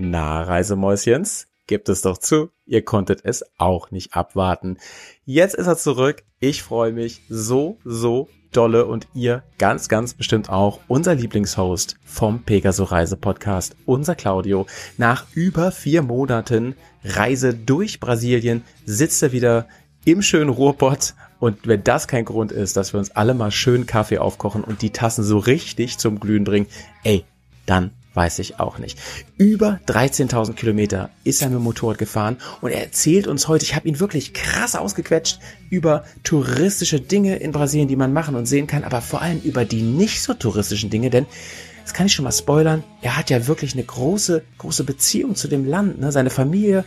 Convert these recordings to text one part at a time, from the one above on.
Na, Reisemäuschens, gebt es doch zu, ihr konntet es auch nicht abwarten. Jetzt ist er zurück. Ich freue mich so, so dolle und ihr ganz, ganz bestimmt auch. Unser Lieblingshost vom Pegaso Reise Podcast, unser Claudio. Nach über vier Monaten Reise durch Brasilien sitzt er wieder im schönen Ruhrpott. Und wenn das kein Grund ist, dass wir uns alle mal schön Kaffee aufkochen und die Tassen so richtig zum Glühen bringen, ey, dann weiß ich auch nicht. Über 13.000 Kilometer ist er mit dem Motorrad gefahren und er erzählt uns heute, ich habe ihn wirklich krass ausgequetscht, über touristische Dinge in Brasilien, die man machen und sehen kann, aber vor allem über die nicht so touristischen Dinge, denn das kann ich schon mal spoilern, er hat ja wirklich eine große, große Beziehung zu dem Land. Ne? Seine Familie,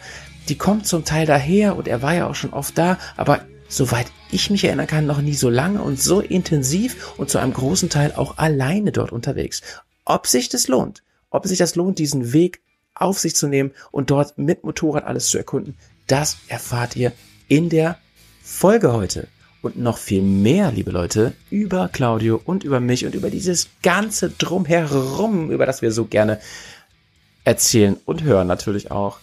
die kommt zum Teil daher und er war ja auch schon oft da, aber soweit ich mich erinnern kann, noch nie so lange und so intensiv und zu einem großen Teil auch alleine dort unterwegs. Ob sich das lohnt, ob es sich das lohnt, diesen Weg auf sich zu nehmen und dort mit Motorrad alles zu erkunden, das erfahrt ihr in der Folge heute. Und noch viel mehr, liebe Leute, über Claudio und über mich und über dieses ganze Drumherum, über das wir so gerne erzählen und hören natürlich auch.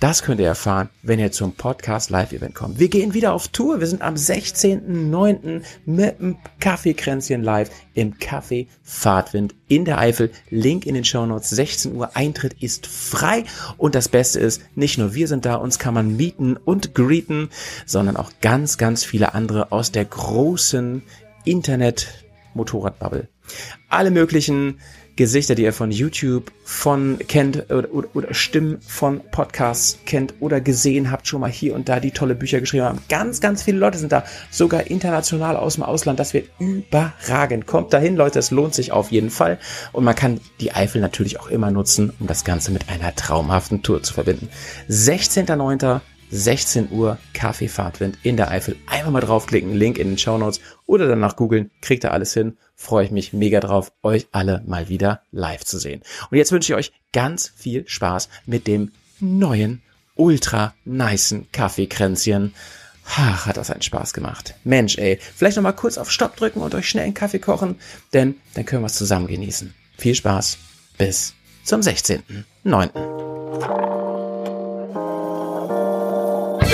Das könnt ihr erfahren, wenn ihr zum Podcast Live-Event kommt. Wir gehen wieder auf Tour. Wir sind am 16.09. mit dem Kaffeekränzchen live im Café Fahrtwind in der Eifel. Link in den Show Notes. 16 Uhr Eintritt ist frei. Und das Beste ist, nicht nur wir sind da, uns kann man mieten und greeten, sondern auch ganz, ganz viele andere aus der großen Internet-Motorradbubble. Alle möglichen Gesichter, die ihr von YouTube von kennt oder, oder, oder Stimmen von Podcasts kennt oder gesehen habt, schon mal hier und da die tolle Bücher geschrieben haben. Ganz, ganz viele Leute sind da, sogar international aus dem Ausland. Das wird überragend. Kommt dahin, Leute, es lohnt sich auf jeden Fall. Und man kann die Eifel natürlich auch immer nutzen, um das Ganze mit einer traumhaften Tour zu verbinden. 16.09. 16 Uhr Kaffee Fahrtwind in der Eifel. Einfach mal draufklicken, Link in den Show Notes oder danach googeln, kriegt ihr alles hin. Freue ich mich mega drauf, euch alle mal wieder live zu sehen. Und jetzt wünsche ich euch ganz viel Spaß mit dem neuen, ultra nicen Kaffeekränzchen. Ach, hat das einen Spaß gemacht. Mensch, ey. Vielleicht noch mal kurz auf Stopp drücken und euch schnell einen Kaffee kochen, denn dann können wir es zusammen genießen. Viel Spaß. Bis zum 16.09.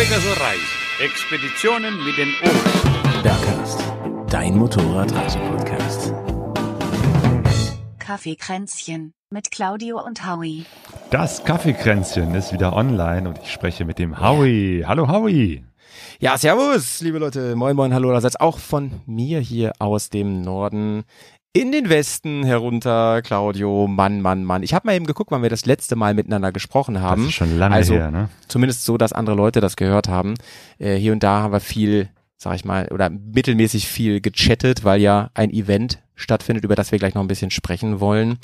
Pegaso Reise. Expeditionen mit den Ohren. Bergcast, dein Motorradreise-Podcast. Kaffeekränzchen mit Claudio und Howie. Das Kaffeekränzchen ist wieder online und ich spreche mit dem Howie. Hallo Howie. Ja, servus, liebe Leute. Moin, moin, hallo. Das ist auch von mir hier aus dem Norden in den Westen herunter, Claudio. Mann, Mann, Mann. Ich habe mal eben geguckt, wann wir das letzte Mal miteinander gesprochen haben. Das ist schon lange also, her, ne? Zumindest so, dass andere Leute das gehört haben. Äh, hier und da haben wir viel, sag ich mal, oder mittelmäßig viel gechattet, weil ja ein Event stattfindet, über das wir gleich noch ein bisschen sprechen wollen.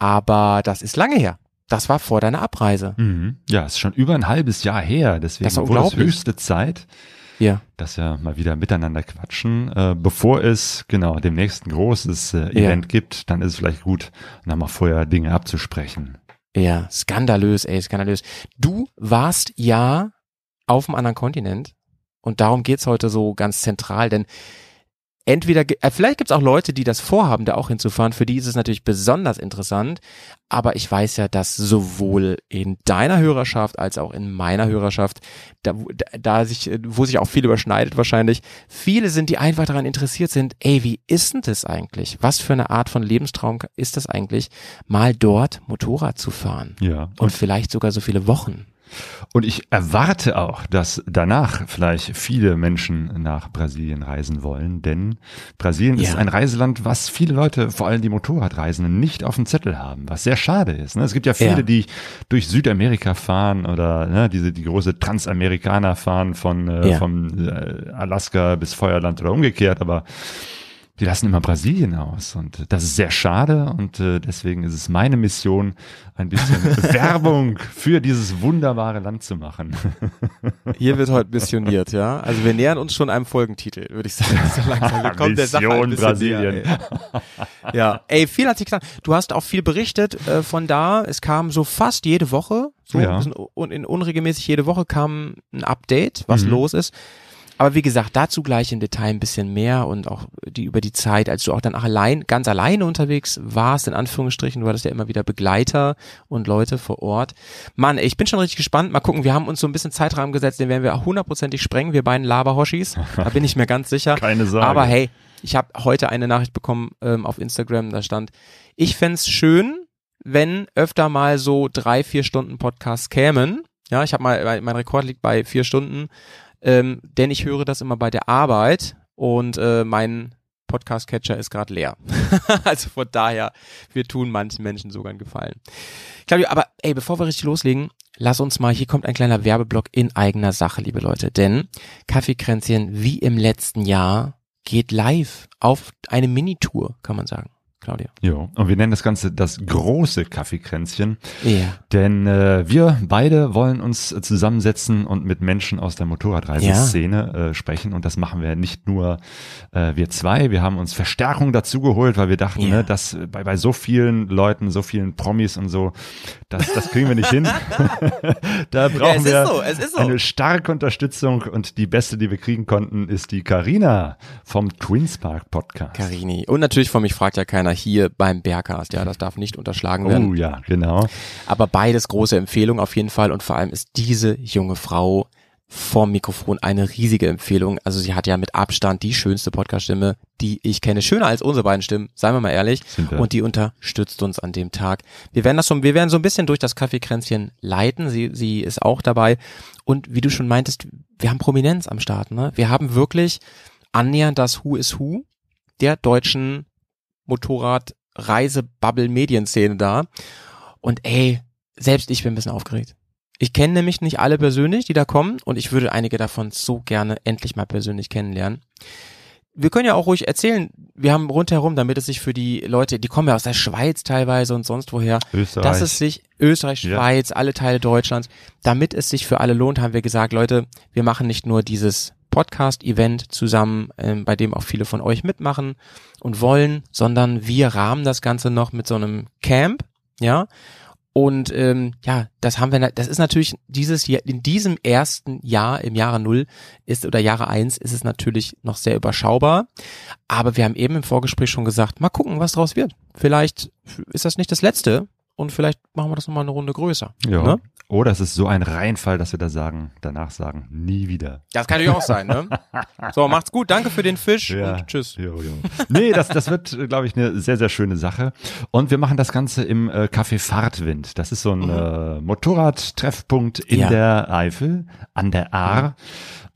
Aber das ist lange her. Das war vor deiner Abreise. Mhm. Ja, ist schon über ein halbes Jahr her. Deswegen Das es unglaublich. höchste Zeit, Ja. dass wir mal wieder miteinander quatschen. Äh, bevor es genau demnächst ein großes äh, Ja. Event gibt, dann ist es vielleicht gut, nochmal vorher Dinge abzusprechen. Ja, skandalös, ey, skandalös. Du warst ja auf einem anderen Kontinent und darum geht's heute so ganz zentral, denn entweder, äh, vielleicht gibt's auch Leute, die das vorhaben, da auch hinzufahren, für die ist es natürlich besonders interessant, aber ich weiß ja, dass sowohl in deiner Hörerschaft als auch in meiner Hörerschaft, da, da sich, äh, wo sich auch viel überschneidet wahrscheinlich, viele sind, die einfach daran interessiert sind, ey, wie ist denn das eigentlich? Was für eine Art von Lebenstraum ist das eigentlich, mal dort Motorrad zu fahren? Ja. Und vielleicht sogar so viele Wochen. Und ich erwarte auch, dass danach vielleicht viele Menschen nach Brasilien reisen wollen, denn Brasilien ist Ja. ein Reiseland, was viele Leute, vor allem die Motorradreisenden, nicht auf dem Zettel haben, was sehr schade ist. ne? Es gibt ja viele, Ja. die durch Südamerika fahren oder ne, diese die große Transamerikaner fahren von äh, Ja. vom äh, Alaska bis Feuerland oder umgekehrt, aber die lassen immer Brasilien aus und das ist sehr schade und äh, deswegen ist es meine Mission, ein bisschen Werbung für dieses wunderbare Land zu machen. Hier wird heute missioniert, ja. Also wir nähern uns schon einem Folgentitel, würde ich sagen. So langsam. Wir kommen der Sache ein Brasilien. Näher, ey. ja, ey, viel hat sich getan. Du hast auch viel berichtet äh, von da. Es kam so fast jede Woche, so Ja. ein bisschen un in unregelmäßig jede Woche kam ein Update, was Mhm. los ist. Aber wie gesagt, dazu gleich im Detail ein bisschen mehr und auch die über die Zeit, als du auch dann allein, ganz alleine unterwegs warst, in Anführungsstrichen, du hattest ja immer wieder Begleiter und Leute vor Ort. Mann, ich bin schon richtig gespannt. Mal gucken, wir haben uns so ein bisschen Zeitrahmen gesetzt, den werden wir hundertprozentig sprengen, wir beiden Laberhoshis. Da bin ich mir ganz sicher. Keine Sorge. Aber hey, ich habe heute eine Nachricht bekommen ähm, auf Instagram, da stand, ich fänd's schön, wenn öfter mal so drei, vier Stunden Podcasts kämen. Ja, ich habe mal, mein Rekord liegt bei vier Stunden, ähm, denn ich höre das immer bei der Arbeit und äh, mein Podcast-Catcher ist gerade leer. also von daher, wir tun manchen Menschen sogar einen Gefallen. Claudio, aber ey, bevor wir richtig loslegen, lass uns mal, hier kommt ein kleiner Werbeblock in eigener Sache, liebe Leute, denn Kaffeekränzchen wie im letzten Jahr geht live auf eine Minitour, kann man sagen. Claudia. Ja, und wir nennen das Ganze das große Kaffeekränzchen. Ja. Denn äh, wir beide wollen uns äh, zusammensetzen und mit Menschen aus der Motorradreiseszene äh, sprechen. Und das machen wir nicht nur äh, wir zwei. Wir haben uns Verstärkung dazu geholt, weil wir dachten, Ja. ne, dass bei, bei so vielen Leuten, so vielen Promis und so, das, das kriegen wir nicht hin. da brauchen es ist wir so, es ist so. eine starke Unterstützung. Und die beste, die wir kriegen konnten, ist die Karina vom Twinspark Podcast. Carini. Und natürlich von mich fragt ja keiner hier beim Bergcast, ja, das darf nicht unterschlagen werden. Oh ja, genau. Aber beides große Empfehlung auf jeden Fall und vor allem ist diese junge Frau vorm Mikrofon eine riesige Empfehlung. Also sie hat ja mit Abstand die schönste Podcaststimme, die ich kenne. Schöner als unsere beiden Stimmen, seien wir mal ehrlich. Und die unterstützt uns an dem Tag. Wir werden das so, wir werden so ein bisschen durch das Kaffeekränzchen leiten. Sie, sie ist auch dabei. Und wie du schon meintest, wir haben Prominenz am Start, ne? Wir haben wirklich annähernd das Who is Who der deutschen Motorrad-Reise-Bubble-Medienszene da. Und ey, selbst ich bin ein bisschen aufgeregt. Ich kenne nämlich nicht alle persönlich, die da kommen, und ich würde einige davon so gerne endlich mal persönlich kennenlernen. Wir können ja auch ruhig erzählen, wir haben rundherum, damit es sich für die Leute, die kommen ja aus der Schweiz teilweise und sonst woher, Österreich. dass es sich, Österreich, Ja. Schweiz, alle Teile Deutschlands, damit es sich für alle lohnt, haben wir gesagt, Leute, wir machen nicht nur dieses Podcast-Event zusammen, ähm, bei dem auch viele von euch mitmachen und wollen, sondern wir rahmen das Ganze noch mit so einem Camp, ja. Und ähm, ja, das haben wir, das ist natürlich dieses Jahr, in diesem ersten Jahr, im Jahre Null ist oder Jahre eins ist es natürlich noch sehr überschaubar. Aber wir haben eben im Vorgespräch schon gesagt, mal gucken, was draus wird. Vielleicht ist das nicht das letzte und vielleicht machen wir das nochmal eine Runde größer. Ja. Ne? Oder es ist so ein Reinfall, dass wir da sagen, danach sagen, nie wieder. Das kann natürlich auch sein, ne? So, macht's gut, danke für den Fisch und tschüss. Jo, jo. Nee, das, das wird, glaube ich, eine sehr, sehr schöne Sache. Und wir machen das Ganze im äh, Café Fahrtwind. Das ist so ein äh, Motorradtreffpunkt in Mhm. Ja. der Eifel, an der Ahr.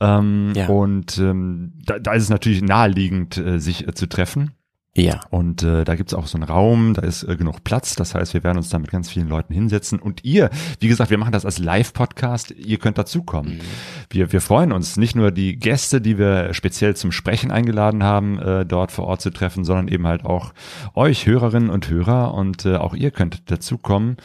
Ähm, Ja. Und ähm, da, da ist es natürlich naheliegend, äh, sich äh, zu treffen. Ja. Und äh, da gibt's auch so einen Raum, da ist äh, genug Platz. Das heißt, wir werden uns da mit ganz vielen Leuten hinsetzen. Und ihr, wie gesagt, wir machen das als Live-Podcast, ihr könnt dazukommen. Wir, wir freuen uns, nicht nur die Gäste, die wir speziell zum Sprechen eingeladen haben, äh, dort vor Ort zu treffen, sondern eben halt auch euch, Hörerinnen und Hörer. Und äh, auch ihr könnt dazukommen.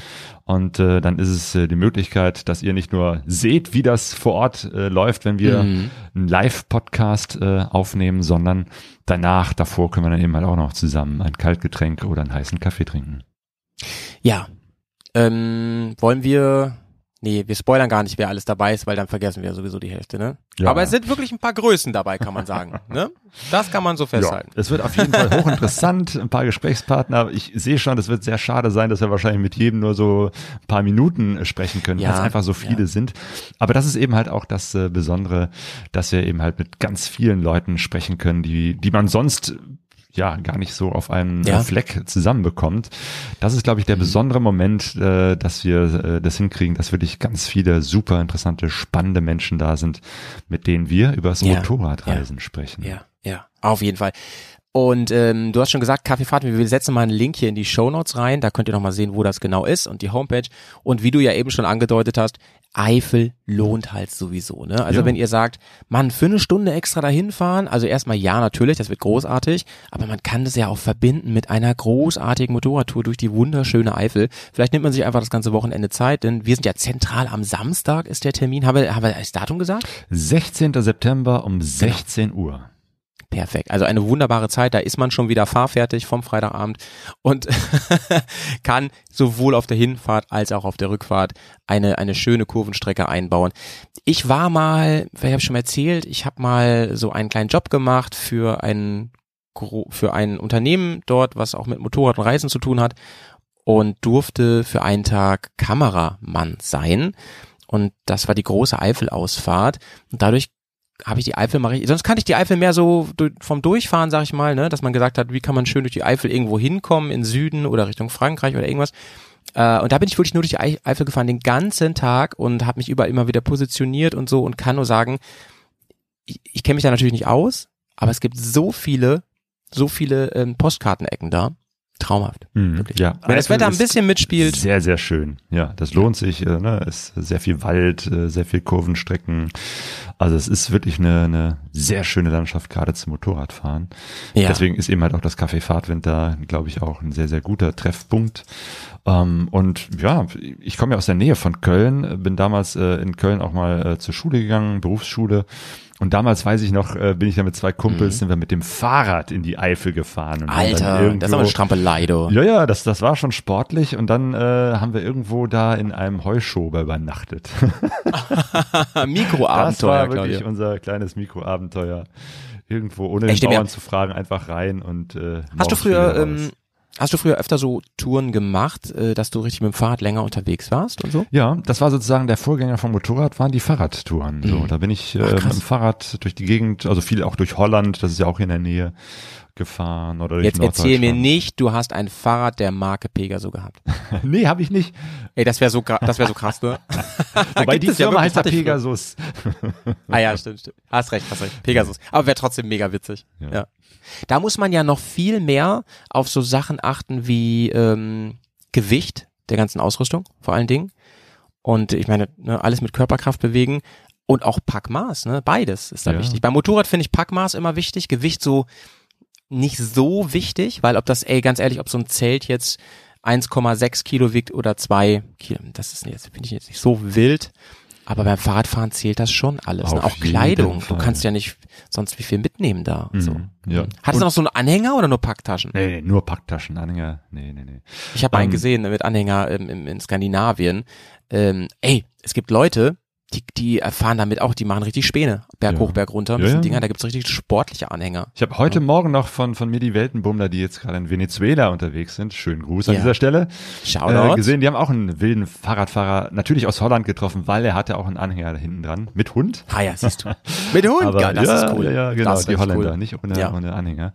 Und äh, dann ist es äh, die Möglichkeit, dass ihr nicht nur seht, wie das vor Ort äh, läuft, wenn wir Mhm. einen Live-Podcast äh, aufnehmen, sondern danach, davor können wir dann eben halt auch noch zusammen ein Kaltgetränk oder einen heißen Kaffee trinken. Ja. Ähm, wollen wir. Nee, wir spoilern gar nicht, wer alles dabei ist, weil dann vergessen wir sowieso die Hälfte, ne? Ja. Aber es sind wirklich ein paar Größen dabei, kann man sagen. ne? Das kann man so festhalten. es wird auf jeden Fall hochinteressant, ein paar Gesprächspartner. Ich sehe schon, es wird sehr schade sein, dass wir wahrscheinlich mit jedem nur so ein paar Minuten äh, sprechen können, Ja, weil es einfach so viele ja. sind. Aber das ist eben halt auch das äh, Besondere, dass wir eben halt mit ganz vielen Leuten sprechen können, die, die man sonst ja gar nicht so auf einem Ja. äh, Fleck zusammenbekommt. Das ist, glaube ich, der besondere Moment, äh, dass wir äh, das hinkriegen, dass wirklich ganz viele super interessante, spannende Menschen da sind, mit denen wir über das Ja. Motorradreisen sprechen. Ja, ja, auf jeden Fall. Und ähm, du hast schon gesagt, Kaffeefahrt, wir setzen mal einen Link hier in die Shownotes rein, da könnt ihr nochmal sehen, wo das genau ist und die Homepage. Und wie du ja eben schon angedeutet hast, Eifel lohnt halt sowieso. Ne? Also Ja. wenn ihr sagt, Mann, für eine Stunde extra dahin fahren, also erstmal ja, natürlich, das wird großartig, aber man kann das ja auch verbinden mit einer großartigen Motorradtour durch die wunderschöne Eifel. Vielleicht nimmt man sich einfach das ganze Wochenende Zeit, denn wir sind ja zentral am Samstag ist der Termin. Haben wir, haben wir das Datum gesagt? 16. September um 16 Uhr. Perfekt. Also eine wunderbare Zeit, da ist man schon wieder fahrfertig vom Freitagabend und kann sowohl auf der Hinfahrt als auch auf der Rückfahrt eine, eine schöne Kurvenstrecke einbauen. Ich war mal, ich habe schon erzählt, ich habe mal so einen kleinen Job gemacht für ein für ein Unternehmen dort, was auch mit Motorrad und Reisen zu tun hat und durfte für einen Tag Kameramann sein. Und das war die große Eifelausfahrt. Und dadurch habe ich die Eifel mal richtig, sonst kannte ich die Eifel mehr so vom Durchfahren, sag ich mal, ne, dass man gesagt hat, wie kann man schön durch die Eifel irgendwo hinkommen, in Süden oder Richtung Frankreich oder irgendwas. Äh, und da bin ich wirklich nur durch die Ei- Eifel gefahren den ganzen Tag und habe mich überall immer wieder positioniert und so und kann nur sagen, ich, ich kenne mich da natürlich nicht aus, aber es gibt so viele, so viele ähm, Postkartenecken da. Traumhaft. Mhm. Ja, Wenn das Wetter ein bisschen mitspielt. Sehr, sehr schön. Ja, das lohnt sich. Äh, ne? Es ist sehr viel Wald, äh, sehr viel Kurvenstrecken. Also es ist wirklich eine, eine sehr schöne Landschaft, gerade zum Motorradfahren. Ja. Deswegen ist eben halt auch das Café Fahrtwind da, glaube ich, auch ein sehr, sehr guter Treffpunkt. Ähm, und ja, ich komme ja aus der Nähe von Köln, bin damals äh, in Köln auch mal äh, zur Schule gegangen, Berufsschule. Und damals weiß ich noch, äh, bin ich da mit zwei Kumpels, sind wir mit dem Fahrrad in die Eifel gefahren. Mhm. Alter, das ist aber eine irgendwo- Strampelei, du. ja, ja, das, das war schon sportlich und dann äh, haben wir irgendwo da in einem Heuschober übernachtet. das war Mikroabenteuer, wirklich Claudia. unser kleines Mikroabenteuer. Irgendwo ohne den mir- Bauern zu fragen, einfach rein und äh, Hast du früher, ähm. Hast du früher öfter so Touren gemacht, äh, dass du richtig mit dem Fahrrad länger unterwegs warst und so? Ja, das war sozusagen der Vorgänger vom Motorrad, waren die Fahrradtouren. So, Mhm. da bin ich äh, mit dem Fahrrad durch die Gegend, also viel auch durch Holland, das ist ja auch hier in der Nähe gefahren oder durch Jetzt erzähl mir nicht, du hast ein Fahrrad der Marke Pegaso gehabt. nee, habe ich nicht. Ey, das wäre so, das wäre so krass, ne? Wobei die ja Firma wirklich, heißt ja. Pegasus. Ah ja, stimmt, stimmt. Hast recht, hast recht. Pegasus. Aber wäre trotzdem mega witzig. Ja. Ja. Da muss man ja noch viel mehr auf so Sachen achten wie ähm, Gewicht der ganzen Ausrüstung, vor allen Dingen. Und ich meine, ne, alles mit Körperkraft bewegen und auch Packmaß, ne? Beides ist da Ja. wichtig. Beim Motorrad finde ich Packmaß immer wichtig, Gewicht so nicht so wichtig, weil ob das, ey, ganz ehrlich, ob so ein Zelt jetzt 1,6 Kilo wiegt oder 2 Kilo, das ist jetzt, finde ich jetzt nicht so wild. Aber beim Fahrradfahren zählt das schon alles. Ne? Auch Kleidung. jeden Du Fall. kannst ja nicht sonst wie viel mitnehmen da. Mhm, So. ja. Hat es noch so einen Anhänger oder nur Packtaschen? Nee, nee, nur Packtaschen, Anhänger. Nee, nee, nee. Ich habe einen Ähm, gesehen mit Anhänger ähm, im, in Skandinavien. Ähm, ey, es gibt Leute, die, die erfahren damit auch, die machen richtig Späne. Berg Ja. hoch, Berg runter. Mit Ja, diesen ja. Dinger, da gibt's richtig sportliche Anhänger. Ich habe heute Morgen noch von, von mir die Weltenbummler, die jetzt gerade in Venezuela unterwegs sind, schönen Gruß an Ja. dieser Stelle, Shoutout. äh, gesehen. Die haben auch einen wilden Fahrradfahrer, natürlich aus Holland getroffen, weil er hatte auch einen Anhänger da hinten dran, mit Hund. Ah ja, siehst du. Mit Hund, Aber, geil, das ja, ist cool. Ja, ja, genau, das die Holländer, cool. nicht ohne, Ja. ohne Anhänger.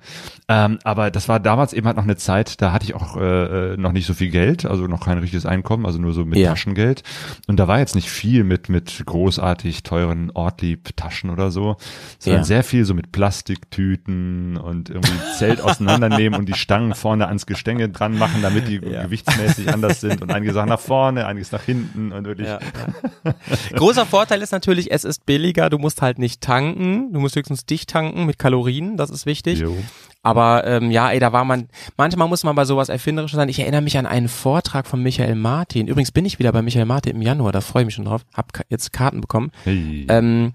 Ähm, aber das war damals eben halt noch eine Zeit, da hatte ich auch äh, äh, noch nicht so viel Geld, also noch kein richtiges Einkommen, also nur so mit Ja. Taschengeld. Und da war jetzt nicht viel mit, mit großartig teuren Ortlieb-Taschen oder so, sondern Ja. sehr viel so mit Plastiktüten und irgendwie Zelt auseinandernehmen und die Stangen vorne ans Gestänge dran machen, damit die Ja. gewichtsmäßig anders sind und einige Sachen nach vorne, einiges nach hinten und wirklich. Ja. Großer Vorteil ist natürlich, es ist billiger, du musst halt nicht tanken, du musst höchstens dicht tanken mit Kalorien, das ist wichtig. Jo. Aber ähm, ja, ey, da war man, manchmal muss man bei sowas erfinderisch sein. Ich erinnere mich an einen Vortrag von Michael Martin. Übrigens bin ich wieder bei Michael Martin im Januar, da freue ich mich schon drauf. Hab jetzt Karten bekommen. Hey. Ähm,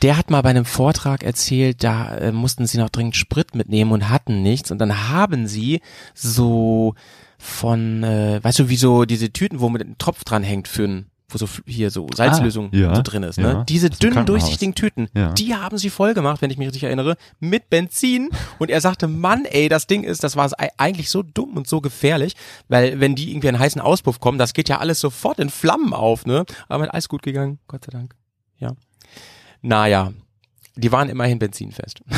der hat mal bei einem Vortrag erzählt, da äh, mussten sie noch dringend Sprit mitnehmen und hatten nichts. Und dann haben sie so von, äh, weißt du, wie so diese Tüten, wo mit ein Tropf dran hängt für ein, wo so hier so Salzlösung Ah, ja, so drin ist, ne? ja. Diese dünnen, durchsichtigen Tüten, Ja. die haben sie voll gemacht, wenn ich mich richtig erinnere, mit Benzin. Und er sagte, Mann, ey, das Ding ist, das war ei- eigentlich so dumm und so gefährlich, weil wenn die irgendwie einen heißen Auspuff kommen, das geht ja alles sofort in Flammen auf, ne? Aber alles gut gegangen, Gott sei Dank. Ja. Naja, die waren immerhin benzinfest.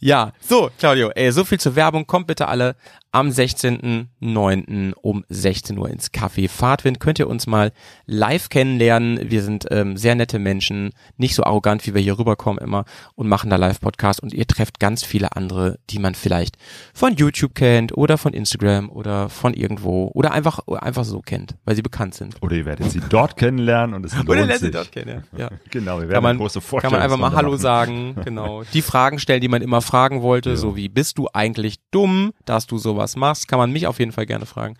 ja, so, Claudio, ey, so viel zur Werbung. Kommt bitte alle am 16.09. um 16 Uhr ins Café Fahrtwind. Könnt ihr uns mal live kennenlernen. Wir sind ähm, sehr nette Menschen, nicht so arrogant, wie wir hier rüberkommen immer und machen da Live-Podcast. Und ihr trefft ganz viele andere, die man vielleicht von YouTube kennt oder von Instagram oder von irgendwo oder einfach, einfach so kennt, weil sie bekannt sind. Oder ihr werdet sie dort kennenlernen und es lohnt Oder lernt sie sich. dort kennen, ja. Genau, wir werden Kann man, große kann man einfach mal Hallo machen. sagen, genau. Die Fragen stellen, die man immer fragen wollte, Ja. so wie, bist du eigentlich dumm, dass du sowas machst? Kann man mich auf jeden Fall gerne fragen.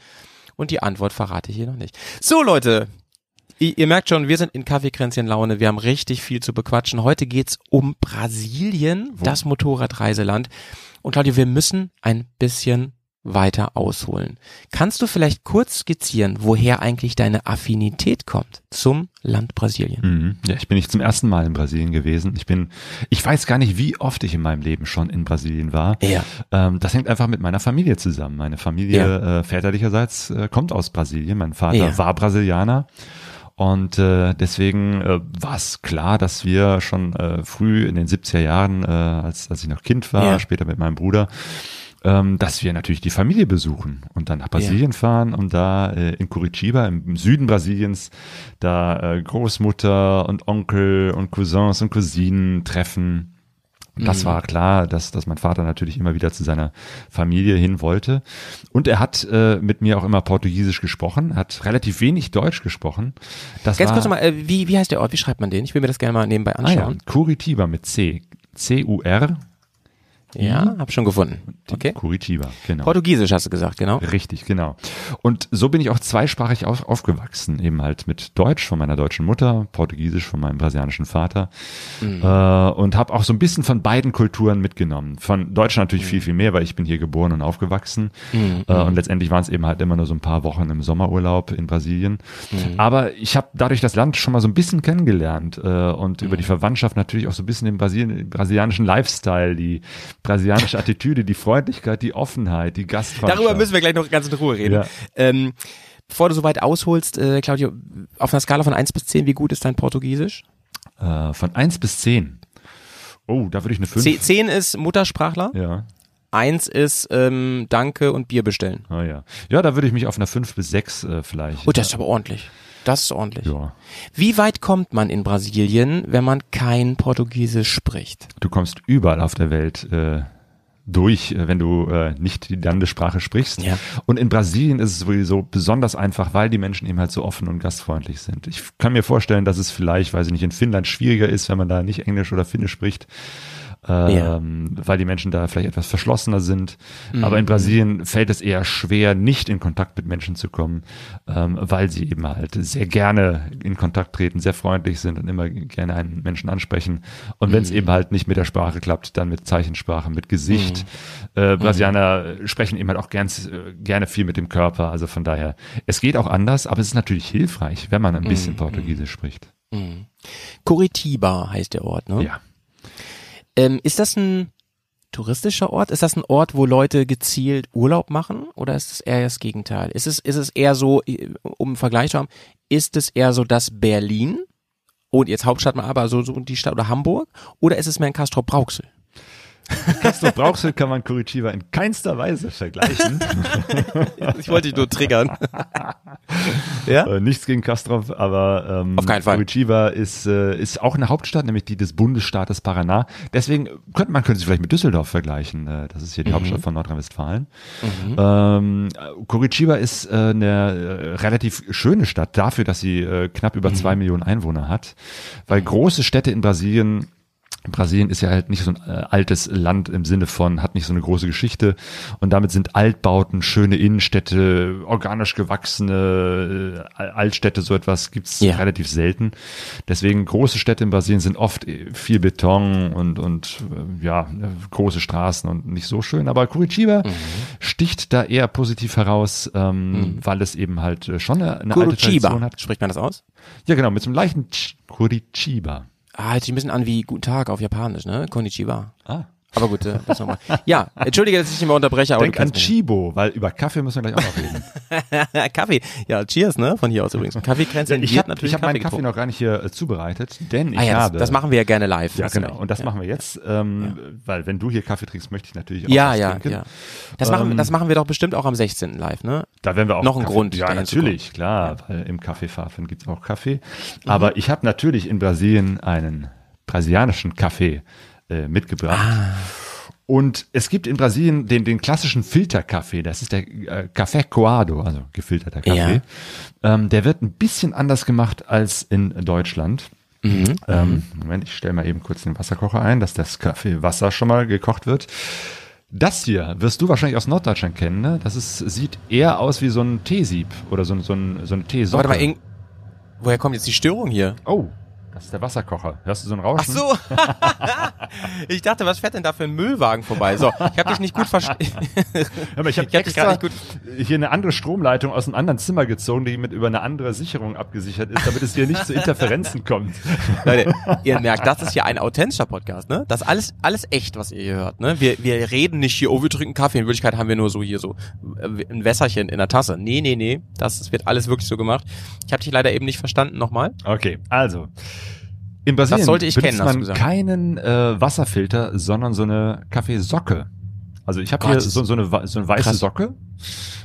Und die Antwort verrate ich hier noch nicht. So, Leute. ihr ihr merkt schon, wir sind in Kaffeekränzchen-Laune. Wir haben richtig viel zu bequatschen. Heute geht's um Brasilien, das Motorradreiseland. Und Claudio, wir müssen ein bisschen weiter ausholen. Kannst du vielleicht kurz skizzieren, woher eigentlich deine Affinität kommt zum Land Brasilien? Mhm. Ja, ich bin nicht zum ersten Mal in Brasilien gewesen. Ich bin, ich weiß gar nicht, wie oft ich in meinem Leben schon in Brasilien war. Ja. Ähm, das hängt einfach mit meiner Familie zusammen. Meine Familie äh, väterlicherseits äh, kommt aus Brasilien. Mein Vater Ja. war Brasilianer. Und äh, deswegen äh, war es klar, dass wir schon äh, früh in den 70er Jahren, äh, als, als ich noch Kind war, Ja. später mit meinem Bruder, ähm, dass wir natürlich die Familie besuchen und dann nach Brasilien fahren und da äh, in Curitiba im, Süden Brasiliens da äh, Großmutter und Onkel und Cousins und Cousinen treffen. Und das war klar, dass, dass mein Vater natürlich immer wieder zu seiner Familie hin wollte. Und er hat äh, mit mir auch immer Portugiesisch gesprochen, hat relativ wenig Deutsch gesprochen. Das Ganz war, kurz nochmal, äh, wie, wie heißt der Ort? Wie schreibt man den? Ich will mir das gerne mal nebenbei ah, ja, anschauen. Curitiba mit C. C-U-R. Ja, hab schon gefunden. Okay. Curitiba, genau. Portugiesisch hast du gesagt, genau. Richtig, genau. Und so bin ich auch zweisprachig auf, aufgewachsen, eben halt mit Deutsch von meiner deutschen Mutter, Portugiesisch von meinem brasilianischen Vater Mhm. äh, und habe auch so ein bisschen von beiden Kulturen mitgenommen. Von Deutsch natürlich Mhm. viel, viel mehr, weil ich bin hier geboren und aufgewachsen äh, und letztendlich waren es eben halt immer nur so ein paar Wochen im Sommerurlaub in Brasilien. Mhm. Aber ich habe dadurch das Land schon mal so ein bisschen kennengelernt äh, und über die Mhm. Verwandtschaft natürlich auch so ein bisschen den Brasilien, brasilianischen Lifestyle, die brasilianische Attitüde, die Freundlichkeit, die Offenheit, die Gastfreundschaft. Darüber müssen wir gleich noch ganz in Ruhe reden. Ja. Ähm, bevor du so weit ausholst, äh, Claudio, auf einer Skala von 1 bis 10, wie gut ist dein Portugiesisch? Äh, von 1 bis 10. Oh, da würde ich eine 5. Ze- 10 ist Muttersprachler, Ja. 1 ist ähm, Danke und Bier bestellen. Ah, ja. Ja, da würde ich mich auf einer 5 bis 6 äh, vielleicht. Oh, das ist aber ordentlich. Das ist ordentlich. ja. Wie weit kommt man in Brasilien, wenn man kein Portugiesisch spricht? Du kommst überall auf der Welt äh, durch, äh, wenn du äh, nicht die Landessprache sprichst. Ja. Und in Brasilien ist es sowieso besonders einfach, weil die Menschen eben halt so offen und gastfreundlich sind. Ich kann mir vorstellen, dass es vielleicht, weiß ich nicht, in Finnland schwieriger ist, wenn man da nicht Englisch oder Finnisch spricht. Ähm, weil die Menschen da vielleicht etwas verschlossener sind. Mhm. Aber in Brasilien fällt es eher schwer, nicht in Kontakt mit Menschen zu kommen, ähm, weil sie eben halt sehr gerne in Kontakt treten, sehr freundlich sind und immer gerne einen Menschen ansprechen. Und Mhm. wenn es eben halt nicht mit der Sprache klappt, dann mit Zeichensprache, mit Gesicht. Mhm. Äh, Brasilianer sprechen eben halt auch gern, äh, gerne viel mit dem Körper. Also von daher, es geht auch anders, aber es ist natürlich hilfreich, wenn man ein Mhm. bisschen Portugiesisch spricht. Curitiba heißt der Ort, ne? Ja. Ähm, ist das ein touristischer Ort? Ist das ein Ort, wo Leute gezielt Urlaub machen? Oder ist es eher das Gegenteil? Ist es, ist es eher so, äh, um einen Vergleich zu haben, ist es eher so das Berlin? Und jetzt Hauptstadt mal aber so, so die Stadt oder Hamburg? Oder ist es mehr ein Castrop Brauxel? Castro Brauxel kann man Curitiba in keinster Weise vergleichen. Ich wollte dich nur triggern. ja? Äh, nichts gegen Castrop, aber ähm, Auf keinen Fall. Curitiba ist, äh, ist auch eine Hauptstadt, nämlich die des Bundesstaates Paraná. Deswegen könnte man könnte sich vielleicht mit Düsseldorf vergleichen. Äh, das ist hier die Hauptstadt von Nordrhein-Westfalen. Ähm, Curitiba ist äh, eine äh, relativ schöne Stadt dafür, dass sie äh, knapp über zwei Millionen Einwohner hat, weil große Städte in Brasilien Brasilien ist ja halt nicht so ein äh, altes Land im Sinne von, hat nicht so eine große Geschichte und damit sind Altbauten, schöne Innenstädte, organisch gewachsene äh, Altstädte, so etwas gibt's Ja. relativ selten. Deswegen große Städte in Brasilien sind oft äh, viel Beton und, und ja, große Straßen und nicht so schön. Aber Curitiba Mhm. sticht da eher positiv heraus, ähm, weil es eben halt schon eine, eine alte Tradition Curitiba. hat. Spricht man das aus? Ja, genau, mit so einem leichten Curitiba. Ah, hört sich ein bisschen an wie Guten Tag auf Japanisch, ne? Konnichiwa. Ah. Aber gut, äh, das nochmal. Ja, entschuldige, dass ich dich immer unterbreche, aber Denk an Chibo, weil über Kaffee müssen wir gleich auch noch reden. Kaffee. Ja, cheers, ne? Von hier aus übrigens. Kaffeekränzchen ich wird habe natürlich hab meinen Kaffee getrunken. noch gar nicht hier äh, zubereitet, denn ich Ah ja, das, habe... das machen wir ja gerne live. ja, genau. Und das ja. machen wir jetzt, ähm, weil wenn du hier Kaffee trinkst, möchte ich natürlich auch Ja, ja, trinken. ja. Das machen, Ähm, das machen wir doch bestimmt auch am 16. live, ne? Da werden wir auch Noch ein Kaffee, Grund, Ja, natürlich, klar, weil im Kaffeefafen gibt's auch Kaffee. Mhm. Aber ich habe natürlich in Brasilien einen brasilianischen Kaffee äh, mitgebracht. Ah. Und es gibt in Brasilien den, den klassischen Filterkaffee, das ist der äh, Café Coado, also gefilterter Kaffee. Ähm, der wird ein bisschen anders gemacht als in Deutschland. Mhm. Ähm, Moment, ich stelle mal eben kurz den Wasserkocher ein, dass das Kaffeewasser schon mal gekocht wird. Das hier wirst du wahrscheinlich aus Norddeutschland kennen, ne? Das ist, sieht eher aus wie so ein Teesieb oder so, ein- so, ein, so eine Teesocke. Warte mal, irg woher kommt jetzt die Störung hier? Oh, das ist der Wasserkocher. Hörst du so ein Ach Rauschen? so. ich dachte, was fährt denn da für ein Müllwagen vorbei? So, ich habe dich nicht gut verstanden. Ich habe hab dich gar extra nicht hier eine andere Stromleitung aus einem anderen Zimmer gezogen, die mit über eine andere Sicherung abgesichert ist, damit es hier nicht zu Interferenzen kommt. Leute, ihr merkt, das ist hier ein authentischer Podcast, ne? Das ist alles, alles echt, was ihr hier hört, ne? Wir, wir reden nicht hier, oh, wir trinken Kaffee. In Wirklichkeit haben wir nur so hier so äh, ein Wässerchen in der Tasse. Nee, nee, nee. Das wird alles wirklich so gemacht. Ich habe dich leider eben nicht verstanden nochmal. Okay, also. In Brasilien Das sollte ich benutzt kennen, man keinen äh, Wasserfilter, sondern so eine Kaffeesocke. Also ich habe hier so, so, eine, so eine weiße Krass. Socke.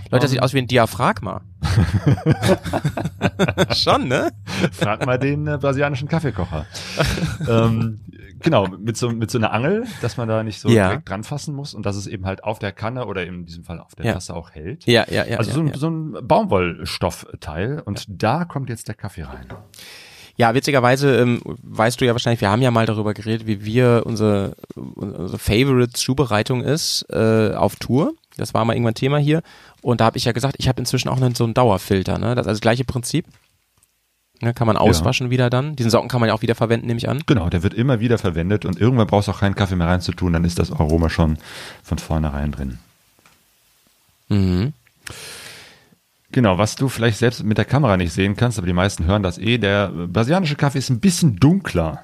Leute, das sieht aus wie ein Diaphragma. Schon, ne? Frag mal den äh, brasilianischen Kaffeekocher. ähm, genau, mit so, mit so einer Angel, dass man da nicht so Ja. direkt dran fassen muss und dass es eben halt auf der Kanne oder in diesem Fall auf der Ja. Tasse auch hält. Ja, ja, ja. also so, ein, ja. so ein Baumwollstoffteil und da kommt jetzt der Kaffee rein. Ja, witzigerweise ähm, weißt du ja wahrscheinlich, wir haben ja mal darüber geredet, wie wir unsere, unsere Favorite Zubereitung ist äh, auf Tour. Das war mal irgendwann Thema hier. Und da habe ich ja gesagt, ich habe inzwischen auch einen, so einen Dauerfilter. Ne? Das ist also das gleiche Prinzip. Ne, kann man auswaschen wieder dann. Diesen Socken kann man ja auch wieder verwenden, nehme ich an. Genau, der wird immer wieder verwendet und irgendwann brauchst du auch keinen Kaffee mehr reinzutun, dann ist das Aroma schon von vornherein drin. Mhm. Genau, was du vielleicht selbst mit der Kamera nicht sehen kannst, aber die meisten hören das eh, der brasilianische Kaffee ist ein bisschen dunkler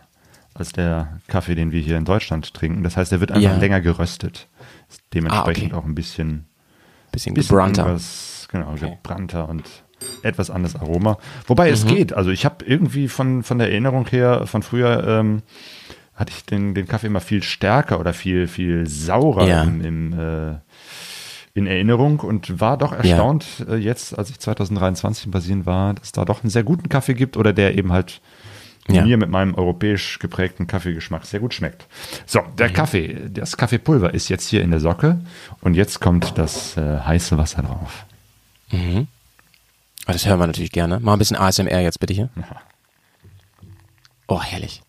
als der Kaffee, den wir hier in Deutschland trinken. Das heißt, er wird einfach Ja. länger geröstet. Ist dementsprechend Ah, okay. auch ein bisschen, Bisschen, bisschen gebrannter. anderes, genau, Okay. gebrannter und etwas anderes Aroma. Wobei Mhm. es geht. Also ich habe irgendwie von, von der Erinnerung her, von früher, ähm, hatte ich den, den Kaffee immer viel stärker oder viel, viel saurer Ja. im, im äh, in Erinnerung und war doch erstaunt äh, jetzt, als ich 2023 in Brasilien war, dass da doch einen sehr guten Kaffee gibt oder der eben halt Ja. mir mit meinem europäisch geprägten Kaffeegeschmack sehr gut schmeckt. So, der Kaffee, das Kaffeepulver ist jetzt hier in der Socke und jetzt kommt das äh, heiße Wasser drauf. Mhm. Oh, das hören wir natürlich gerne. Mal ein bisschen ASMR jetzt bitte hier. Oh, herrlich.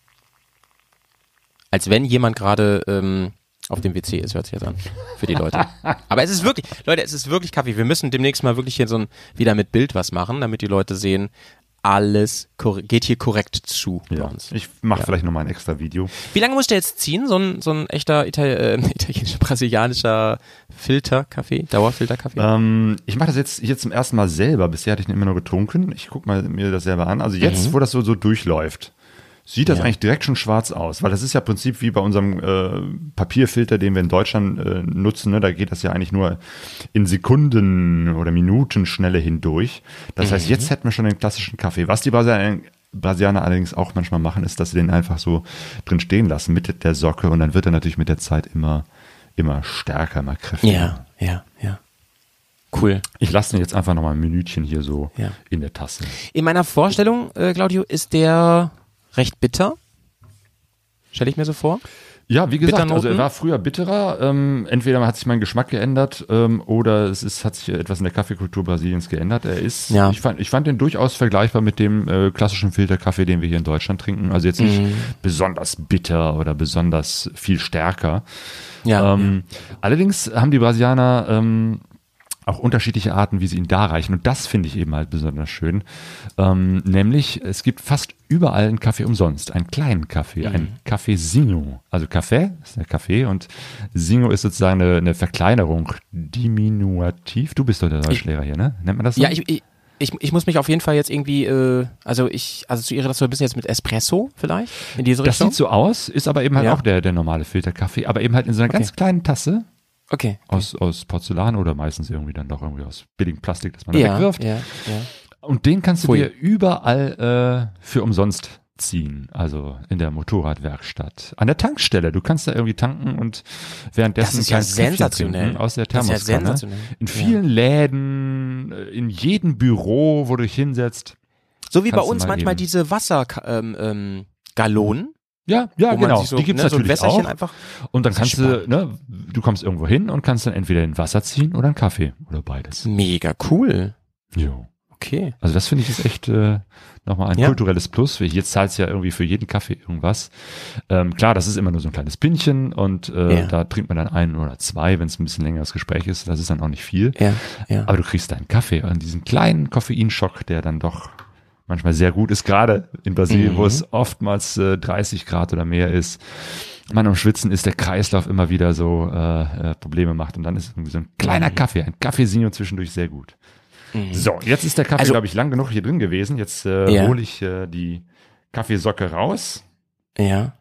Als wenn jemand gerade ähm, auf dem WC ist, hört sich jetzt an. Für die Leute. Aber es ist wirklich, Leute, es ist wirklich Kaffee. Wir müssen demnächst mal wirklich hier so ein, wieder mit Bild was machen, damit die Leute sehen, alles geht hier korrekt zu bei Ja, uns. ich mache Ja. vielleicht noch mal ein extra Video. Wie lange muss der jetzt ziehen? So ein, so ein echter Ital äh, italienischer, brasilianischer Filterkaffee, Dauerfilterkaffee? Ähm, ich mache das jetzt hier zum ersten Mal selber. Bisher hatte ich ihn immer nur getrunken. Ich gucke mal mir das selber an. Also jetzt, wo das so, so durchläuft, sieht das. Ja. eigentlich direkt schon schwarz aus, weil das ist ja im Prinzip wie bei unserem äh, Papierfilter, den wir in Deutschland äh, nutzen. Ne? Da geht das ja eigentlich nur in Sekunden oder Minuten Schnelle hindurch. Das heißt, Mhm. jetzt hätten wir schon den klassischen Kaffee. Was die Brasilianer, Brasilianer allerdings auch manchmal machen, ist, dass sie den einfach so drin stehen lassen mit der Socke und dann wird er natürlich mit der Zeit immer, immer stärker, immer kräftiger. ja, ja, ja. Cool. Ich lasse den jetzt einfach noch mal ein Minütchen hier so Ja. in der Tasse. In meiner Vorstellung, äh, Claudio, ist der recht bitter. Stelle ich mir so vor. Ja, wie gesagt, also er war früher bitterer. Ähm, entweder hat sich mein Geschmack geändert ähm, oder es ist, hat sich etwas in der Kaffeekultur Brasiliens geändert. Er ist, Ja. ich, fand, ich fand den durchaus vergleichbar mit dem äh, klassischen Filterkaffee, den wir hier in Deutschland trinken. Also jetzt nicht Mhm. besonders bitter oder besonders viel stärker. Ja. Ähm, Allerdings haben die Brasilianer ähm, auch unterschiedliche Arten, wie sie ihn darreichen. Und das finde ich eben halt besonders schön. Ähm, nämlich, es gibt fast überall einen Kaffee umsonst. Einen kleinen Kaffee, Mhm. ein Kaffeesinho. Also Kaffee ist der Kaffee und Singo ist sozusagen eine, eine Verkleinerung, diminutiv. Du bist doch der Deutschlehrer hier, ne? Nennt man das so? ja, ich, ich, ich, ich muss mich auf jeden Fall jetzt irgendwie, äh, also ich assoziiere das so ein bisschen jetzt mit Espresso vielleicht, in diese das Richtung. sieht so aus, ist aber eben halt Ja. auch der, der normale Filterkaffee, aber eben halt in so einer Okay. ganz kleinen Tasse okay. aus, aus Porzellan oder meistens irgendwie dann doch irgendwie aus billigem Plastik, das man da Ja, wegwirft. ja, ja. Und den kannst du Pfui. dir überall äh, für umsonst ziehen. Also in der Motorradwerkstatt, an der Tankstelle. Du kannst da irgendwie tanken und währenddessen Das ist ja sensationell. aus der Das ist ja Thermoskanne. sensationell. In vielen Läden, äh, in jedem Büro, wo du dich hinsetzt. So wie bei uns mal manchmal eben. diese Wasser ähm, ähm, Gallonen, Ja, ja, genau. so, Die gibt's ne, so ein natürlich auch. einfach. Und dann kannst du, ne, du kommst irgendwo hin und kannst dann entweder ein Wasser ziehen oder einen Kaffee oder beides. Mega cool. Jo. Okay. Also das finde ich ist echt äh, nochmal ein Ja. kulturelles Plus. Jetzt zahlst du ja irgendwie für jeden Kaffee irgendwas. Ähm, klar, das ist immer nur so ein kleines Pinchen und äh, Ja. da trinkt man dann einen oder zwei, wenn es ein bisschen längeres Gespräch ist. Das ist dann auch nicht viel. Ja, ja. Aber du kriegst deinen Kaffee und diesen kleinen Koffeinschock, der dann doch manchmal sehr gut ist, gerade in Brasilien, wo Mhm. es oftmals äh, 30 Grad oder mehr ist. Man am Schwitzen ist, der Kreislauf immer wieder so äh, äh, Probleme macht und dann ist irgendwie so ein kleiner Mhm. Kaffee, ein Kaffeesino zwischendurch sehr gut. So, jetzt ist der Kaffee, Also- glaube ich, lang genug hier drin gewesen. Jetzt äh, Ja. hole ich äh, die Kaffeesocke raus. Ja.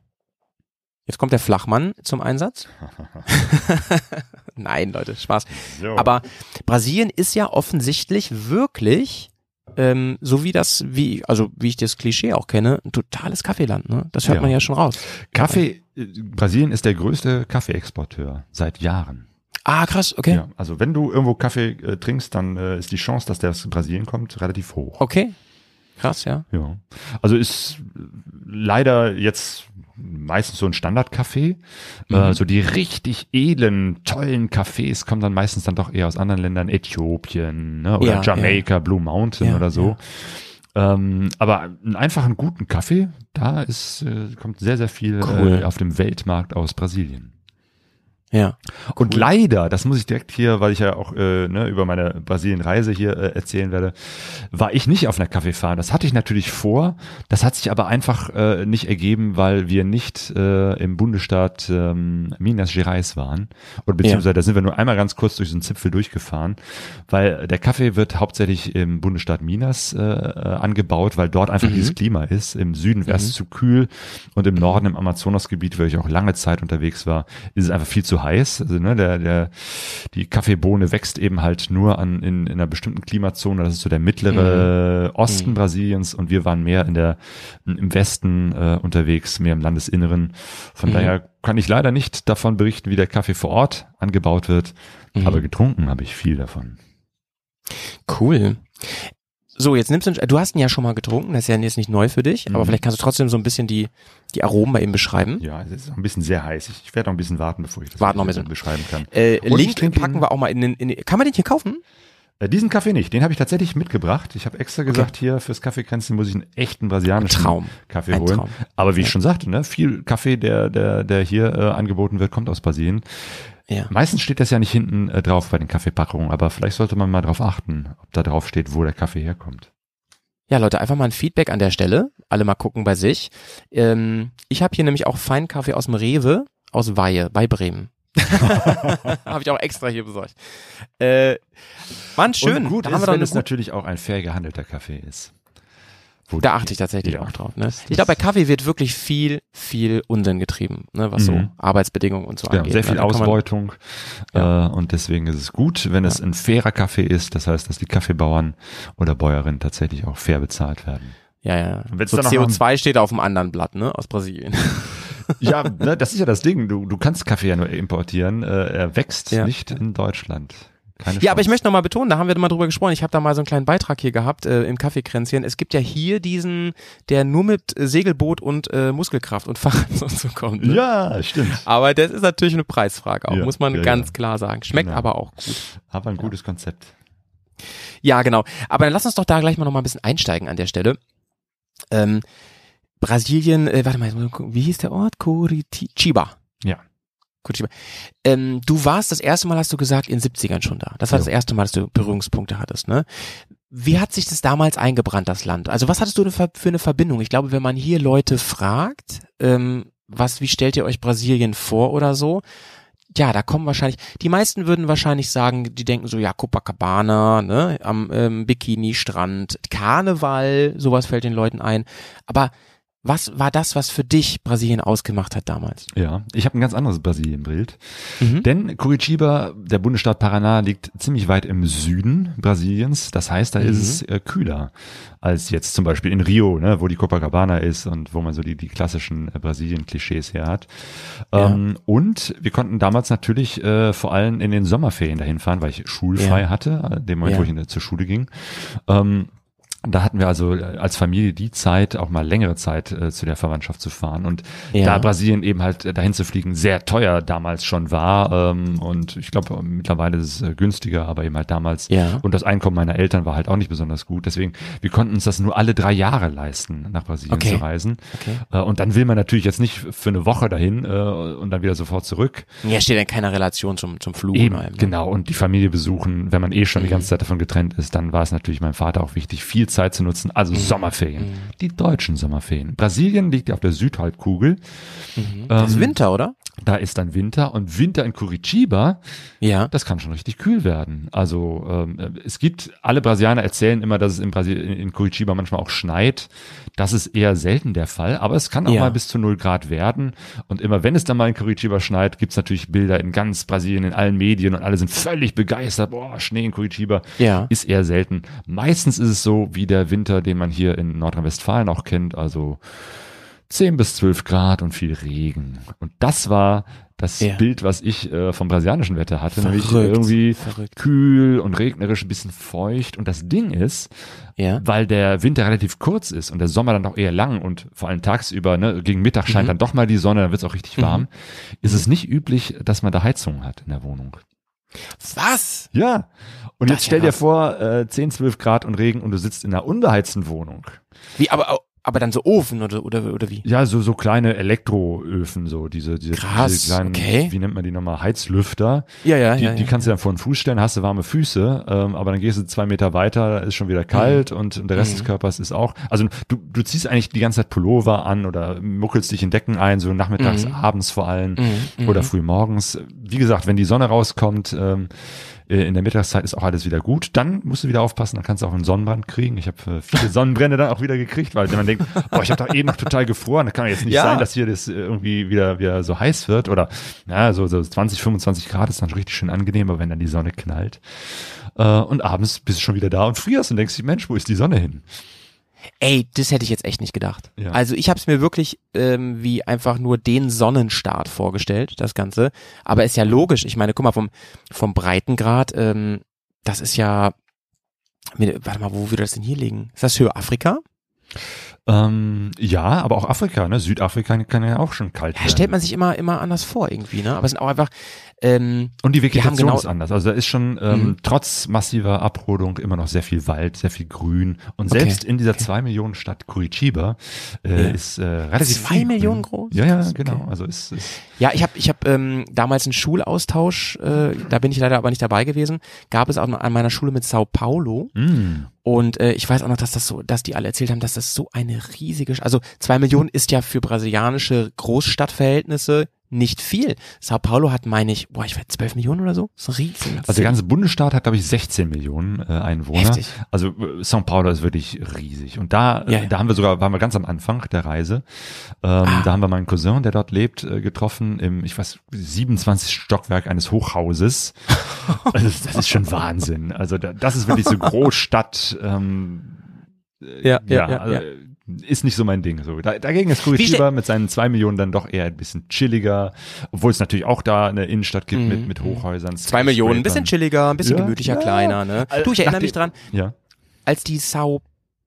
Jetzt kommt der Flachmann zum Einsatz. Nein, Leute, Spaß. So. Aber Brasilien ist ja offensichtlich wirklich, ähm, so wie das, wie, also wie ich das Klischee auch kenne, ein totales Kaffeeland. Ne? Das hört Ja. man ja schon raus. Kaffee, äh, Brasilien ist der größte Kaffeeexporteur seit Jahren. Ah, krass, okay. Ja, also wenn du irgendwo Kaffee äh, trinkst, dann äh, ist die Chance, dass der aus Brasilien kommt, relativ hoch. Okay. Krass, ja. Ja. Also ist äh, leider jetzt meistens so ein Standardkaffee. Mhm. Äh, so die richtig edlen, tollen Cafés kommen dann meistens dann doch eher aus anderen Ländern, Äthiopien ne, oder Ja, Jamaika, Blue Mountain Ja, oder so. Ähm, aber einen einfachen guten Kaffee, da ist, äh, kommt sehr, sehr viel Cool. äh, auf dem Weltmarkt aus Brasilien. Ja. Und leider, das muss ich direkt hier, weil ich ja auch äh, ne, über meine Brasilien-Reise hier äh, erzählen werde, war ich nicht auf einer Kaffeefahrt. Das hatte ich natürlich vor. Das hat sich aber einfach äh, nicht ergeben, weil wir nicht äh, im Bundesstaat ähm, Minas Gerais waren. Oder beziehungsweise da sind wir nur einmal ganz kurz durch so einen Zipfel durchgefahren, weil der Kaffee wird hauptsächlich im Bundesstaat Minas äh, äh, angebaut, weil dort einfach Mhm. dieses Klima ist. Im Süden wäre es zu kühl und im Norden, im Amazonasgebiet, wo ich auch lange Zeit unterwegs war, ist es einfach viel zu heiß. Also ne, der, der, die Kaffeebohne wächst eben halt nur an in, in einer bestimmten Klimazone. Das ist so der mittlere Osten Mhm. Brasiliens und wir waren mehr in der im Westen äh, unterwegs, mehr im Landesinneren. Von Mhm. daher kann ich leider nicht davon berichten, wie der Kaffee vor Ort angebaut wird, Mhm. aber getrunken habe ich viel davon. Cool. So, jetzt nimmst du, du hast ihn ja schon mal getrunken, das ist ja jetzt nicht neu für dich, aber Mhm. vielleicht kannst du trotzdem so ein bisschen die, die Aromen bei ihm beschreiben. Ja, es ist ein bisschen sehr heiß. Ich, ich werde noch ein bisschen warten, bevor ich das Warten noch ein bisschen. beschreiben kann. Äh, Und ich Link packen wir auch mal in den, in kann man den hier kaufen? Äh, diesen Kaffee nicht, den habe ich tatsächlich mitgebracht. Ich habe extra gesagt, hier fürs Kaffeekränzchen muss ich einen echten brasilianischen Traum. Kaffee Ein holen. Traum. Aber wie ich schon sagte, ne, viel Kaffee, der, der, der hier äh, angeboten wird, kommt aus Brasilien. Ja. Meistens steht das ja nicht hinten äh, drauf bei den Kaffeepackungen, aber vielleicht sollte man mal drauf achten, ob da drauf steht, wo der Kaffee herkommt. Ja, Leute, einfach mal ein Feedback an der Stelle. Alle mal gucken bei sich. Ähm, ich habe hier nämlich auch Feinkaffee aus dem Rewe aus Weihe bei Bremen. habe ich auch extra hier besorgt. Äh, Mann, schön. Und gut da ist, haben wir wenn es natürlich auch ein fair gehandelter Kaffee ist. Da achte ich tatsächlich Ja. auch drauf. Ne? Ich glaube, bei Kaffee wird wirklich viel, viel Unsinn getrieben, ne? was so Mhm. Arbeitsbedingungen und so Genau, angeht. sehr ne? viel man- Ausbeutung Ja. äh, und deswegen ist es gut, wenn es ein fairer Kaffee ist, das heißt, dass die Kaffeebauern oder Bäuerinnen tatsächlich auch fair bezahlt werden. Ja, ja. So dann noch CO2 steht auf dem anderen Blatt, ne? Aus Brasilien. Ja, ne, das ist ja das Ding, du, du kannst Kaffee ja nur importieren, äh, er wächst Ja. nicht in Deutschland. Keine Ja, aber ich möchte noch mal betonen, da haben wir mal drüber gesprochen. Ich habe da mal so einen kleinen Beitrag hier gehabt äh, im Kaffeekränzchen. Es gibt ja hier diesen, der nur mit äh, Segelboot und äh, Muskelkraft und Fahrrad und so kommt. Ne? Ja, stimmt. Aber das ist natürlich eine Preisfrage auch, Ja, muss man ja, ganz ja. klar sagen. Schmeckt Genau. aber auch gut. Aber ein gutes Konzept. Ja, genau. Aber dann lass uns doch da gleich mal noch mal ein bisschen einsteigen an der Stelle. Ähm, Brasilien, äh, warte mal, wie hieß der Ort? Curitiba. Curitiba. Ähm, du warst das erste Mal, hast du gesagt, in 70ern schon da. Das war Ja. das erste Mal, dass du Berührungspunkte hattest, ne? Wie hat sich das damals eingebrannt, das Land? Also was hattest du für eine Verbindung? Ich glaube, wenn man hier Leute fragt, ähm, was, wie stellt ihr euch Brasilien vor oder so? Ja, da kommen wahrscheinlich, die meisten würden wahrscheinlich sagen, die denken so, ja, Copacabana, ne, am ähm, Bikini-Strand, Karneval, sowas fällt den Leuten ein. Aber was war das, was für dich Brasilien ausgemacht hat damals? Ja, ich habe ein ganz anderes Brasilien-Bild. Mhm. Denn Curitiba, der Bundesstaat Paraná, liegt ziemlich weit im Süden Brasiliens. Das heißt, da ist Mhm. es äh, kühler als jetzt zum Beispiel in Rio, ne, wo die Copacabana ist und wo man so die, die klassischen äh, Brasilien-Klischees her hat. Ja. Ähm, und wir konnten damals natürlich äh, vor allem in den Sommerferien dahin fahren, weil ich schulfrei Ja. hatte, äh, dem Moment, Ja. wo ich in, zur Schule ging. Ähm, da hatten wir also äh, als Familie die Zeit, auch mal längere Zeit äh, zu der Verwandtschaft zu fahren. Und Ja. da Brasilien eben halt äh, dahin zu fliegen sehr teuer damals schon war ähm, und ich glaube mittlerweile ist es äh, günstiger, aber eben halt damals Ja. und das Einkommen meiner Eltern war halt auch nicht besonders gut. Deswegen, wir konnten uns das nur alle drei Jahre leisten, nach Brasilien Okay. zu reisen. Okay. Äh, und dann will man natürlich jetzt nicht für eine Woche dahin äh, und dann wieder sofort zurück. Ja, steht in keiner Relation zum, zum Flug. Eben, allem, ne? genau. Und die Familie besuchen, wenn man eh schon die Mhm. ganze Zeit davon getrennt ist, dann war es natürlich meinem Vater auch wichtig, viel Zeit zu nutzen, also Sommerferien. Die deutschen Sommerferien. Brasilien liegt ja auf der Südhalbkugel. Das ist Ähm, Winter, oder? Da ist dann Winter und Winter in Curitiba, Ja. das kann schon richtig kühl werden. Also ähm, es gibt, alle Brasilianer erzählen immer, dass es in, Brasil in Curitiba manchmal auch schneit. Das ist eher selten der Fall, aber es kann auch Ja. mal bis zu 0 Grad werden. Und immer wenn es dann mal in Curitiba schneit, gibt's natürlich Bilder in ganz Brasilien, in allen Medien und alle sind völlig begeistert. Boah, Schnee in Curitiba Ja. ist eher selten. Meistens ist es so wie der Winter, den man hier in Nordrhein-Westfalen auch kennt, also 10 bis 12 Grad und viel Regen. Und das war das Ja. Bild, was ich äh, vom brasilianischen Wetter hatte, nämlich Verrückt, irgendwie verrückt. kühl und regnerisch, ein bisschen feucht. Und das Ding ist, Ja. weil der Winter relativ kurz ist und der Sommer dann auch eher lang und vor allem tagsüber, ne, gegen Mittag scheint Mhm. dann doch mal die Sonne, dann wird's auch richtig warm, ist es nicht üblich, dass man da Heizung hat in der Wohnung. Was? Ja. Und Das jetzt stell ja dir vor, äh, 10, 12 Grad und Regen und du sitzt in einer unbeheizten Wohnung. Wie, aber, aber dann so Ofen oder, oder, oder wie? Ja, so, so kleine Elektroöfen, so diese, diese, Krass, diese kleinen, okay. wie nennt man die nochmal, Heizlüfter. Ja, ja, Die, ja. die kannst du dann vor den Fuß stellen, hast du warme Füße, ähm, aber dann gehst du zwei Meter weiter, ist schon wieder kalt und, und der Rest Mhm. des Körpers ist auch, also du, du ziehst eigentlich die ganze Zeit Pullover an oder muckelst dich in Decken ein, so nachmittags, Mhm. abends vor allem Mhm, oder mhm. früh morgens. Wie gesagt, wenn die Sonne rauskommt, ähm, äh, in der Mittagszeit ist auch alles wieder gut. Dann musst du wieder aufpassen, dann kannst du auch einen Sonnenbrand kriegen. Ich habe äh, viele Sonnenbrände dann auch wieder gekriegt, weil man denkt, oh, ich habe doch eben noch total gefroren. Da kann jetzt nicht Ja. sein, dass hier das äh, irgendwie wieder wieder so heiß wird oder ja, so, so 20, 25 Grad ist dann richtig schön angenehm, aber wenn dann die Sonne knallt äh, und abends bist du schon wieder da und frierst und denkst Mensch, wo ist die Sonne hin? Ey, das hätte ich jetzt echt nicht gedacht. Ja. Also ich habe es mir wirklich ähm, wie einfach nur den Sonnenstart vorgestellt, das Ganze. Aber ist ja logisch. Ich meine, guck mal, vom, vom Breitengrad, ähm, das ist ja, warte mal, wo würde das denn hier liegen? Ist das Höhe Afrika? Ähm, ja, aber auch Afrika, ne? Südafrika kann ja auch schon kalt Ja, werden. stellt man sich immer, immer anders vor irgendwie, ne? Aber es sind auch einfach, ähm, Und die Vegetation genau- ist anders. Also da ist schon ähm, Mhm. trotz massiver Abrodung immer noch sehr viel Wald, sehr viel Grün. Und Okay. selbst in dieser zwei Millionen Stadt Curitiba äh, Ja. ist äh, relativ zwei viel Millionen Grün. groß? Ja, ja, genau. okay. Also ist, ist Ja, ich habe ich hab, ähm, damals einen Schulaustausch, äh, da bin ich leider aber nicht dabei gewesen, gab es auch an meiner Schule mit Sao Paulo. mh, Und äh, ich weiß auch noch, dass das so, dass die alle erzählt haben, dass das so eine riesige, also zwei Millionen ist ja für brasilianische Großstadtverhältnisse nicht viel. Sao Paulo hat, meine ich, boah, ich weiß, zwölf Millionen oder so? Das ist riesig. also der ganze Bundesstaat hat, glaube ich, 16 Millionen äh, Einwohner. Heftig. Also äh, São Paulo ist wirklich riesig. Und da, Ja, äh, ja. da haben wir sogar, waren wir ganz am Anfang der Reise. Ähm, Ah. Da haben wir meinen Cousin, der dort lebt, äh, getroffen im, ich weiß, 27 Stockwerk eines Hochhauses. Also das, ist schon Wahnsinn. Also da, das ist wirklich so Großstadt. Ähm, äh, Ja, ja, ja, also, ja. Ist nicht so mein Ding. So. Da, dagegen ist Curitiba mit seinen zwei Millionen dann doch eher ein bisschen chilliger, obwohl es natürlich auch da eine Innenstadt gibt Mhm. mit, mit Hochhäusern. Zwei Millionen, ein bisschen chilliger, ein bisschen Ja, gemütlicher, ja. kleiner, ne? Du, ich erinnere mich dran, Ja. als die Sao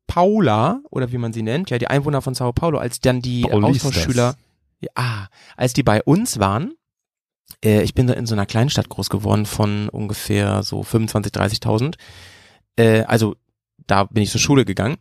Paula, oder wie man sie nennt, ja, die Einwohner von Sao Paulo, als dann die Paulistas. Austauschschüler, ja, ah, als die bei uns waren, äh, ich bin in so einer Kleinstadt groß geworden von ungefähr so 25, 30.000, äh, also da bin ich zur Schule gegangen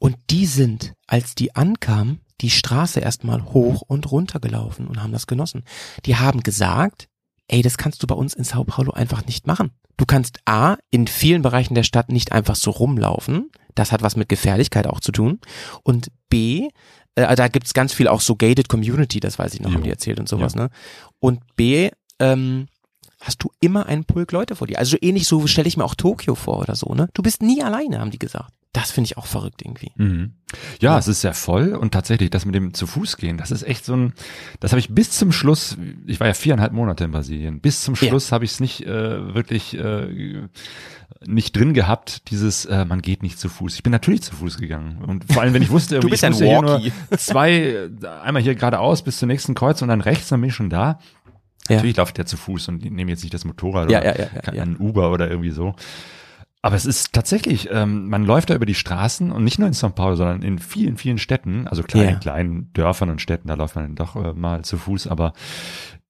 und die sind, als die ankamen, die Straße erstmal hoch und runter gelaufen und haben das genossen. Die haben gesagt, ey, das kannst du bei uns in Sao Paulo einfach nicht machen. Du kannst A, in vielen Bereichen der Stadt nicht einfach so rumlaufen. Das hat was mit Gefährlichkeit auch zu tun. Und B, äh, da gibt's ganz viel auch so gated community, das weiß ich noch, Jo. haben die erzählt und sowas, ne? Und B, ähm, hast du immer einen Pulk Leute vor dir. Also ähnlich so stelle ich mir auch Tokio vor oder so, ne? Du bist nie alleine, haben die gesagt. Das finde ich auch verrückt irgendwie. Mhm. Ja, Ja. es ist sehr voll und tatsächlich das mit dem zu Fuß gehen, das ist echt so ein, das habe ich bis zum Schluss, ich war ja viereinhalb Monate in Brasilien, bis zum Ja. Schluss habe ich es nicht äh, wirklich äh, nicht drin gehabt, dieses äh, man geht nicht zu Fuß. Ich bin natürlich zu Fuß gegangen und vor allem wenn ich wusste, Du bist ich ein ja Walkie. zwei, äh, einmal hier geradeaus bis zur nächsten Kreuz und dann rechts, dann bin ich schon da. Ja. Natürlich laufe ich ja zu Fuß und nehme jetzt nicht das Motorrad Ja, oder ja, ja, ja, ja. ein Uber oder irgendwie so. Aber es ist tatsächlich, ähm, man läuft da über die Straßen und nicht nur in São Paulo, sondern in vielen, vielen Städten, also kleinen, Ja. kleinen Dörfern und Städten, da läuft man dann doch äh, mal zu Fuß, aber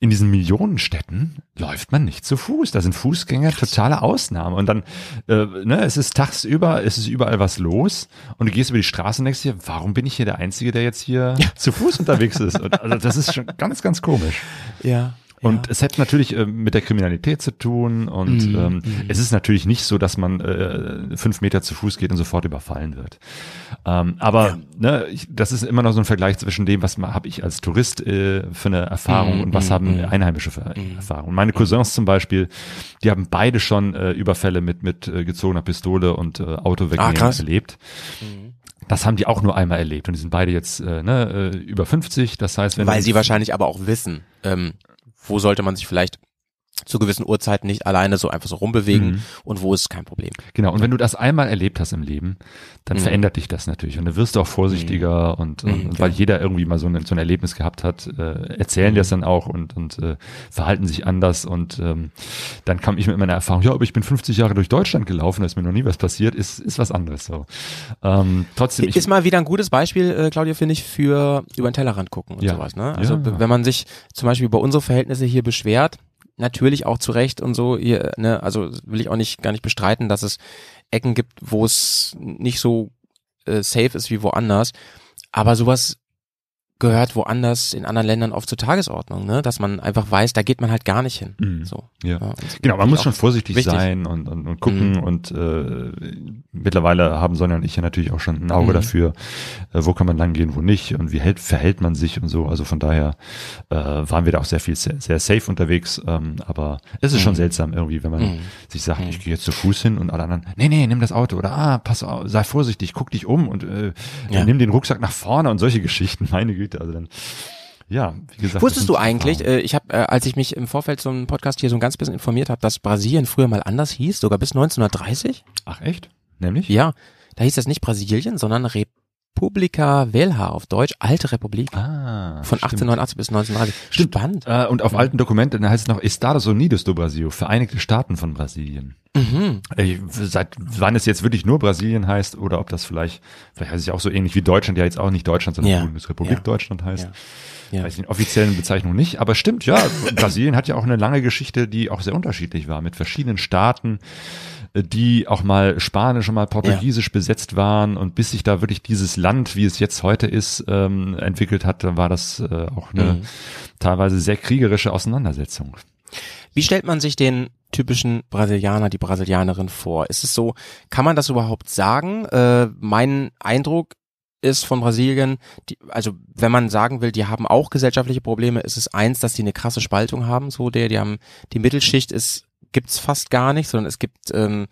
in diesen Millionenstädten läuft man nicht zu Fuß. Da sind Fußgänger totale Ausnahme. Und dann, äh, ne, es ist tagsüber, es ist überall was los und du gehst über die Straße und denkst dir, warum bin ich hier der Einzige, der jetzt hier zu Fuß unterwegs ist? Und, also das ist schon ganz, ganz komisch. Ja. Und es hat natürlich äh, mit der Kriminalität zu tun und Mhm, ähm, mhm. es ist natürlich nicht so, dass man äh, fünf Meter zu Fuß geht und sofort überfallen wird. Ähm, aber ne, ich, das ist immer noch so ein Vergleich zwischen dem, was habe ich als Tourist äh, für eine Erfahrung Mhm, und was mhm, haben mhm. Einheimische für Erfahrungen. Meine Cousins zum Beispiel, die haben beide schon äh, Überfälle mit mit äh, gezogener Pistole und äh, Auto wegnehmen Ah, erlebt. Mhm. Das haben die auch nur einmal erlebt und die sind beide jetzt äh, ne, äh, über 50. Das heißt, wenn Weil sie wahrscheinlich aber auch wissen, ähm, wo sollte man sich vielleicht zu gewissen Uhrzeiten nicht alleine so einfach so rumbewegen Mhm. und wo ist kein Problem. Genau, und wenn du das einmal erlebt hast im Leben, dann Mhm. verändert dich das natürlich. Und dann wirst du auch vorsichtiger und, und, Mhm, und weil jeder irgendwie mal so ein, so ein Erlebnis gehabt hat, äh, erzählen die das dann auch und, und äh, verhalten sich anders. Und ähm, dann kam ich mit meiner Erfahrung, ja, aber ich bin 50 Jahre durch Deutschland gelaufen, da ist mir noch nie was passiert, ist, ist was anderes so. Ähm, trotzdem, ich, ist mal wieder ein gutes Beispiel, äh, Claudia, finde ich, für über den Tellerrand gucken und Ja. sowas. Ne? Also ja. wenn man sich zum Beispiel über unsere Verhältnisse hier beschwert, natürlich auch zu Recht und so, hier, ne, also will ich auch nicht gar nicht bestreiten, dass es Ecken gibt, wo es nicht so äh, safe ist wie woanders. Aber sowas gehört woanders in anderen Ländern oft zur Tagesordnung, ne? Dass man einfach weiß, da geht man halt gar nicht hin. Mhm. So. ja. Genau, man muss schon vorsichtig wichtig. sein und, und, und gucken Mhm. und äh, mittlerweile haben Sonja und ich ja natürlich auch schon ein Auge Mhm. dafür, äh, wo kann man lang gehen, wo nicht und wie hält, verhält man sich und so. Also von daher äh, waren wir da auch sehr viel, sehr, sehr safe unterwegs, ähm, aber es ist schon Mhm. seltsam irgendwie, wenn man Mhm. sich sagt, Mhm. ich gehe jetzt zu Fuß hin und alle anderen, nee, nee, nimm das Auto oder ah, pass auf, sei vorsichtig, guck dich um und äh, Ja. nimm den Rucksack nach vorne und solche Geschichten, meine Güte, also dann ja, wie gesagt. Wusstest du eigentlich, äh, ich habe, äh, als ich mich im Vorfeld zum Podcast hier so ein ganz bisschen informiert habe, dass Brasilien früher mal anders hieß, sogar bis 1930? Ach echt? Nämlich? Ja, da hieß das nicht Brasilien, sondern Republica Velha auf Deutsch, Alte Republik. Ah, Von stimmt. 1889 bis 1930. Stimmt. Spannend. Äh, und auf alten Dokumenten heißt es noch Estados Unidos do Brasil, Vereinigte Staaten von Brasilien. Mhm. Ich, seit wann es jetzt wirklich nur Brasilien heißt oder ob das vielleicht, vielleicht heißt es ja auch so ähnlich wie Deutschland, ja jetzt auch nicht Deutschland, sondern Ja. Bundesrepublik Ja. Deutschland heißt. Ja. Ja. Weiß nicht, offiziellen Bezeichnung nicht, aber stimmt, ja. Brasilien hat ja auch eine lange Geschichte, die auch sehr unterschiedlich war, mit verschiedenen Staaten, die auch mal Spanisch und mal Portugiesisch besetzt waren und bis sich da wirklich dieses Land, wie es jetzt heute ist, ähm, entwickelt hat, dann war das äh, auch eine Mhm. teilweise sehr kriegerische Auseinandersetzung. Wie stellt man sich den typischen Brasilianer, die Brasilianerin vor? Ist es so, kann man das überhaupt sagen? Äh, mein Eindruck ist von Brasilien, die, also wenn man sagen will, die haben auch gesellschaftliche Probleme, ist es eins, dass die eine krasse Spaltung haben. So der, die haben die Mittelschicht ist gibt's fast gar nicht, sondern es gibt ähm,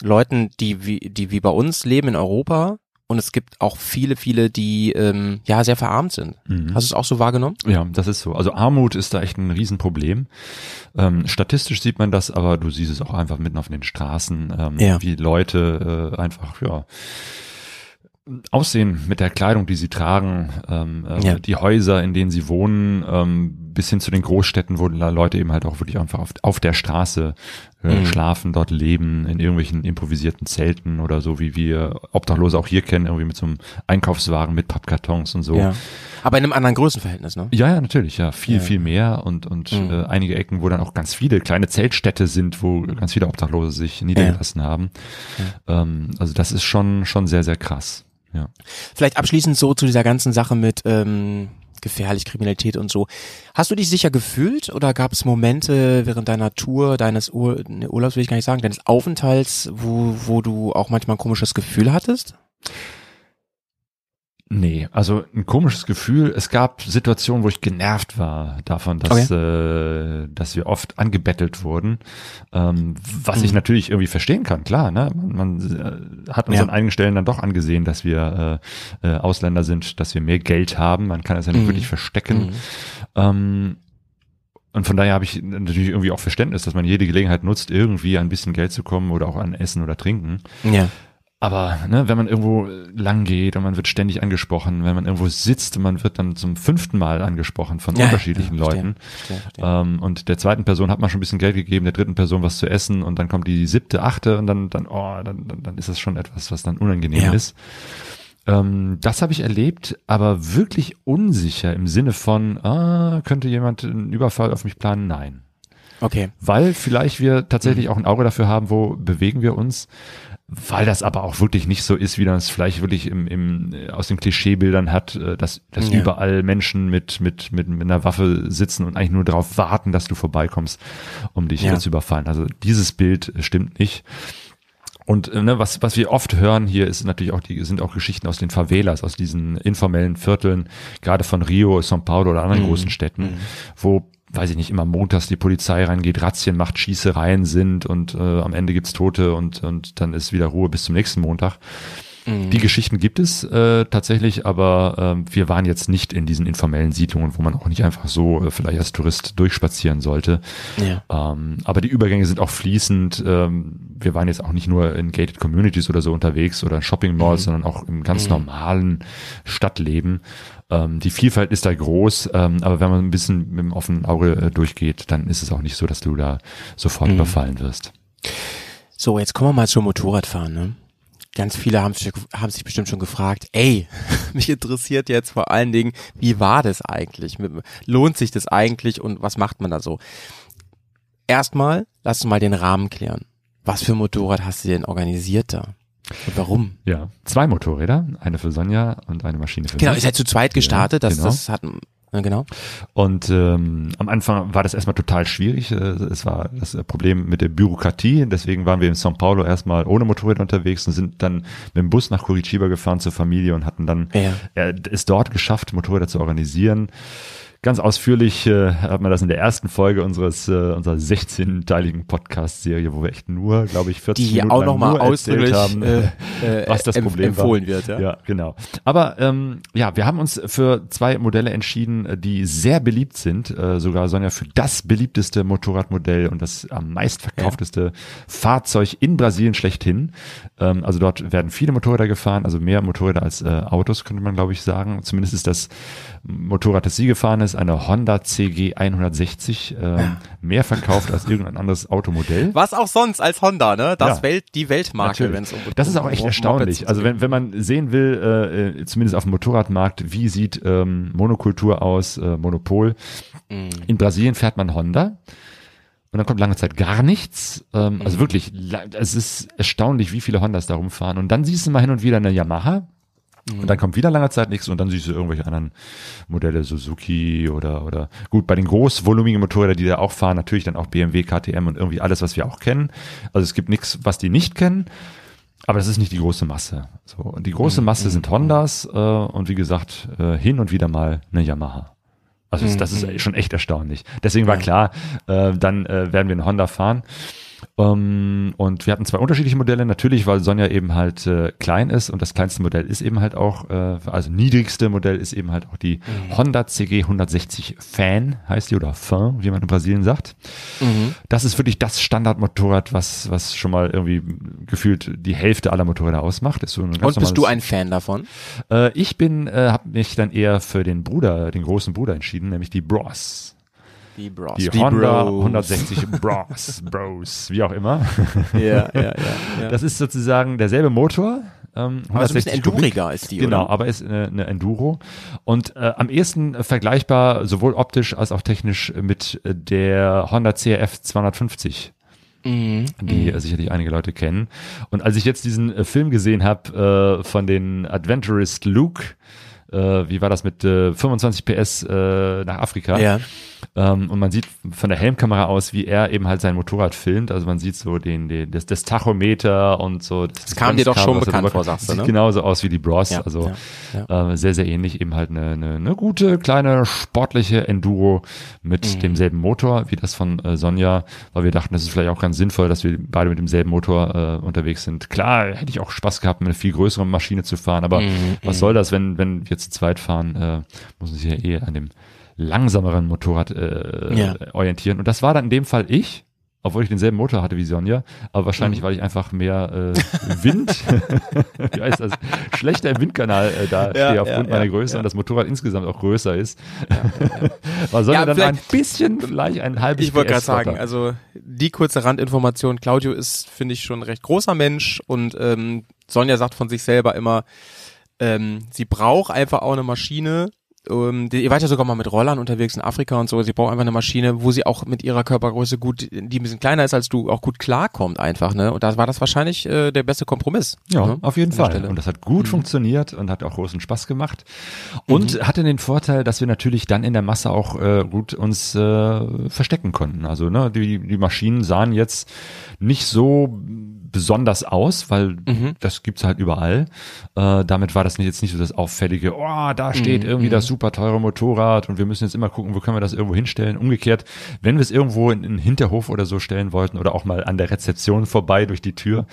Leuten, die wie die wie bei uns leben in Europa und es gibt auch viele, viele, die ähm, ja sehr verarmt sind. Mhm. Hast du es auch so wahrgenommen? Ja, das ist so. Also Armut ist da echt ein Riesenproblem. Ähm, statistisch sieht man das, aber du siehst es auch einfach mitten auf den Straßen, ähm, Ja. wie Leute äh, einfach, ja, aussehen mit der Kleidung, die sie tragen, ähm, äh, Ja. die Häuser, in denen sie wohnen, ähm, bis hin zu den Großstädten, wo Leute eben halt auch wirklich einfach auf, auf der Straße äh, Mhm. schlafen, dort leben, in irgendwelchen improvisierten Zelten oder so, wie wir Obdachlose auch hier kennen, irgendwie mit so einem Einkaufswagen mit Pappkartons und so. Ja. Aber in einem anderen Größenverhältnis, ne? Ja, ja, natürlich, ja. Viel, Ja. viel mehr und, und Mhm. äh, einige Ecken, wo dann auch ganz viele kleine Zeltstädte sind, wo ganz viele Obdachlose sich niedergelassen haben. Ähm, also das ist schon, schon sehr, sehr krass. Ja. Vielleicht abschließend so zu dieser ganzen Sache mit ähm, gefährlich Kriminalität und so. Hast du dich sicher gefühlt oder gab es Momente während deiner Tour, deines Ur ne, Urlaubs will ich gar nicht sagen, deines Aufenthalts, wo, wo du auch manchmal ein komisches Gefühl hattest? Nee, also ein komisches Gefühl. Es gab Situationen, wo ich genervt war davon, dass, äh, dass wir oft angebettelt wurden. Ähm, was ich Mhm. natürlich irgendwie verstehen kann, klar. Ne? Man, man äh, hat uns Ja. an einigen Stellen dann doch angesehen, dass wir äh, äh, Ausländer sind, dass wir mehr Geld haben. Man kann es ja nicht Mhm. wirklich verstecken. Mhm. Ähm, und von daher habe ich natürlich irgendwie auch Verständnis, dass man jede Gelegenheit nutzt, irgendwie an ein bisschen Geld zu kommen oder auch an Essen oder Trinken. Ja. Aber ne, wenn man irgendwo lang geht und man wird ständig angesprochen, wenn man irgendwo sitzt und man wird dann zum fünften Mal angesprochen von Ja, unterschiedlichen ja, verstehe, Leuten. verstehe, verstehe. Ähm, und der zweiten Person hat man schon ein bisschen Geld gegeben, der dritten Person was zu essen und dann kommt die siebte, achte und dann, dann, oh, dann, dann, dann ist das schon etwas, was dann unangenehm Ja. ist. Ähm, das habe ich erlebt, aber wirklich unsicher im Sinne von, ah, könnte jemand einen Überfall auf mich planen? Nein. Okay. weil vielleicht wir tatsächlich auch ein Auge dafür haben, wo bewegen wir uns. Weil das aber auch wirklich nicht so ist, wie es vielleicht wirklich im, im, äh, aus den Klischeebildern hat, äh, dass, dass Ja. überall Menschen mit, mit, mit, mit einer Waffe sitzen und eigentlich nur darauf warten, dass du vorbeikommst, um dich Ja. zu überfallen. Also dieses Bild stimmt nicht. Und äh, ne, was, was wir oft hören hier, ist natürlich auch die, sind auch Geschichten aus den Favelas, aus diesen informellen Vierteln, gerade von Rio, São Paulo oder anderen großen Städten, wo, weiß ich nicht, immer montags die Polizei reingeht, Razzien macht, Schießereien sind und äh, am Ende gibt's Tote und, und dann ist wieder Ruhe bis zum nächsten Montag. Die Geschichten gibt es äh, tatsächlich, aber ähm, wir waren jetzt nicht in diesen informellen Siedlungen, wo man auch nicht einfach so äh, vielleicht als Tourist durchspazieren sollte. Ja. Ähm, aber die Übergänge sind auch fließend. Ähm, wir waren jetzt auch nicht nur in gated Communities oder so unterwegs oder in Shopping Malls, sondern auch im ganz normalen Stadtleben. Ähm, die Vielfalt ist da groß, ähm, aber wenn man ein bisschen mit dem offenen Auge äh, durchgeht, dann ist es auch nicht so, dass du da sofort überfallen wirst. So, jetzt kommen wir mal zum Motorradfahren. Ne? Ganz viele haben sich, haben sich bestimmt schon gefragt, ey, mich interessiert jetzt vor allen Dingen, wie war das eigentlich? Lohnt sich das eigentlich und was macht man da so? Erstmal, lass uns mal den Rahmen klären. Was für ein Motorrad hast du denn organisiert da? Und warum? Ja, zwei Motorräder, eine für Sonja und eine Maschine für Genau, ihr seid zu zweit gestartet, das, genau. das hat, ja, genau. Und ähm, am Anfang war das erstmal total schwierig. Äh, Es war das Problem mit der Bürokratie. Deswegen waren wir in São Paulo erstmal ohne Motorräder unterwegs und sind dann mit dem Bus nach Curitiba gefahren zur Familie und hatten dann Ja. äh, es dort geschafft, Motorräder zu organisieren. Ganz ausführlich äh, hat man das in der ersten Folge unseres äh, unserer 16-teiligen Podcast-Serie, wo wir echt nur, glaube ich, 40 Die Minuten auch nur erzählt ausdrücklich haben, äh, äh, was das Problem war. empfohlen wird. Ja. Ja, genau. Aber ähm, ja, wir haben uns für zwei Modelle entschieden, äh, die sehr beliebt sind. Äh, sogar Sonja für das beliebteste Motorradmodell und das am meistverkaufteste Fahrzeug in Brasilien schlechthin. Ähm, also dort werden viele Motorräder gefahren, also mehr Motorräder als äh, Autos, könnte man glaube ich sagen. Zumindest ist das Motorrad, das sie gefahren ist, eine Honda CG 160, ähm, mehr verkauft als irgendein anderes Automodell. Was auch sonst als Honda, ne? Das Ja. Welt, die Weltmarke, wenn es um Das ist auch echt erstaunlich. Also wenn, wenn man sehen will, äh, äh, zumindest auf dem Motorradmarkt, wie sieht ähm, Monokultur aus, äh, Monopol. Mhm. In Brasilien fährt man Honda. Und dann kommt lange Zeit gar nichts. Ähm, Also wirklich, la- es ist erstaunlich, wie viele Hondas da rumfahren. Und dann siehst du mal hin und wieder eine Yamaha. Und dann kommt wieder lange Zeit nichts und dann siehst du irgendwelche anderen Modelle, Suzuki oder, oder gut, bei den großvolumigen Motorrädern, die da auch fahren, natürlich dann auch BMW, KTM und irgendwie alles, was wir auch kennen. Also es gibt nichts, was die nicht kennen. Aber das ist nicht die große Masse. So, und die große Masse sind Hondas äh, und wie gesagt, äh, hin und wieder mal eine Yamaha. Also das, das ist schon echt erstaunlich. Deswegen war klar, äh, dann äh, werden wir eine Honda fahren. Ähm, und wir hatten zwei unterschiedliche Modelle, natürlich, weil Sonja eben halt äh, klein ist und das kleinste Modell ist eben halt auch, äh, also niedrigste Modell ist eben halt auch die Honda CG 160 Fan, heißt die, oder Fan, wie man in Brasilien sagt. Das ist wirklich das Standardmotorrad, was, was schon mal irgendwie gefühlt die Hälfte aller Motorräder ausmacht. Ist so Und bist du ein Fan davon? äh, ich bin, äh, habe mich dann eher für den Bruder, den großen Bruder entschieden, nämlich die Bros. Die Bros. Die, Honda 160 Bros, Bros, wie auch immer. Ja, ja, ja. ja. Das ist sozusagen derselbe Motor. Ähm, Aber so ein bisschen 160 Kubik. enduriger als die, Genau, oder? aber ist eine, eine Enduro. Und äh, am ehesten äh, vergleichbar, sowohl optisch als auch technisch, mit äh, der Honda CRF 250 Mhm. die äh, sicherlich einige Leute kennen. Und als ich jetzt diesen äh, Film gesehen habe äh, von den Adventurist Luke, äh, wie war das mit äh, 25 PS äh, nach Afrika? Ja. Ähm, und man sieht von der Helmkamera aus, wie er eben halt sein Motorrad filmt. Also man sieht so den, den das, das Tachometer und so. Das, kam dir doch schon bekannt vor, sagst du, Sieht ne? genauso aus wie die Bros. Ja, also ja, Äh, sehr, sehr ähnlich. Eben halt eine, eine, eine gute, kleine, sportliche Enduro mit Mhm. demselben Motor wie das von äh, Sonja, weil wir dachten, das ist vielleicht auch ganz sinnvoll, dass wir beide mit demselben Motor äh, unterwegs sind. Klar, hätte ich auch Spaß gehabt, mit einer viel größeren Maschine zu fahren, aber Mhm, was soll das, wenn, wenn wir zu zweit fahren, äh, muss man sich ja eh an dem langsameren Motorrad äh, Ja. orientieren. Und das war dann in dem Fall ich, obwohl ich denselben Motor hatte wie Sonja, aber Mhm. wahrscheinlich, weil ich einfach mehr äh, Wind, wie heißt das, schlechter im Windkanal äh, da Ja, stehe aufgrund ja, meiner Größe und das Motorrad insgesamt auch größer ist. war Sonja Ja, dann ein bisschen, vielleicht ein halbes Ich wollte gerade sagen, also die kurze Randinformation, Claudio ist, finde ich, schon ein recht großer Mensch und ähm, Sonja sagt von sich selber immer, ähm, sie braucht einfach auch eine Maschine, ähm, die, ihr wart ja sogar mal mit Rollern unterwegs in Afrika und so. Sie braucht einfach eine Maschine, wo sie auch mit ihrer Körpergröße gut, die ein bisschen kleiner ist als du, auch gut klarkommt einfach, ne? Und da war das wahrscheinlich äh, der beste Kompromiss. Ja, ne? auf jeden Fall. Und das hat gut Mhm. funktioniert und hat auch großen Spaß gemacht. Und Mhm. hatte den Vorteil, dass wir natürlich dann in der Masse auch äh, gut uns äh, verstecken konnten. Also ne, die, die Maschinen sahen jetzt nicht so besonders aus, weil Mhm. das gibt's halt überall. Äh, damit war das jetzt nicht so das auffällige, oh, da steht Mhm, irgendwie mhm. das super teure Motorrad und wir müssen jetzt immer gucken, wo können wir das irgendwo hinstellen. Umgekehrt, wenn wir es irgendwo in einen Hinterhof oder so stellen wollten oder auch mal an der Rezeption vorbei durch die Tür,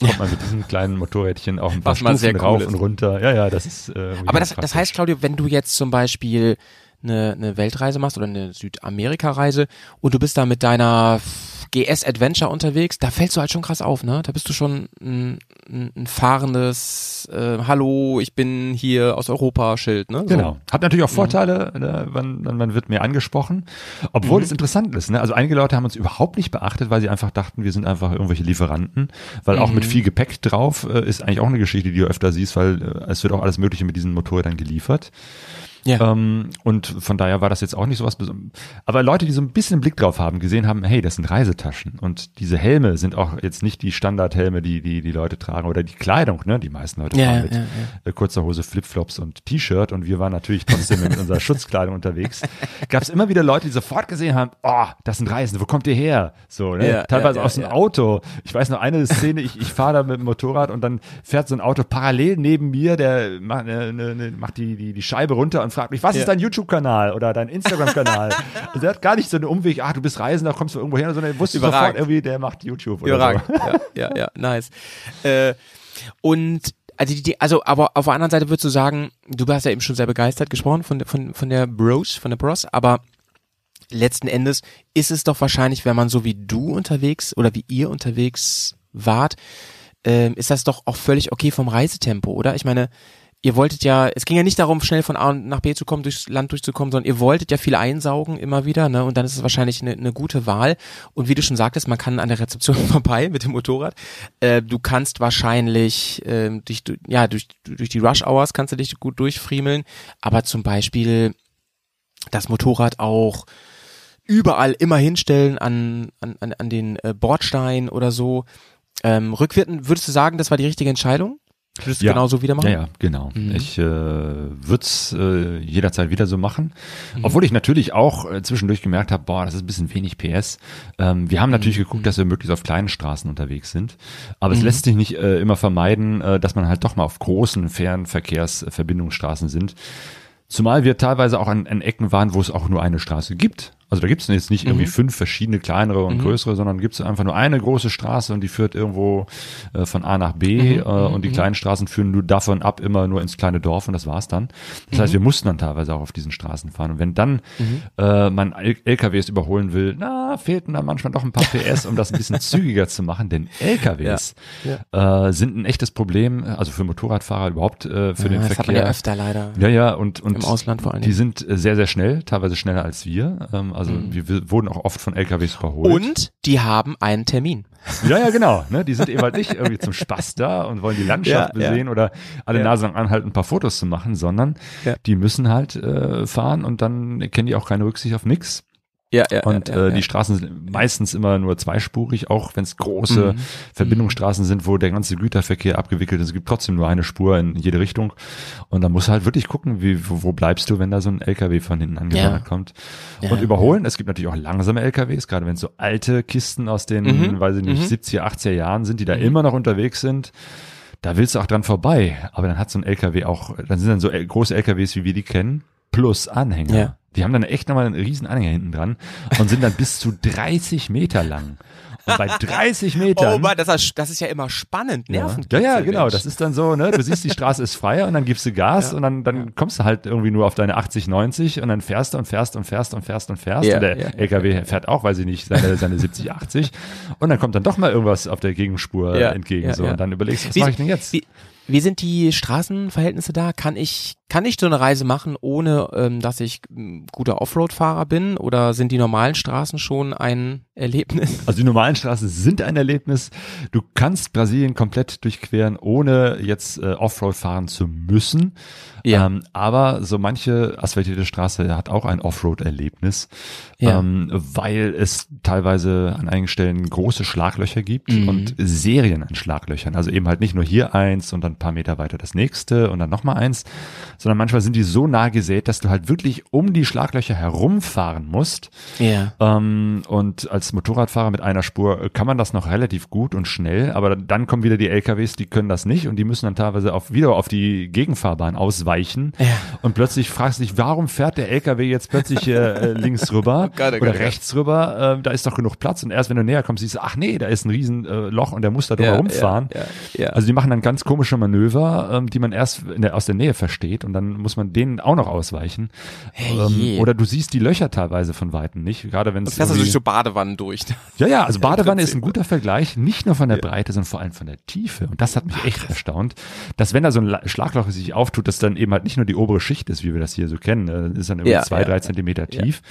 kommt man mit diesem kleinen Motorrädchen auch ein paar mal sehr Stufen cool rauf ist. und runter. Ja, ja, das ist. Äh, Aber das, das heißt, Claudio, wenn du jetzt zum Beispiel eine, eine Weltreise machst oder eine Südamerika-Reise und du bist da mit deiner GS Adventure unterwegs, da fällst du halt schon krass auf, ne? Da bist du schon ein, ein, ein fahrendes äh, Hallo, ich bin hier aus Europa Schild, ne? So. Genau. Hat natürlich auch Vorteile, ne, man, man wird mehr angesprochen. Obwohl Mhm. es interessant ist. Ne? Also einige Leute haben uns überhaupt nicht beachtet, weil sie einfach dachten, wir sind einfach irgendwelche Lieferanten. Weil auch mit Mhm. viel Gepäck drauf äh, ist eigentlich auch eine Geschichte, die du öfter siehst, weil äh, es wird auch alles Mögliche mit diesen Motorrädern geliefert. Ja. Ähm, und von daher war das jetzt auch nicht so was Besonderes. Aber Leute, die so ein bisschen Blick drauf haben, gesehen haben, hey, das sind Reisetaschen. Und diese Helme sind auch jetzt nicht die Standardhelme, die die, die Leute tragen oder die Kleidung, ne? Die meisten Leute Ja, ja, mit ja, ja. äh, kurzer Hose, Flipflops und T-Shirt und wir waren natürlich trotzdem mit unserer Schutzkleidung unterwegs. Gab es immer wieder Leute, die sofort gesehen haben, oh, das sind Reisende, wo kommt ihr her? So, ne? Teilweise aus dem. Auto. Ich weiß noch eine Szene, ich, ich fahre da mit dem Motorrad und dann fährt so ein Auto parallel neben mir, der macht, ne, ne, ne, macht die, die, die Scheibe runter und fragt mich, was Ja. ist dein YouTube-Kanal oder dein Instagram-Kanal? also der hat gar nicht so einen Umweg, ach, du bist Reisender, kommst du irgendwo her, sondern er wusste sofort Überragend. irgendwie, der macht YouTube oder Überragend. so. Ja, ja, ja, nice. Äh, und also, die, also, aber auf der anderen Seite würdest du sagen, du hast ja eben schon sehr begeistert gesprochen von, der- von, von der Bros, von der Bros, aber letzten Endes ist es doch wahrscheinlich, wenn man so wie du unterwegs oder wie ihr unterwegs wart, ähm, ist das doch auch völlig okay vom Reisetempo, oder? Ich meine, ihr wolltet ja, es ging ja nicht darum, schnell von A nach B zu kommen, durchs Land durchzukommen, sondern ihr wolltet ja viel einsaugen immer wieder, ne? Und dann ist es wahrscheinlich eine, eine gute Wahl. Und wie du schon sagtest, man kann an der Rezeption vorbei mit dem Motorrad. Äh, du kannst wahrscheinlich ähm, dich, ja, durch, durch die Rush Hours kannst du dich gut durchfriemeln, aber zum Beispiel das Motorrad auch überall immer hinstellen an, an, an, an den äh, Bordstein oder so. Ähm, rückwirkend, würdest du sagen, das war die richtige Entscheidung? Würdest du Ja. genauso wieder machen? Ja, ja, genau. Mhm. Ich äh, würde es äh, jederzeit wieder so machen. Mhm. Obwohl ich natürlich auch äh, zwischendurch gemerkt habe, boah, das ist ein bisschen wenig PS. Ähm, wir haben natürlich Mhm. geguckt, dass wir möglichst auf kleinen Straßen unterwegs sind. Aber Mhm. es lässt sich nicht äh, immer vermeiden, äh, dass man halt doch mal auf großen Fernverkehrsverbindungsstraßen sind. Zumal wir teilweise auch an, an Ecken waren, wo es auch nur eine Straße gibt. Also da gibt es jetzt nicht irgendwie Mhm. fünf verschiedene kleinere und Mhm. größere, sondern gibt es einfach nur eine große Straße und die führt irgendwo äh, von A nach B Mhm, äh, und die mhm. kleinen Straßen führen nur davon ab immer nur ins kleine Dorf und das war's dann. Das heißt, wir mussten dann teilweise auch auf diesen Straßen fahren. Und wenn dann Mhm. äh, man L LKWs überholen will, na, fehlten da manchmal doch ein paar PS, um das ein bisschen zügiger zu machen, denn LKWs Äh, sind ein echtes Problem, also für Motorradfahrer überhaupt, äh, für ja, den das hat man ja Verkehr. öfter leider. Ja, ja, und, und Im Ausland vor allen die sind äh, sehr, sehr schnell, teilweise schneller als wir. Ähm, also Mhm. wir, wurden auch oft von LKWs überholt. Und die haben einen Termin. Ja, ja, genau. Ne? Die sind eben halt nicht irgendwie zum Spaß da und wollen die Landschaft Ja, ja. besehen oder alle Ja. Nase lang anhalten, ein paar Fotos zu machen, sondern Ja. die müssen halt äh, fahren und dann kennen die auch keine Rücksicht auf nix. Ja, ja. Und ja, ja, äh, ja. die Straßen sind meistens immer nur zweispurig, auch wenn es große Mhm. Verbindungsstraßen sind, wo der ganze Güterverkehr abgewickelt ist. Es gibt trotzdem nur eine Spur in jede Richtung. Und da musst du halt wirklich gucken, wie, wo, wo bleibst du, wenn da so ein LKW von hinten angefahren kommt. Und überholen. Es gibt natürlich auch langsame LKWs, gerade wenn es so alte Kisten aus den, Mhm. weiß ich nicht, Mhm. 70er, 80er Jahren sind, die da immer noch unterwegs sind. Da willst du auch dran vorbei. Aber dann hat so ein LKW auch, dann sind dann so große LKWs, wie wir die kennen, plus Anhänger. Ja. Die haben dann echt nochmal einen riesen Anhänger hinten dran und sind dann bis zu 30 Meter lang. Und bei 30 Metern. Oh Mann, das ist, das ist ja immer spannend, ja. Nerven. ja, ja, genau. Das ist dann so, ne? Du siehst, die Straße ist frei und dann gibst du Gas Ja. und dann, dann kommst du halt irgendwie nur auf deine 80, 90 und dann fährst du und fährst und fährst und fährst und fährst. Ja, und der LKW fährt auch, weiß ich nicht, seine, seine 70, 80. Und dann kommt dann doch mal irgendwas auf der Gegenspur Ja, entgegen. ja, so. ja. Und dann überlegst du, was mache ich denn jetzt? Wie, wie sind die Straßenverhältnisse da? Kann ich Kann ich so eine Reise machen, ohne ähm, dass ich ähm, guter Offroad-Fahrer bin? Oder sind die normalen Straßen schon ein Erlebnis? Also die normalen Straßen sind ein Erlebnis. Du kannst Brasilien komplett durchqueren, ohne jetzt äh, Offroad fahren zu müssen. Ja. Ähm, aber so manche asphaltierte Straße hat auch ein Offroad-Erlebnis, Ja. ähm, weil es teilweise an einigen Stellen große Schlaglöcher gibt Mhm. und Serien an Schlaglöchern. Also eben halt nicht nur hier eins und dann ein paar Meter weiter das nächste und dann nochmal eins, sondern manchmal sind die so nah gesät, dass du halt wirklich um die Schlaglöcher herumfahren musst. Ja. Ähm, und als Motorradfahrer mit einer Spur äh, kann man das noch relativ gut und schnell, aber dann kommen wieder die LKWs, die können das nicht und die müssen dann teilweise auf, wieder auf die Gegenfahrbahn ausweichen. Ja. Und plötzlich fragst du dich, warum fährt der LKW jetzt plötzlich äh, links rüber Oh Gott, oh oder Gott, rechts rüber? Ähm, da ist doch genug Platz. Und erst wenn du näher kommst, siehst du, ach nee, da ist ein riesen äh, Loch und der muss da drüber Ja, rumfahren. ja. Also die machen dann ganz komische Manöver, ähm, die man erst der, aus der Nähe versteht und dann muss man denen auch noch ausweichen. Ähm, je. oder du siehst die Löcher teilweise von Weitem nicht, gerade wenn es fährst also irgendwie- durch so Badewannen durch. ja, ja, also Badewanne ist ein guter Vergleich, nicht nur von der Breite, sondern vor allem von der Tiefe. Und das hat mich echt erstaunt, dass wenn da so ein La- Schlagloch sich auftut, dass dann eben halt nicht nur die obere Schicht ist, wie wir das hier so kennen, äh, ist dann irgendwie Ja, zwei, ja, drei ja. Zentimeter tief,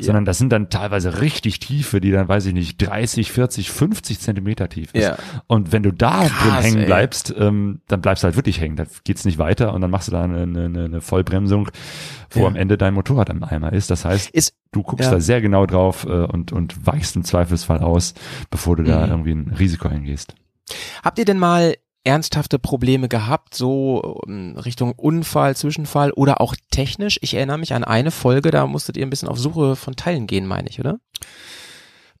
sondern das sind dann teilweise richtig tiefe, die dann, weiß ich nicht, 30, 40, 50 Zentimeter tief ist. Ja. Und wenn du da drin Krass, hängen ey. bleibst, ähm, dann bleibst du halt wirklich hängen. Da geht's nicht weiter und dann machst du da eine, eine, eine Vollbremsung, wo Ja. am Ende dein Motorrad am Eimer ist. Das heißt, Ist, Du guckst Ja. da sehr genau drauf äh, und, und weichst im Zweifelsfall aus, bevor du da Mhm. irgendwie ein Risiko eingehst. habt ihr denn mal ernsthafte Probleme gehabt, so ähm, Richtung Unfall, Zwischenfall oder auch technisch? Ich erinnere mich an eine Folge, da musstet ihr ein bisschen auf Suche von Teilen gehen, meine ich, oder?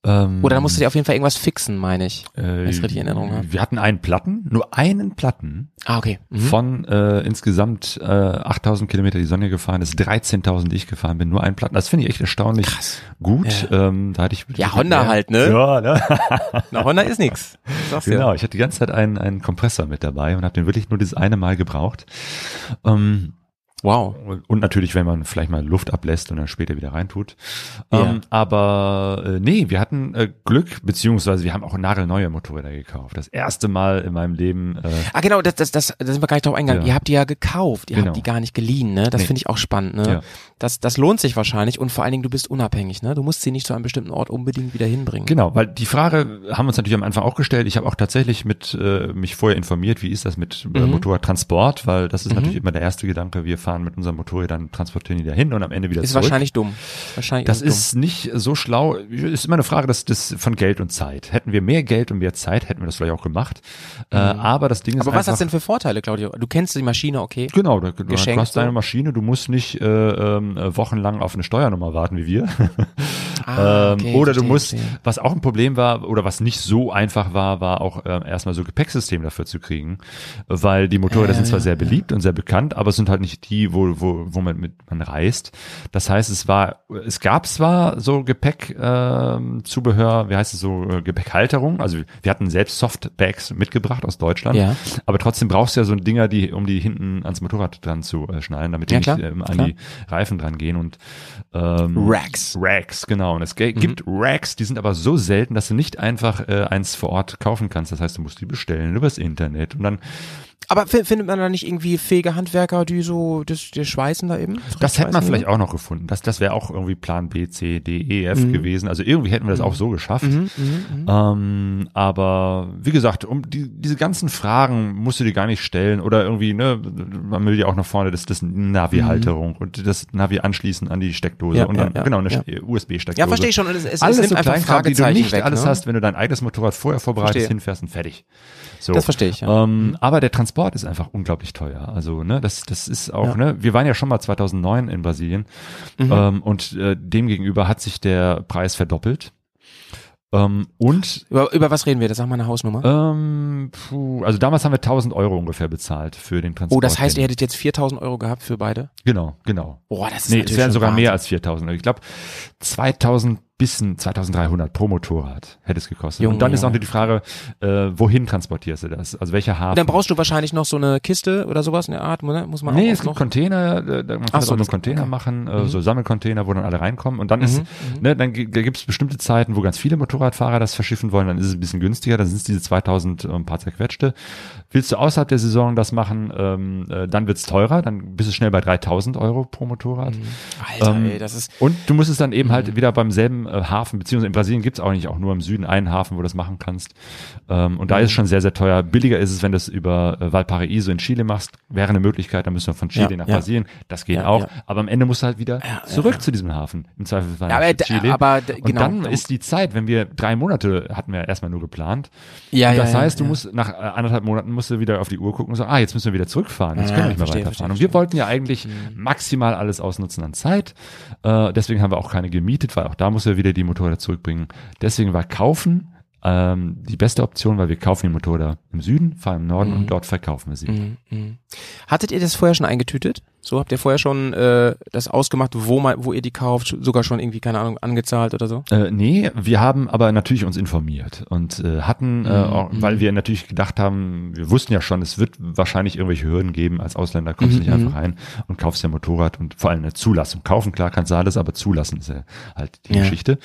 Ähm, Oder da musstet ihr auf jeden Fall irgendwas fixen, meine ich. äh, wenn richtig in Erinnerung habe. Wir hatten einen Platten, nur einen Platten Ah, okay. Mhm. von äh, insgesamt äh, 8000 Kilometer die Sonne gefahren ist, 13.000 die ich gefahren bin, nur einen Platten. Das finde ich echt erstaunlich Krass. gut. Ähm, da hatte ich Ja, Honda halt, ne? Ja, ne? Na, Honda ist nix. Dir. Genau, ich hatte die ganze Zeit einen, einen Kompressor mit dabei und habe den wirklich nur dieses eine Mal gebraucht. Ähm, Wow. Und natürlich, wenn man vielleicht mal Luft ablässt und dann später wieder reintut. Ja. Ähm, aber äh, nee, wir hatten äh, Glück, beziehungsweise wir haben auch nagelneue Motorräder gekauft. Das erste Mal in meinem Leben. Äh, Ah, genau, das, das, das, da sind wir gar nicht drauf eingegangen. Ja. Ihr habt die ja gekauft, ihr Genau. habt die gar nicht geliehen, ne? Das Nee. finde ich auch spannend, ne? Ja. Das, das lohnt sich wahrscheinlich und vor allen Dingen, du bist unabhängig, ne? Du musst sie nicht zu einem bestimmten Ort unbedingt wieder hinbringen. genau, weil die Frage haben wir uns natürlich am Anfang auch gestellt. Ich habe auch tatsächlich mit äh, mich vorher informiert, wie ist das mit äh, Mhm. Motorradtransport, weil das ist Mhm. natürlich immer der erste Gedanke. Wir fahren mit unserem Motorrad dann transportieren die dahin und am Ende wieder Ist zurück. wahrscheinlich dumm. Wahrscheinlich Das dumm. ist nicht so schlau. Ist immer eine Frage des, des, von Geld und Zeit. Hätten wir mehr Geld und mehr Zeit, hätten wir das vielleicht auch gemacht. Äh, aber das Ding ist Mhm. Aber was hast denn für Vorteile, Claudio? Du kennst die Maschine, okay? Genau, du, du hast deine? Maschine, du musst nicht äh, ähm, äh, wochenlang auf eine Steuernummer warten wie wir. Ah, ähm, okay, oder du musst, verstehe. was auch ein Problem war oder was nicht so einfach war, war auch ähm, erstmal so Gepäcksystem dafür zu kriegen, weil die Motorräder Ja, sind zwar ja, sehr ja. beliebt und sehr bekannt, aber es sind halt nicht die, wo, wo, wo man mit man reist. Das heißt, es war, es gab zwar so Gepäck ähm, Zubehör, wie heißt es so äh, Gepäckhalterung, also wir hatten selbst Softbags mitgebracht aus Deutschland, Ja. aber trotzdem brauchst du ja so Dinger, die um die hinten ans Motorrad dran zu äh, schnallen, damit die Ja, nicht ähm, an klar. die Reifen dran gehen und ähm, Racks. Racks, genau. Und es ge- gibt Racks, die sind aber so selten, dass du nicht einfach äh, eins vor Ort kaufen kannst. Das heißt, du musst die bestellen übers Internet und dann Aber fi- findet man da nicht irgendwie fähige Handwerker, die so das, die schweißen da eben? Das hätte man vielleicht auch noch gefunden. Das, das wäre auch irgendwie Plan B, C, D, E, F Mhm. gewesen. Also irgendwie hätten wir das auch so geschafft. Mhm, mhm, mhm. Ähm, aber wie gesagt, um die, diese ganzen Fragen musst du dir gar nicht stellen oder irgendwie, ne, man will ja auch nach vorne das, das Navi-Halterung und das Navi anschließen an die Steckdose Mhm. Ja, und dann, ja, ja, genau, eine ja. USB-Steckdose. Ja, verstehe ich schon. Es, es, Alles es nimmt so einfach Kleinkram, die du nicht weg, alles ne? hast, wenn du dein eigenes Motorrad vorher vorbereitet Verstehe. hinfährst und fertig. So. Das verstehe ich, ja. Ähm, aber der Transport ist einfach unglaublich teuer. Also, ne, das, das ist auch, Ja. ne, wir waren ja schon mal 2009 in Brasilien Mhm. ähm, und äh, demgegenüber hat sich der Preis verdoppelt. Ähm, und Über, über was reden wir? Das sag mal eine Hausnummer. ähm, puh, also damals haben wir 1000 Euro ungefähr bezahlt für den Transport. oh, das heißt, ihr hättet jetzt 4000 Euro gehabt für beide? Genau, genau. Boah, das ist Nee, natürlich es wären sogar Wahnsinn. mehr als 4000. Ich glaube, 2000 bis ein 2300 pro Motorrad hätte es gekostet. Junge, und dann ist auch Junge. nur die Frage, äh, wohin transportierst du das? Also welcher Hafen? Und dann brauchst du wahrscheinlich noch so eine Kiste oder sowas in der Art, ne? muss man Nee, es gibt noch. Container, äh, man kann Ach das so, auch das- Container okay. machen, äh, Mhm. so Sammelcontainer, wo dann alle reinkommen. Und dann ist, ne, dann gi- da gibt es bestimmte Zeiten, wo ganz viele Motorradfahrer das verschiffen wollen, dann ist es ein bisschen günstiger, dann sind es diese 2000 und ein paar zerquetschte. Willst du außerhalb der Saison das machen, ähm, äh, dann wird's teurer, dann bist du schnell bei 3000 Euro pro Motorrad. Alter, Ähm, ey, das ist, Und du musst es dann eben Mhm. halt wieder beim selben äh, Hafen, beziehungsweise in Brasilien gibt's auch nicht auch nur im Süden einen Hafen, wo du das machen kannst. Ähm, und da Mhm. ist es schon sehr, sehr teuer. Billiger ist es, wenn du es über äh, Valparaiso in Chile machst. Wäre eine Möglichkeit, dann müssen wir von Chile Ja, nach ja. Brasilien. Das geht Ja, auch. Aber am Ende musst du halt wieder zurück zu diesem Hafen. Im Zweifelsfall aber Chile. aber d- und genau. dann ist die Zeit, wenn wir drei Monate hatten wir erstmal nur geplant. ja, Und das heißt, du musst nach äh, anderthalb Monaten musst du wieder auf die Uhr gucken und so, ah, jetzt müssen wir wieder zurückfahren. Jetzt können wir nicht mehr verstehe, weiterfahren. verstehe, und wir wollten ja eigentlich maximal alles ausnutzen an Zeit. Äh, deswegen haben wir auch keine gemietet, weil auch da muss er wieder die Motorräder zurückbringen. Deswegen war kaufen ähm, die beste Option, weil wir kaufen die Motorräder im Süden, fahren im Norden und dort verkaufen wir sie. Mhm, mhm. Hattet ihr das vorher schon eingetütet? So habt ihr vorher schon äh, das ausgemacht, wo man, wo ihr die kauft, sogar schon irgendwie keine Ahnung angezahlt oder so? Äh, nee, wir haben aber natürlich uns informiert und äh, hatten, äh, Mhm, auch, weil wir natürlich gedacht haben, wir wussten ja schon, es wird wahrscheinlich irgendwelche Hürden geben. Als Ausländer kommst du Mhm, nicht einfach rein und kaufst ja Motorrad und vor allem eine Zulassung. Kaufen, klar, kannst du alles, aber zulassen ist ja halt die Ja. Geschichte.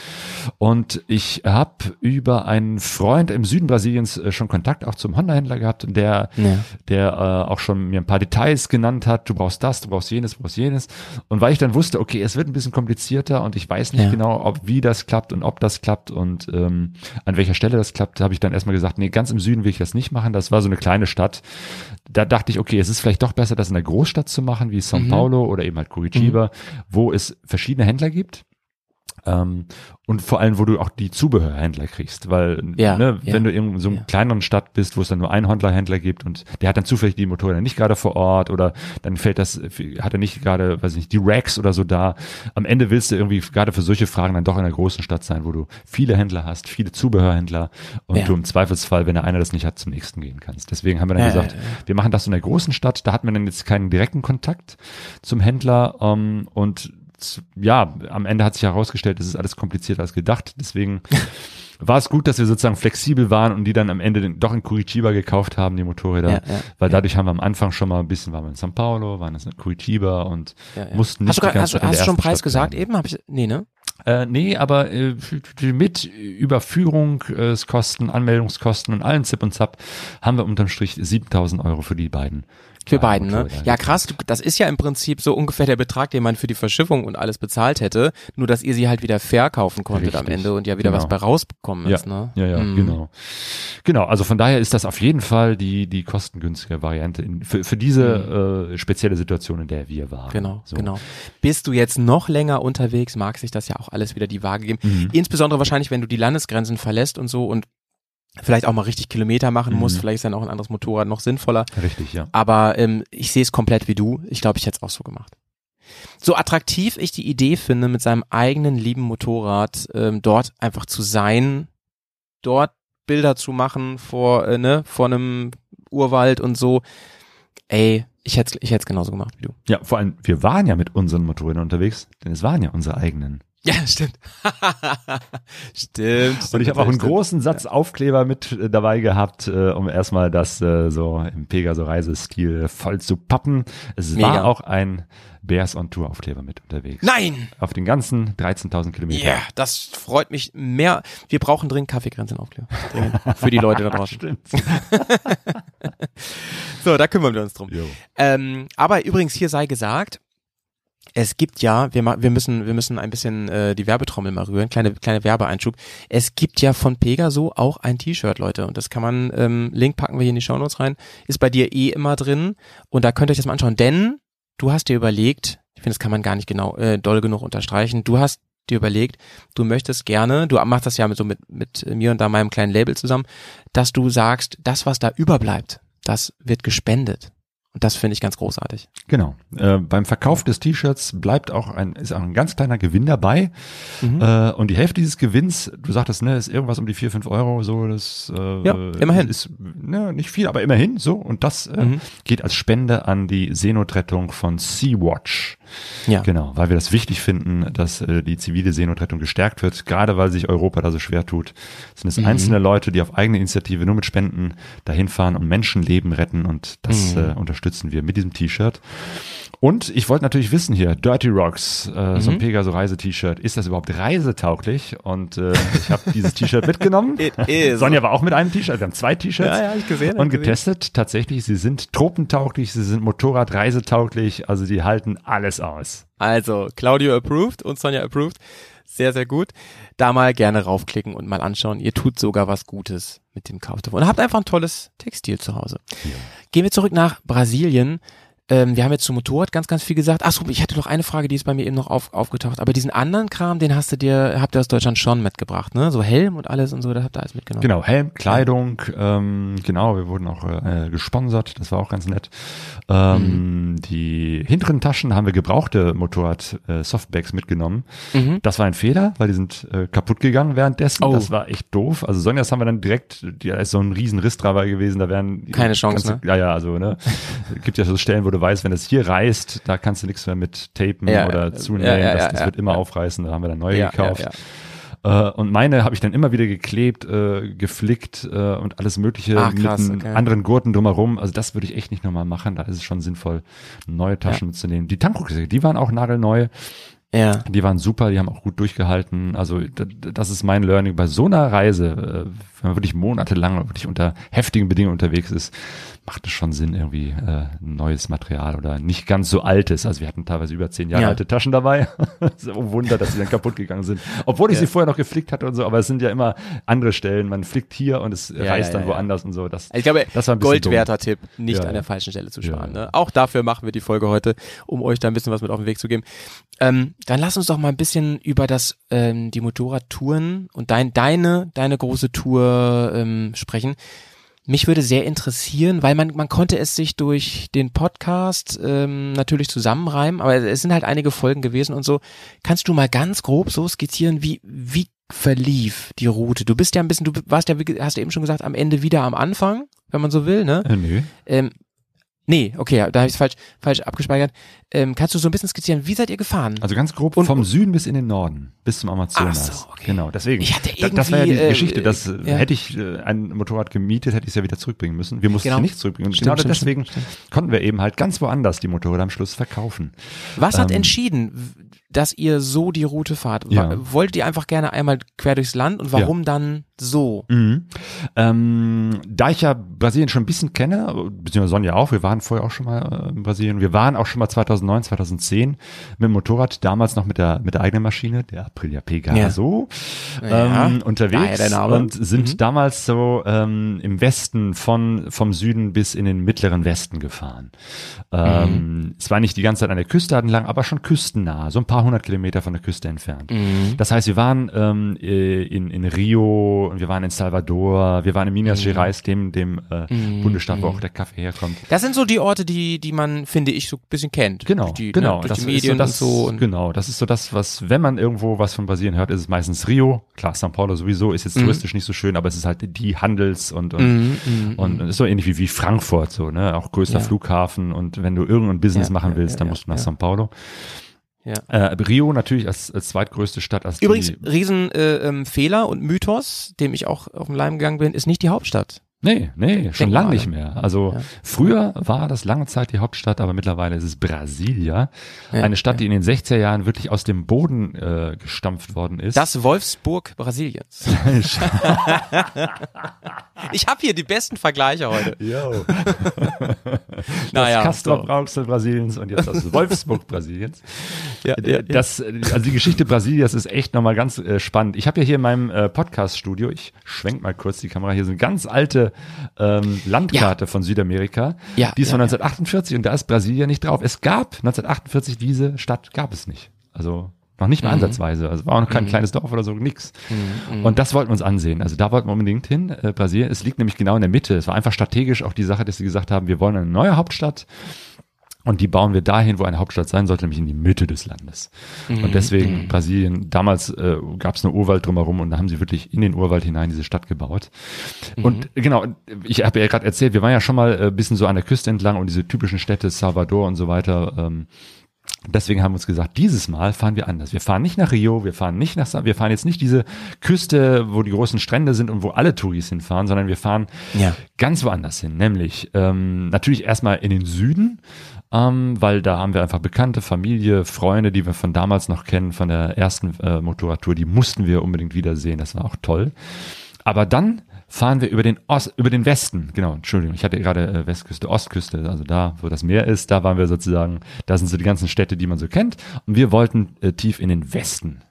Und ich habe über einen Freund im Süden Brasiliens äh, schon Kontakt auch zum Honda-Händler gehabt, der Ja. der äh, auch schon mir ein paar Details genannt hat, du brauchst das, du brauchst jenes, brauchst jenes. Und weil ich dann wusste, okay, es wird ein bisschen komplizierter und ich weiß nicht Ja. genau, ob wie das klappt und ob das klappt und ähm, an welcher Stelle das klappt, habe ich dann erstmal gesagt, nee, ganz im Süden will ich das nicht machen. Das war so eine kleine Stadt. Da dachte ich, okay, es ist vielleicht doch besser, das in der Großstadt zu machen, wie São Mhm. Paulo oder eben halt Curitiba, wo es verschiedene Händler gibt. Ähm, und vor allem, wo du auch die Zubehörhändler kriegst, weil Ja, ne, ja, wenn du in so einer ja. kleineren Stadt bist, wo es dann nur einen Händler gibt und der hat dann zufällig die Motorräder nicht gerade vor Ort oder dann fällt das, hat er nicht gerade, weiß ich nicht, die Racks oder so da. Am Ende willst du irgendwie gerade für solche Fragen dann doch in einer großen Stadt sein, wo du viele Händler hast, viele Zubehörhändler und du im Zweifelsfall, wenn der einer das nicht hat, zum nächsten gehen kannst. Deswegen haben wir dann gesagt, wir machen das in einer großen Stadt, da hatten wir dann jetzt keinen direkten Kontakt zum Händler ähm, und ja, am Ende hat sich herausgestellt, es ist alles komplizierter als gedacht. Deswegen war es gut, dass wir sozusagen flexibel waren und die dann am Ende den, doch in Curitiba gekauft haben, die Motorräder. Ja, ja, weil dadurch haben wir am Anfang schon mal ein bisschen, waren wir in São Paulo, waren in Curitiba und mussten nicht Hast du, die grad, ganze hast, Zeit hast du schon Preis Stadt gesagt bleiben. eben? Hab ich, nee, ne? Äh, nee, aber äh, mit Überführung, äh, es Kosten, Anmeldungskosten und allen Zip und Zap haben wir unterm Strich 7000 Euro für die beiden. Für kleinen beiden, ne? Motorräder Ja, krass. du- Das ist ja im Prinzip so ungefähr der Betrag, den man für die Verschiffung und alles bezahlt hätte. Nur, dass ihr sie halt wieder verkaufen konntet am Richtig. Ende und ja wieder was Genau. bei rausbekommen Ja, ist, ne? ja, ja, Mhm. genau. Genau, also von daher ist das auf jeden Fall die, die kostengünstige Variante in, für, für diese äh, spezielle Situation, in der wir waren. Mhm. Genau, so. genau. Bist du jetzt noch länger unterwegs, mag sich das ja auch alles wieder die Waage geben. Mhm. Insbesondere wahrscheinlich, wenn du die Landesgrenzen verlässt und so und vielleicht auch mal richtig Kilometer machen Mhm. musst. Vielleicht ist dann auch ein anderes Motorrad noch sinnvoller. Richtig, ja. Aber ähm, ich sehe es komplett wie du. Ich glaube, ich hätte es auch so gemacht. So attraktiv ich die Idee finde, mit seinem eigenen lieben Motorrad ähm, dort einfach zu sein, dort Bilder zu machen vor, äh, ne, vor einem Urwald und so. Ey, ich hätte ich hätte es genauso gemacht wie du. Ja, vor allem, wir waren ja mit unseren Motorrädern unterwegs, denn es waren ja unsere eigenen. Ja, stimmt. stimmt. Und ich habe auch einen großen Satz Aufkleber mit äh, dabei gehabt, äh, um erstmal das äh, so im Pegaso-Reisestil voll zu pappen. Es Mega. war auch ein Bears on Tour Aufkleber mit unterwegs. Nein! Auf den ganzen 13.000 Kilometer. Ja, das freut mich mehr. Wir brauchen dringend. Dringend. Für die Leute da draußen. Stimmt. So, da kümmern wir uns drum. Ähm, aber übrigens, hier sei gesagt, es gibt ja, wir, wir müssen, wir müssen ein bisschen äh, die Werbetrommel mal rühren, kleine, kleine Werbeeinschub. Es gibt ja von Pegaso auch ein T-Shirt, Leute. Und das kann man, ähm, Link packen wir hier in die Shownotes rein, ist bei dir eh immer drin. Und da könnt ihr euch das mal anschauen. Denn du hast dir überlegt, ich finde, das kann man gar nicht genau äh, doll genug unterstreichen, du hast dir überlegt, du möchtest gerne, du machst das ja mit, so mit, mit mir und da meinem kleinen Label zusammen, dass du sagst, das, was da überbleibt, das wird gespendet. Und das finde ich ganz großartig. Genau. Äh, beim Verkauf des T-Shirts bleibt auch ein, ist auch ein ganz kleiner Gewinn dabei. Mhm. Äh, und die Hälfte dieses Gewinns, du sagtest, ne, ist irgendwas um die vier fünf Euro, so, das äh, Ja, immerhin. ist ne, nicht viel, aber immerhin so. Und das äh, Mhm. geht als Spende an die Seenotrettung von Sea-Watch. Ja. Genau, weil wir das wichtig finden, dass äh, die zivile Seenotrettung gestärkt wird, gerade weil sich Europa da so schwer tut. Sind es Mhm. einzelne Leute, die auf eigene Initiative nur mit Spenden dahin fahren und Menschenleben retten und das Mhm. äh, unterstützen wir mit diesem T-Shirt. Und ich wollte natürlich wissen hier, Dirty Rocks, äh, so ein Mhm. Pegaso Reise-T-Shirt, ist das überhaupt reisetauglich? Und äh, ich habe dieses T-Shirt mitgenommen. Sonja war auch mit einem T-Shirt, wir haben zwei T-Shirts. Ja, ja, hab ich gesehen, Und ich gesehen. getestet, tatsächlich, sie sind tropentauglich, sie sind Motorradreisetauglich, also die halten alles aus. Also, Claudio approved und Sonja approved. Sehr, sehr gut. Da mal gerne raufklicken und mal anschauen. Ihr tut sogar was Gutes mit dem Kauf davon. Und habt einfach ein tolles Textil zu Hause. Gehen wir zurück nach Brasilien. Ähm, wir haben jetzt zum Motorrad ganz, ganz viel gesagt. Achso, ich hatte noch eine Frage, die ist bei mir eben noch auf, aufgetaucht. Aber diesen anderen Kram, den hast du dir, habt ihr aus Deutschland schon mitgebracht, ne? So Helm und alles und so, das habt ihr alles mitgenommen. Genau, Helm, Kleidung, ähm, genau, wir wurden auch äh, gesponsert, das war auch ganz nett. Ähm, Die hinteren Taschen haben wir gebrauchte Motorrad-Softbags mitgenommen. Mhm. Das war ein Fehler, weil die sind äh, kaputt gegangen währenddessen. Oh. Das war echt doof. Also Sonjas haben wir dann direkt, da ist so ein riesen Riss dabei gewesen, da wären Keine Chance, kannst du- Ja, ja, also ne, gibt ja so Stellen, wo du weißt, wenn es hier reißt, da kannst du nichts mehr mit tapen Ja, oder ja, zunähen. ja, ja, das ja, das ja, wird immer ja. aufreißen. Da haben wir dann neue Ja, gekauft. ja, Äh, und meine habe ich dann immer wieder geklebt, äh, geflickt äh, und alles Mögliche Ach, krass, mit okay. anderen Gurten drumherum. Also das würde ich echt nicht nochmal machen. Da ist es schon sinnvoll, neue Taschen mitzunehmen. Die Tankrucksäcke, die waren auch nagelneu. Ja. Die waren super, die haben auch gut durchgehalten. Also das ist mein Learning bei so einer Reise, wenn man wirklich monatelang wirklich unter heftigen Bedingungen unterwegs ist, macht es schon Sinn, irgendwie äh, neues Material oder nicht ganz so altes. Also wir hatten teilweise über zehn Jahre Ja. alte Taschen dabei. so Wunder, dass sie dann kaputt gegangen sind. Obwohl ich Ja. sie vorher noch geflickt hatte und so, aber es sind ja immer andere Stellen. Man flickt hier und es Ja, reißt dann woanders und so. Das, Ich glaube, das war ein Goldwerter Tipp, nicht an der falschen Stelle zu sparen. Ne? Auch dafür machen wir die Folge heute, um euch da ein bisschen was mit auf den Weg zu geben. Ähm, dann lass uns doch mal ein bisschen über das ähm, die Motorradtouren und dein deine deine große Tour ähm, sprechen. Mich würde sehr interessieren, weil man man konnte es sich durch den Podcast ähm, natürlich zusammenreimen, aber es sind halt einige Folgen gewesen und so. Kannst du mal ganz grob so skizzieren, wie wie verlief die Route? Du bist ja ein bisschen, du warst ja, hast du eben schon gesagt, am Ende wieder am Anfang, wenn man so will, ne? Äh, nö. Ähm, nee, okay, da habe ich es falsch, falsch abgespeichert. Ähm, kannst du so ein bisschen skizzieren, wie seid ihr gefahren? Also ganz grob Und- vom Süden bis in den Norden, bis zum Amazonas. Ach so, okay. Genau, deswegen. Ich hatte Da- das war ja die irgendwie, äh, Geschichte, dass äh, ja. hätte ich äh, ein Motorrad gemietet, hätte ich es ja wieder zurückbringen müssen. Wir mussten Genau. es nicht zurückbringen. Stimmt, genau stimmt, deswegen stimmt, konnten wir eben halt ganz woanders die Motorräder am Schluss verkaufen. Was hat ähm, entschieden, w- dass ihr so die Route fahrt? Ja. Wolltet ihr einfach gerne einmal quer durchs Land und warum dann so? Mhm. Ähm, da ich ja Brasilien schon ein bisschen kenne, beziehungsweise Sonja auch, wir waren vorher auch schon mal äh, in Brasilien, wir waren auch schon mal 2009, 2010 mit dem Motorrad, damals noch mit der, mit der eigenen Maschine, der Aprilia Pegaso, Ja, ähm, unterwegs Name. und sind Mhm. damals so ähm, im Westen von, vom Süden bis in den mittleren Westen gefahren. Ähm, Es war nicht die ganze Zeit an der Küste entlang, aber schon küstennah, so ein paar hundert Kilometer von der Küste entfernt. Mhm. Das heißt, wir waren ähm, äh, in, in Rio, wir waren in Salvador, wir waren in Minas Mhm. Gerais, dem, dem äh, Bundesstaat, wo auch der Kaffee herkommt. Das sind so die Orte, die, die man, finde ich, so ein bisschen kennt. Genau, die, genau. Ne, das die Medien ist so das, und so. Und genau, das ist so das, was, wenn man irgendwo was von Brasilien hört, ist es meistens Rio. Klar, São Paulo sowieso ist jetzt Mhm. touristisch nicht so schön, aber es ist halt die Handels- und, und, Mhm, mhm, und ist so ähnlich wie, wie Frankfurt, so, ne, auch größter Ja. Flughafen und wenn du irgendein Business Ja, machen willst, ja, dann musst du nach. São Paulo. Ja. Äh, Rio natürlich als, als zweitgrößte Stadt. Als Übrigens, die, riesen äh, ähm, und Mythos, dem ich auch auf den Leim gegangen bin, ist nicht die Hauptstadt. Nee, nee, schon lange nicht mehr. Also Ja. früher war das lange Zeit die Hauptstadt, aber mittlerweile ist es Brasilia. Ja, eine Stadt, die in den 60er Jahren wirklich aus dem Boden äh, gestampft worden ist. Das Wolfsburg Brasiliens. ich habe hier die besten Vergleiche heute. Yo. Naja, das Castrop so. Rauxel Brasiliens und jetzt das Wolfsburg Brasiliens. Ja, ja, ja. Das, also die Geschichte Brasiliens ist echt nochmal ganz äh, spannend. Ich habe ja hier in meinem äh, Podcast-Studio, ich schwenk mal kurz die Kamera, hier so eine ganz alte ähm, Landkarte von Südamerika. Ja, die ist von ja, 1948 und da ist Brasilien nicht drauf. Es gab 1948 diese Stadt, gab es nicht. Also noch nicht mal Mhm. ansatzweise. Also war auch noch kein kleines Dorf oder so, nix. Mhm, Und das wollten wir uns ansehen. Also da wollten wir unbedingt hin. Äh, Brasilien, es liegt nämlich genau in der Mitte. Es war einfach strategisch auch die Sache, dass sie gesagt haben, wir wollen eine neue Hauptstadt. Und die bauen wir dahin, wo eine Hauptstadt sein sollte, nämlich in die Mitte des Landes. Mhm, Und deswegen Brasilien, damals äh, gab es einen Urwald drumherum und da haben sie wirklich in den Urwald hinein diese Stadt gebaut. Mhm. Und äh, genau, ich habe ja gerade erzählt, wir waren ja schon mal äh, bisschen so an der Küste entlang und diese typischen Städte, Salvador und so weiter, ähm, Deswegen haben wir uns gesagt, dieses Mal fahren wir anders. Wir fahren nicht nach Rio, wir fahren nicht nach, Sa- wir fahren jetzt nicht diese Küste, wo die großen Strände sind und wo alle Touris hinfahren, sondern wir fahren Ja. ganz woanders hin. Nämlich ähm, natürlich erstmal in den Süden, ähm, weil da haben wir einfach Bekannte, Familie, Freunde, die wir von damals noch kennen, von der ersten äh, Motorradtour, die mussten wir unbedingt wiedersehen. Das war auch toll. Aber dann fahren wir über den Ost, über den Westen. Genau, Entschuldigung, ich hatte gerade äh, Westküste, Ostküste, also da, wo das Meer ist, da waren wir sozusagen, da sind so die ganzen Städte, die man so kennt. Und wir wollten äh, tief in den Westen.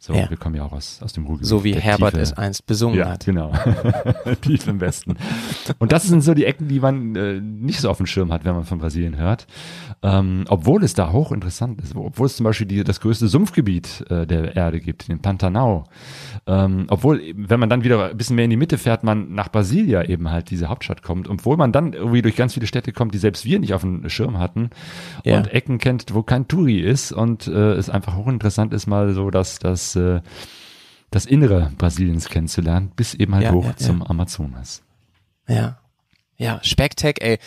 So, Ja. wir kommen ja auch aus, aus dem Ruhrgebiet. So wie Herbert Tiefe. es einst besungen Ja, hat. genau. Tief im Westen. Und das sind so die Ecken, die man äh, nicht so auf dem Schirm hat, wenn man von Brasilien hört. Ähm, obwohl es da hochinteressant ist. Obwohl es zum Beispiel die, das größte Sumpfgebiet äh, der Erde gibt, den Pantanal. Ähm, obwohl, wenn man dann wieder ein bisschen mehr in die Mitte fährt, man nach Brasilia eben halt diese Hauptstadt kommt. Obwohl man dann irgendwie durch ganz viele Städte kommt, die selbst wir nicht auf dem Schirm hatten. Ja. Und Ecken kennt, wo kein Touri ist. Und äh, es einfach hochinteressant ist, mal so, dass das äh, das Innere Brasiliens kennenzulernen, bis eben halt Ja, hoch ja, zum Amazonas. Ja. Ja, Specktech, ey.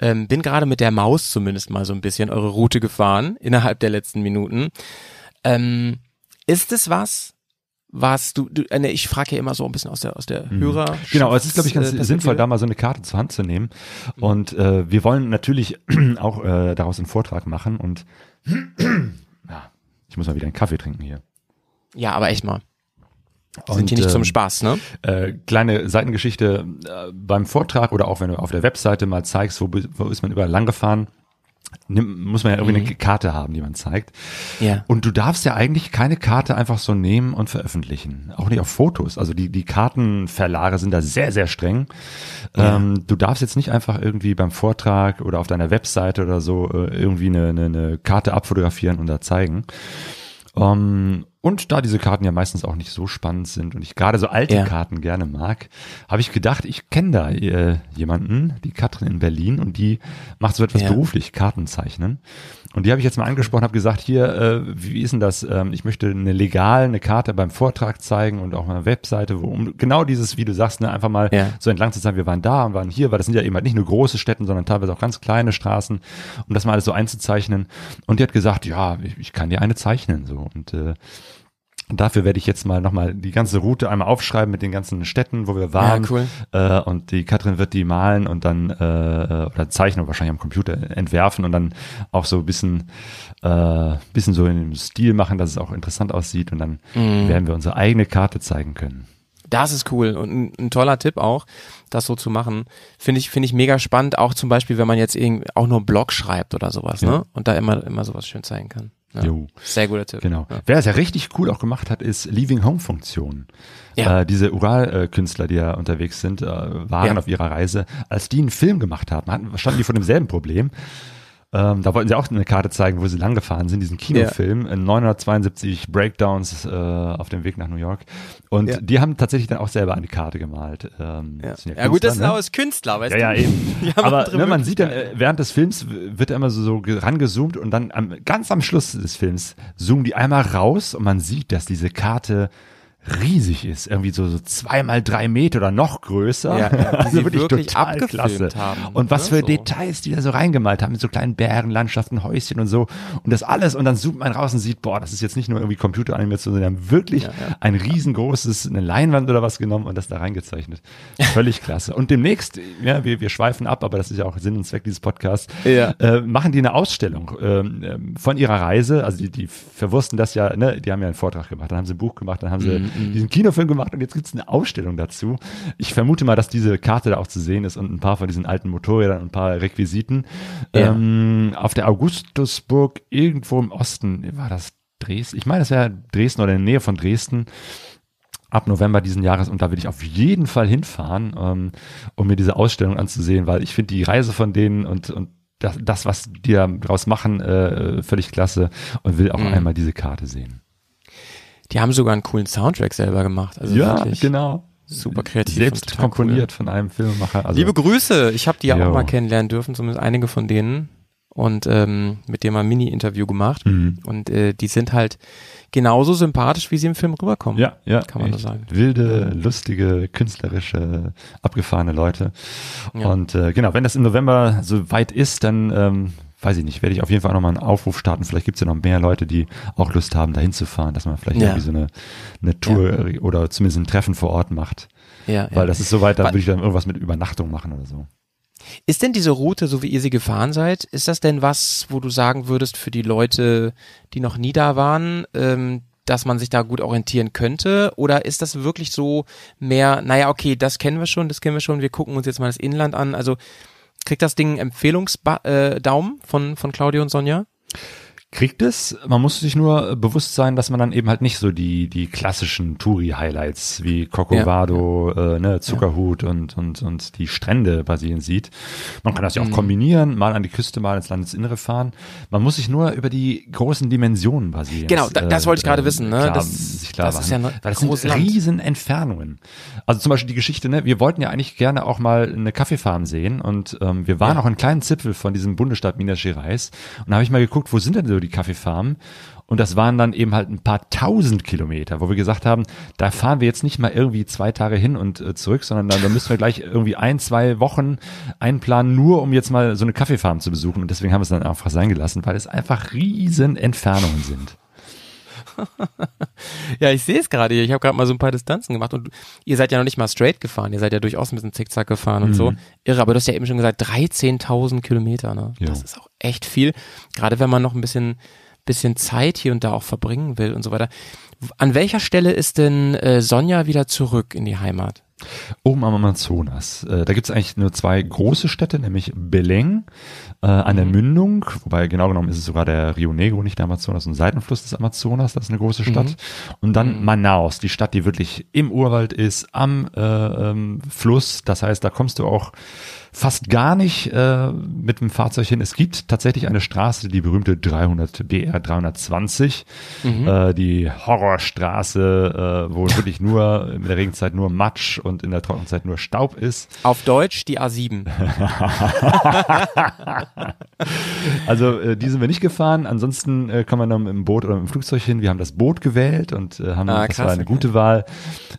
Ähm, bin gerade mit der Maus zumindest mal so ein bisschen eure Route gefahren innerhalb der letzten Minuten. Ähm, ist es was, was du, du äh, ne, ich frage ja immer so ein bisschen aus der aus der Hörer. Genau, aber es ist, glaube ich, ganz äh, sinnvoll, da mal so eine Karte zur Hand zu nehmen. Und äh, wir wollen natürlich auch äh, daraus einen Vortrag machen. Und ja, ich muss mal wieder einen Kaffee trinken hier. Ja, aber echt mal. Und, Sind hier nicht zum ähm, Spaß, ne? Äh, kleine Seitengeschichte äh, beim Vortrag oder auch wenn du auf der Webseite mal zeigst, wo, wo ist man überall lang gefahren, nimm, muss man ja irgendwie eine Karte haben, die man zeigt. Ja. Und du darfst ja eigentlich keine Karte einfach so nehmen und veröffentlichen. Auch nicht auf Fotos. Also die, die Kartenverlage sind da sehr, sehr streng. Ähm, du darfst jetzt nicht einfach irgendwie beim Vortrag oder auf deiner Webseite oder so äh, irgendwie eine, eine, eine Karte abfotografieren und da zeigen. Ähm, und da diese Karten ja meistens auch nicht so spannend sind und ich gerade so alte Ja. Karten gerne mag, habe ich gedacht, ich kenne da äh, jemanden, die Katrin in Berlin und die macht so etwas Ja. beruflich, Karten zeichnen. Und die habe ich jetzt mal angesprochen, habe gesagt, hier, äh, wie ist denn das? Ähm, ich möchte eine legal eine Karte beim Vortrag zeigen und auch eine Webseite, wo um genau dieses, wie du sagst, ne, einfach mal Ja. so entlang zu sagen, wir waren da und waren hier, weil das sind ja eben halt nicht nur große Städten, sondern teilweise auch ganz kleine Straßen, um das mal alles so einzuzeichnen. Und die hat gesagt, ja, ich, ich kann dir eine zeichnen so und äh, und dafür werde ich jetzt mal nochmal die ganze Route einmal aufschreiben mit den ganzen Städten, wo wir waren. Ja, cool. Äh, und die Katrin wird die malen und dann, äh, oder zeichnen, wahrscheinlich am Computer entwerfen und dann auch so ein bisschen, äh, bisschen so in dem Stil machen, dass es auch interessant aussieht und dann Mhm. werden wir unsere eigene Karte zeigen können. Das ist cool und ein, ein toller Tipp auch, das so zu machen. Finde ich, finde ich mega spannend, auch zum Beispiel, wenn man jetzt irgendwie auch nur einen Blog schreibt oder sowas, Ja. ne? Und da immer, immer sowas schön zeigen kann. Ja. Jo. Sehr guter Tipp. Genau. Ja. Wer es ja richtig cool auch gemacht hat, ist Leaving Home Funktion. Ja. Äh, diese Ural-Künstler, die ja unterwegs sind, äh, waren Ja. auf ihrer Reise, als die einen Film gemacht haben, hatten, standen die vor demselben Problem. Ähm, da wollten sie auch eine Karte zeigen, wo sie lang gefahren sind, diesen Kinofilm, in 972 Breakdowns äh, auf dem Weg nach New York. Und Ja. die haben tatsächlich dann auch selber eine Karte gemalt. Ähm, Ja. sind ja gut, das ne? aus Künstler, weißt Ja, ja, du? eben. Aber ne, man sieht dann, äh, während des Films wird immer so, so ge- rangezoomt und dann am, ganz am Schluss des Films zoomen die einmal raus und man sieht, dass diese Karte riesig ist. Irgendwie so, so zweimal drei Meter oder noch größer. Ja, ja, die sie wirklich total abgefilmt haben, Und was ne, für so. Details die da so reingemalt haben, mit so kleinen Bergenlandschaften, Häuschen und so. Und das alles. Und dann zoomt man raus und sieht, boah, das ist jetzt nicht nur irgendwie Computeranimation, sondern die haben wirklich ein riesengroßes, eine Leinwand oder was genommen und das da reingezeichnet. Völlig klasse. Und demnächst, ja, wir, wir schweifen ab, aber das ist ja auch Sinn und Zweck dieses Podcasts, Ja. äh, machen die eine Ausstellung ähm, von ihrer Reise. Also die, die verwursten das ja, ne, die haben ja einen Vortrag gemacht, dann haben sie ein Buch gemacht, dann haben sie Mhm, diesen Kinofilm gemacht und jetzt gibt's eine Ausstellung dazu. Ich vermute mal, dass diese Karte da auch zu sehen ist und ein paar von diesen alten Motorrädern und ein paar Requisiten. Ja. Ähm, auf der Augustusburg irgendwo im Osten, war das Dresden? Ich meine, das wäre Dresden oder in der Nähe von Dresden ab November diesen Jahres und da will ich auf jeden Fall hinfahren, ähm, um mir diese Ausstellung anzusehen, weil ich finde die Reise von denen und, und das, das, was die da draus machen, äh, völlig klasse und will auch Mhm. einmal diese Karte sehen. Die haben sogar einen coolen Soundtrack selber gemacht. Also ja, genau. super kreativ. Selbst komponiert von einem Filmemacher. Also, Liebe Grüße, ich habe die ja auch mal kennenlernen dürfen, zumindest einige von denen. Und ähm, mit dem mal ein Mini-Interview gemacht. Mhm. Und äh, die sind halt genauso sympathisch, wie sie im Film rüberkommen. Ja, ja. Kann man nur sagen. Wilde, lustige, künstlerische, abgefahrene Leute. Ja. Und äh, genau, wenn das im November so weit ist, dann ähm, weiß ich nicht, werde ich auf jeden Fall nochmal einen Aufruf starten. Vielleicht gibt es ja noch mehr Leute, die auch Lust haben, dahin zu fahren, dass man vielleicht Ja. irgendwie so eine, eine Tour äh, oder zumindest ein Treffen vor Ort macht. Ja, Weil ja. das ist soweit, da Wa- würde ich dann irgendwas mit Übernachtung machen oder so. Ist denn diese Route, so wie ihr sie gefahren seid, ist das denn was, wo du sagen würdest, für die Leute, die noch nie da waren, ähm, dass man sich da gut orientieren könnte? Oder ist das wirklich so mehr, naja, okay, das kennen wir schon, das kennen wir schon, wir gucken uns jetzt mal das Inland an. Also kriegt das Ding Empfehlungsdaumen äh, von, von Claudio und Sonja? Kriegt es, man muss sich nur äh, bewusst sein, dass man dann eben halt nicht so die, die klassischen Touri-Highlights wie Corcovado, Äh, ne, Zuckerhut und, und, und die Strände Brasilien sieht. Man kann das ja auch kombinieren, mal an die Küste, mal ins Landesinnere fahren. Man muss sich nur über die großen Dimensionen Brasiliens. Genau, da- das wollte ich gerade wissen, ne? Klar, Das- klar das ist ja ein Weil das sind Land. riesen Entfernungen. Also zum Beispiel die Geschichte, ne, wir wollten ja eigentlich gerne auch mal eine Kaffeefarm sehen und ähm, wir waren Ja. auch einen kleinen Zipfel von diesem Bundesstaat Minas Gerais und da habe ich mal geguckt, wo sind denn so die Kaffeefarmen? Und das waren dann eben halt ein paar tausend Kilometer, wo wir gesagt haben, da fahren wir jetzt nicht mal irgendwie zwei Tage hin und äh, zurück, sondern dann, da müssen wir gleich irgendwie ein, zwei Wochen einplanen, nur um jetzt mal so eine Kaffeefarm zu besuchen. Und deswegen haben wir es dann einfach sein gelassen, weil es einfach riesen Entfernungen sind. Ja, ich sehe es gerade hier. Ich habe gerade mal so ein paar Distanzen gemacht und ihr seid ja noch nicht mal straight gefahren. Ihr seid ja durchaus ein bisschen zickzack gefahren und so. Irre, aber du hast ja eben schon gesagt, 13.000 Kilometer. Ne? Das ist auch echt viel. Gerade wenn man noch ein bisschen, bisschen Zeit hier und da auch verbringen will und so weiter. An welcher Stelle ist denn äh, Sonja wieder zurück in die Heimat? Oben am Amazonas. Äh, da gibt es eigentlich nur zwei große Städte, nämlich Belém äh, an der Mündung, wobei genau genommen ist es sogar der Rio Negro, nicht der Amazonas, ein Seitenfluss des Amazonas, das ist eine große Stadt. Und dann Manaus, die Stadt, die wirklich im Urwald ist, am äh, ähm, Fluss. Das heißt, da kommst du auch fast gar nicht äh, mit dem Fahrzeug hin. Es gibt tatsächlich eine Straße, die berühmte 300 BR 320, äh, die Horrorstraße, äh, wo wirklich nur in der Regenzeit nur Matsch und in der Trockenzeit nur Staub ist. Auf Deutsch die A7. Also äh, die sind wir nicht gefahren. Ansonsten äh, kann man dann mit dem Boot oder mit dem Flugzeug hin. Wir haben das Boot gewählt und äh, haben Ah, das krass, war eine okay. gute Wahl,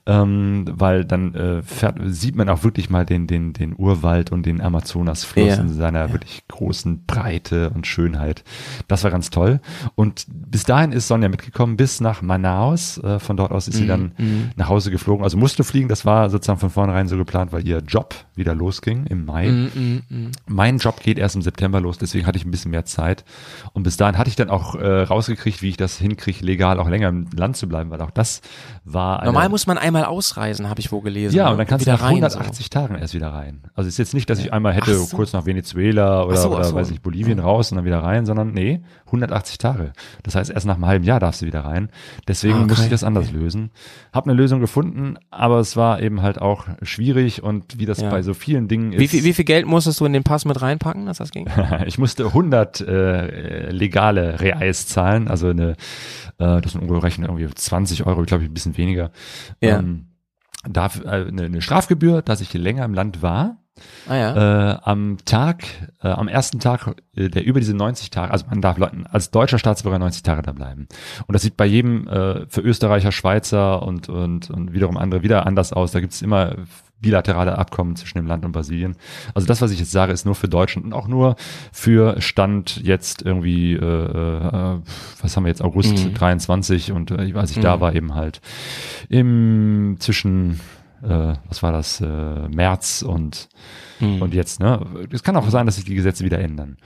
ähm, weil dann äh, fährt, sieht man auch wirklich mal den den den Urwald und den Amazonasfluss Ja. in seiner wirklich großen Breite und Schönheit. Das war ganz toll. Und bis dahin ist Sonja mitgekommen bis nach Manaus. Äh, von dort aus ist Mhm, sie dann nach Hause geflogen. Also musste fliegen. Das war sozusagen von vornherein so geplant, weil ihr Job wieder losging im Mai. Mm, mm, mm. Mein Job geht erst im September los, deswegen hatte ich ein bisschen mehr Zeit. Und bis dahin hatte ich dann auch äh, rausgekriegt, wie ich das hinkriege, legal auch länger im Land zu bleiben, weil auch das war Normal muss man einmal ausreisen, habe ich wo gelesen. ja, ne? und dann kannst du nach rein, 180 Tagen erst wieder rein. Also es ist jetzt nicht, dass ich einmal hätte so. kurz nach Venezuela oder, so, oder so. weiß ich, Bolivien raus und dann wieder rein, sondern nee, 180 Tage. Das heißt, erst nach einem halben Jahr darfst du wieder rein. Deswegen Ah, okay, musste ich das anders lösen. Hab eine Lösung gefunden, aber es war eben halt auch schwierig und wie das Ja. bei so vielen Dingen so. Wie ist. viel, wie viel Geld musstest du in den Pass mit reinpacken, dass das ging? Ich musste 100 äh, legale Reais zahlen, also eine, äh, das sind umgerechnet irgendwie 20 Euro, glaube ich, ein bisschen weniger. Ja. Ähm, dafür, äh, eine, eine Strafgebühr, dass ich länger im Land war. Ah ja. Äh, am Tag, äh, am ersten Tag, äh, der über diese 90 Tage, also man darf Leuten als deutscher Staatsbürger 90 Tage da bleiben. Und das sieht bei jedem äh, für Österreicher, Schweizer und, und, und wiederum andere wieder anders aus. Da gibt es immer bilaterale Abkommen zwischen dem Land und Brasilien. Also das, was ich jetzt sage, ist nur für Deutschland und auch nur für Stand jetzt irgendwie, äh, äh, was haben wir jetzt, August Mhm. 23 und äh, als ich da Mhm. war eben halt im zwischen äh, was war das, äh, März und Hm. und jetzt, ne? Es kann auch sein, dass sich die Gesetze wieder ändern.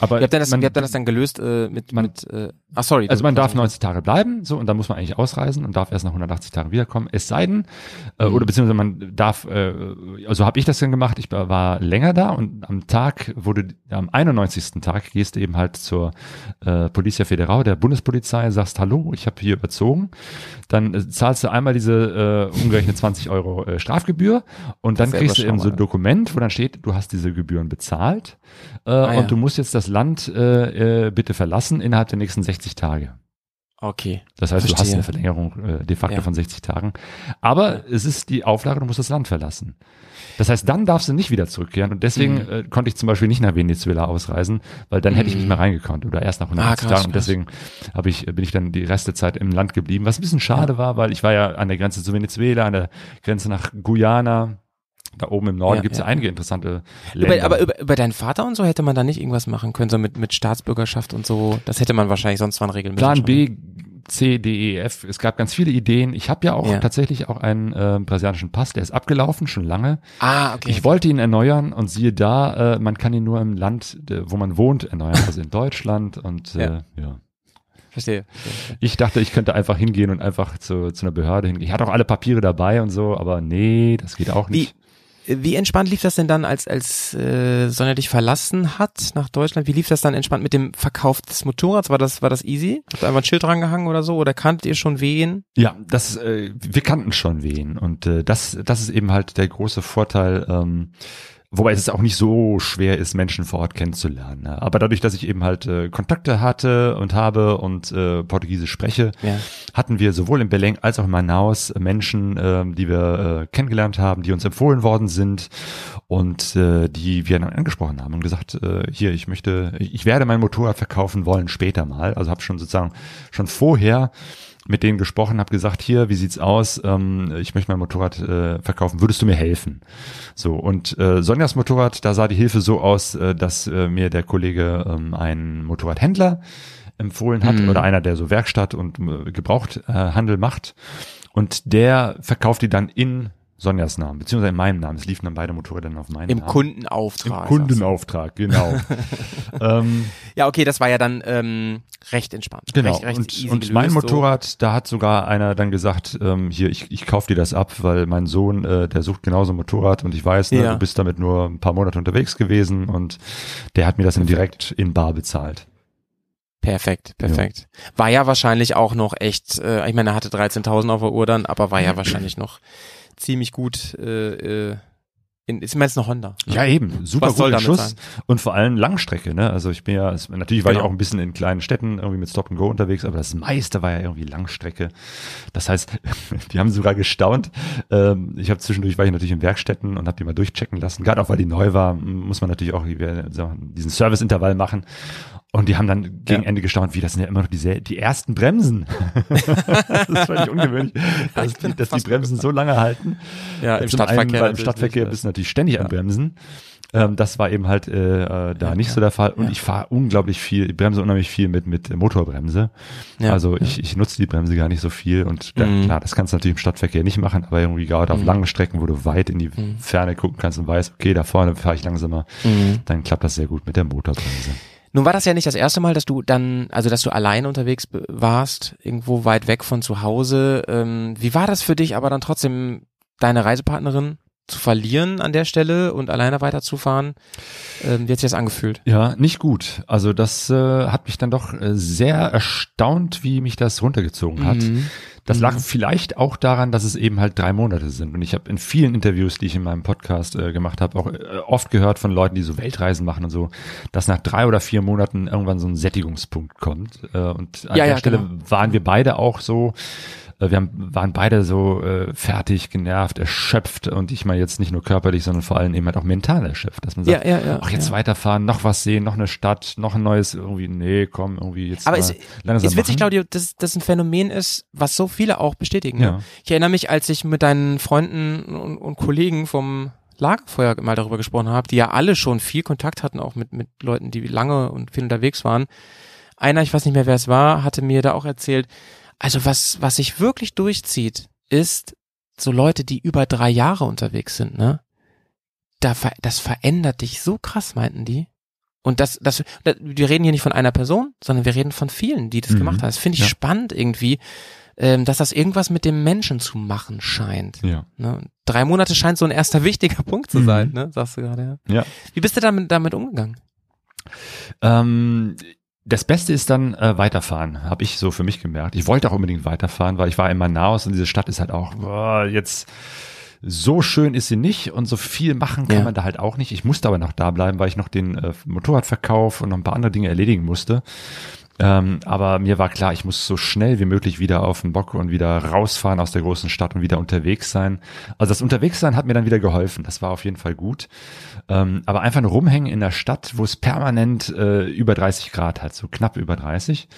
Aber Wie habt ihr das, man, wie habt ihr das dann gelöst äh, mit, man- mit äh, ach sorry. also man darf 90 Tage bleiben, so, und dann muss man eigentlich ausreisen und darf erst nach 180 Tagen wiederkommen. Es sei denn, äh, Mhm. oder beziehungsweise man darf, äh, also habe ich das dann gemacht, ich war- länger da und am Tag wurde, am 91. Tag gehst du eben halt zur äh, Policia Federal, der Bundespolizei, sagst, hallo, ich habe hier überzogen. Dann äh, zahlst du einmal diese äh, umgerechnet 20 Euro äh, Strafgebühr und dann Das ja kriegst du eben so ein überschaubar. Dokument, wo dann steht, du hast diese Gebühren bezahlt äh, Ah, ja. und du musst jetzt das Land äh, äh, bitte verlassen innerhalb der nächsten 60 Tage. Okay. Das heißt, du hast Verstehe. eine Verlängerung äh, de facto Ja. von 60 Tagen. Aber es ist die Auflage, du musst das Land verlassen. Das heißt, dann darfst du nicht wieder zurückkehren. Und deswegen Mhm. äh, konnte ich zum Beispiel nicht nach Venezuela ausreisen, weil dann hätte ich nicht Mhm. mehr reingekonnt oder erst nach 180 Ah, krass, Tagen. Und deswegen habe ich, bin ich dann die Reste Zeit im Land geblieben, was ein bisschen schade war, weil ich war ja an der Grenze zu Venezuela, an der Grenze nach Guyana. Da oben im Norden Ja, gibt's ja, ja, einige interessante Länder. Über, aber über, über deinen Vater und so hätte man da nicht irgendwas machen können, so mit, mit Staatsbürgerschaft und so. Das hätte man wahrscheinlich sonst wann regeln müssen. Plan. B, C, D, E, F. Es gab ganz viele Ideen. Ich habe ja auch Ja. tatsächlich auch einen äh, brasilianischen Pass, der ist abgelaufen, schon lange. Ah, okay. Ich wollte ihn erneuern und siehe da, äh, man kann ihn nur im Land, äh, wo man wohnt, erneuern, also in Deutschland. Und äh, Ja. verstehe. Ich dachte, ich könnte einfach hingehen und einfach zu, zu einer Behörde hingehen. Ich hatte auch alle Papiere dabei und so, aber nee, das geht auch nicht. wie entspannt lief das denn dann, als, als äh, Sonja dich verlassen hat nach Deutschland? Wie lief das dann entspannt mit dem Verkauf des Motorrads? War das, war das easy? Habt ihr einfach ein Schild drangehangen oder so? Oder kanntet ihr schon wen? Ja, das, äh, wir kannten schon wen und äh, das, das ist eben halt der große Vorteil. Ähm, Wobei es auch nicht so schwer ist, Menschen vor Ort kennenzulernen. Ne? Aber dadurch, dass ich eben halt äh, Kontakte hatte und habe und äh, Portugiesisch spreche, Ja. hatten wir sowohl in Belém als auch in Manaus Menschen, ähm, die wir äh, kennengelernt haben, die uns empfohlen worden sind und äh, die wir dann angesprochen haben und gesagt, äh, hier, ich möchte, ich werde mein Motorrad verkaufen wollen später mal. Also habe schon sozusagen schon vorher mit denen gesprochen, habe gesagt, hier, wie sieht's aus? Ähm, ich möchte mein Motorrad äh, verkaufen. Würdest du mir helfen? So und äh, Sonjas Motorrad, da sah die Hilfe so aus, äh, dass äh, mir der Kollege ähm, einen Motorradhändler empfohlen hat Mhm. oder einer, der so Werkstatt und äh, Gebrauchthandel macht und der verkauft die dann in Sonjas Namen, beziehungsweise in meinem Namen. Es liefen dann beide Motorräder dann auf meinen Im Namen. Kundenauftrag. Im Kundenauftrag, genau. ähm, Ja, okay, das war ja dann ähm, recht entspannt. Genau. Recht, recht und und gelöst, mein so. Motorrad, da hat sogar einer dann gesagt, ähm, hier, ich, ich kauf dir das ab, weil mein Sohn, äh, der sucht genauso ein Motorrad und ich weiß, ne, Ja. du bist damit nur ein paar Monate unterwegs gewesen und der hat mir das dann direkt in Bar bezahlt. Perfekt, perfekt. War ja wahrscheinlich auch noch echt, äh, ich meine, er hatte 13.000 auf der Uhr dann, aber war ja wahrscheinlich noch ziemlich gut, äh, äh, in, ist jetzt eine Honda. Ja, eben. Super Was guter Schuss. sein? Und vor allem Langstrecke, ne? Also ich bin ja, natürlich war ich Genau. auch ein bisschen in kleinen Städten irgendwie mit Stop and Go unterwegs, aber das meiste war ja irgendwie Langstrecke. Das heißt, die haben sogar gestaunt. Ähm, ich habe zwischendurch war ich natürlich in Werkstätten und habe die mal durchchecken lassen. Gerade auch weil die neu war, muss man natürlich auch diesen Serviceintervall machen. Und die haben dann gegen Ja. Ende gestaunt, wie das sind ja immer noch diese, die ersten Bremsen. das fand ich ungewöhnlich, dass, ich die, dass die Bremsen so lange halten. Ja, im Stadtverkehr. Einen, im Stadtverkehr bist du natürlich ständig am Bremsen. Ähm, das war eben halt äh, äh, da Ja, nicht ja. so der Fall. Und Ja. ich fahre unglaublich viel, ich bremse unheimlich viel mit, mit Motorbremse. Ja. Also ich, ich nutze die Bremse gar nicht so viel. Und da, Mhm. klar, das kannst du natürlich im Stadtverkehr nicht machen, aber irgendwie gerade auf Mhm. langen Strecken, wo du weit in die Mhm. Ferne gucken kannst und weißt, okay, da vorne fahre ich langsamer, Mhm. dann klappt das sehr gut mit der Motorbremse. Nun war das ja nicht das erste Mal, dass du dann, also dass du allein unterwegs warst, irgendwo weit weg von zu Hause. Ähm, wie war das für dich, aber dann trotzdem deine Reisepartnerin zu verlieren an der Stelle und alleine weiterzufahren? Ähm, wie hat sich das angefühlt? Ja, nicht gut. Also das äh, hat mich dann doch äh, sehr erstaunt, wie mich das runtergezogen hat. Mhm. Das lag Mhm. vielleicht auch daran, dass es eben halt drei Monate sind. Und ich habe in vielen Interviews, die ich in meinem Podcast äh, gemacht habe, auch äh, oft gehört von Leuten, die so Weltreisen machen und so, dass nach drei oder vier Monaten irgendwann so ein Sättigungspunkt kommt. Äh, und an Ja, der ja, Stelle genau. waren wir beide auch so. Äh, Wir haben, waren beide so äh, fertig, genervt, erschöpft und ich meine jetzt nicht nur körperlich, sondern vor allem eben halt auch mental erschöpft, dass man sagt, Ja, ja, ja. ach jetzt ja. weiterfahren, noch was sehen, noch eine Stadt, noch ein neues irgendwie, nee, komm, irgendwie jetzt Aber es ist witzig. Claudio, dass das ein Phänomen ist, was so viele auch bestätigen. Ja. Ne? Ich erinnere mich, als ich mit deinen Freunden und, und Kollegen vom Lagerfeuer mal darüber gesprochen habe, die ja alle schon viel Kontakt hatten, auch mit, mit Leuten, die lange und viel unterwegs waren. Einer, ich weiß nicht mehr, wer es war, hatte mir da auch erzählt, also was, was sich wirklich durchzieht, ist so Leute, die über drei Jahre unterwegs sind, ne? Da, das verändert dich so krass, meinten die. Und das, das, da- wir reden hier nicht von einer Person, sondern wir reden von vielen, die das Mhm. gemacht haben. Das finde ich Ja. spannend irgendwie, ähm, dass das irgendwas mit dem Menschen zu machen scheint. Ja. Ne? Drei Monate scheint so ein erster wichtiger Punkt zu Mhm. sein, ne? Sagst du gerade, ja. Ja. Wie bist du damit, damit umgegangen? Ähm, das Beste ist dann äh, weiterfahren, habe ich so für mich gemerkt. Ich wollte auch unbedingt weiterfahren, weil ich war in Manaus und diese Stadt ist halt auch boah, jetzt so schön ist sie nicht und so viel machen kann Ja. man da halt auch nicht. Ich musste aber noch da bleiben, weil ich noch den äh, Motorradverkauf und noch ein paar andere Dinge erledigen musste. Ähm, aber mir war klar, ich muss so schnell wie möglich wieder auf den Bock und wieder rausfahren aus der großen Stadt und wieder unterwegs sein. Also das Unterwegssein hat mir dann wieder geholfen. Das war auf jeden Fall gut. Ähm, aber einfach nur rumhängen in der Stadt, wo es permanent äh, über 30 Grad hat, so knapp über 30,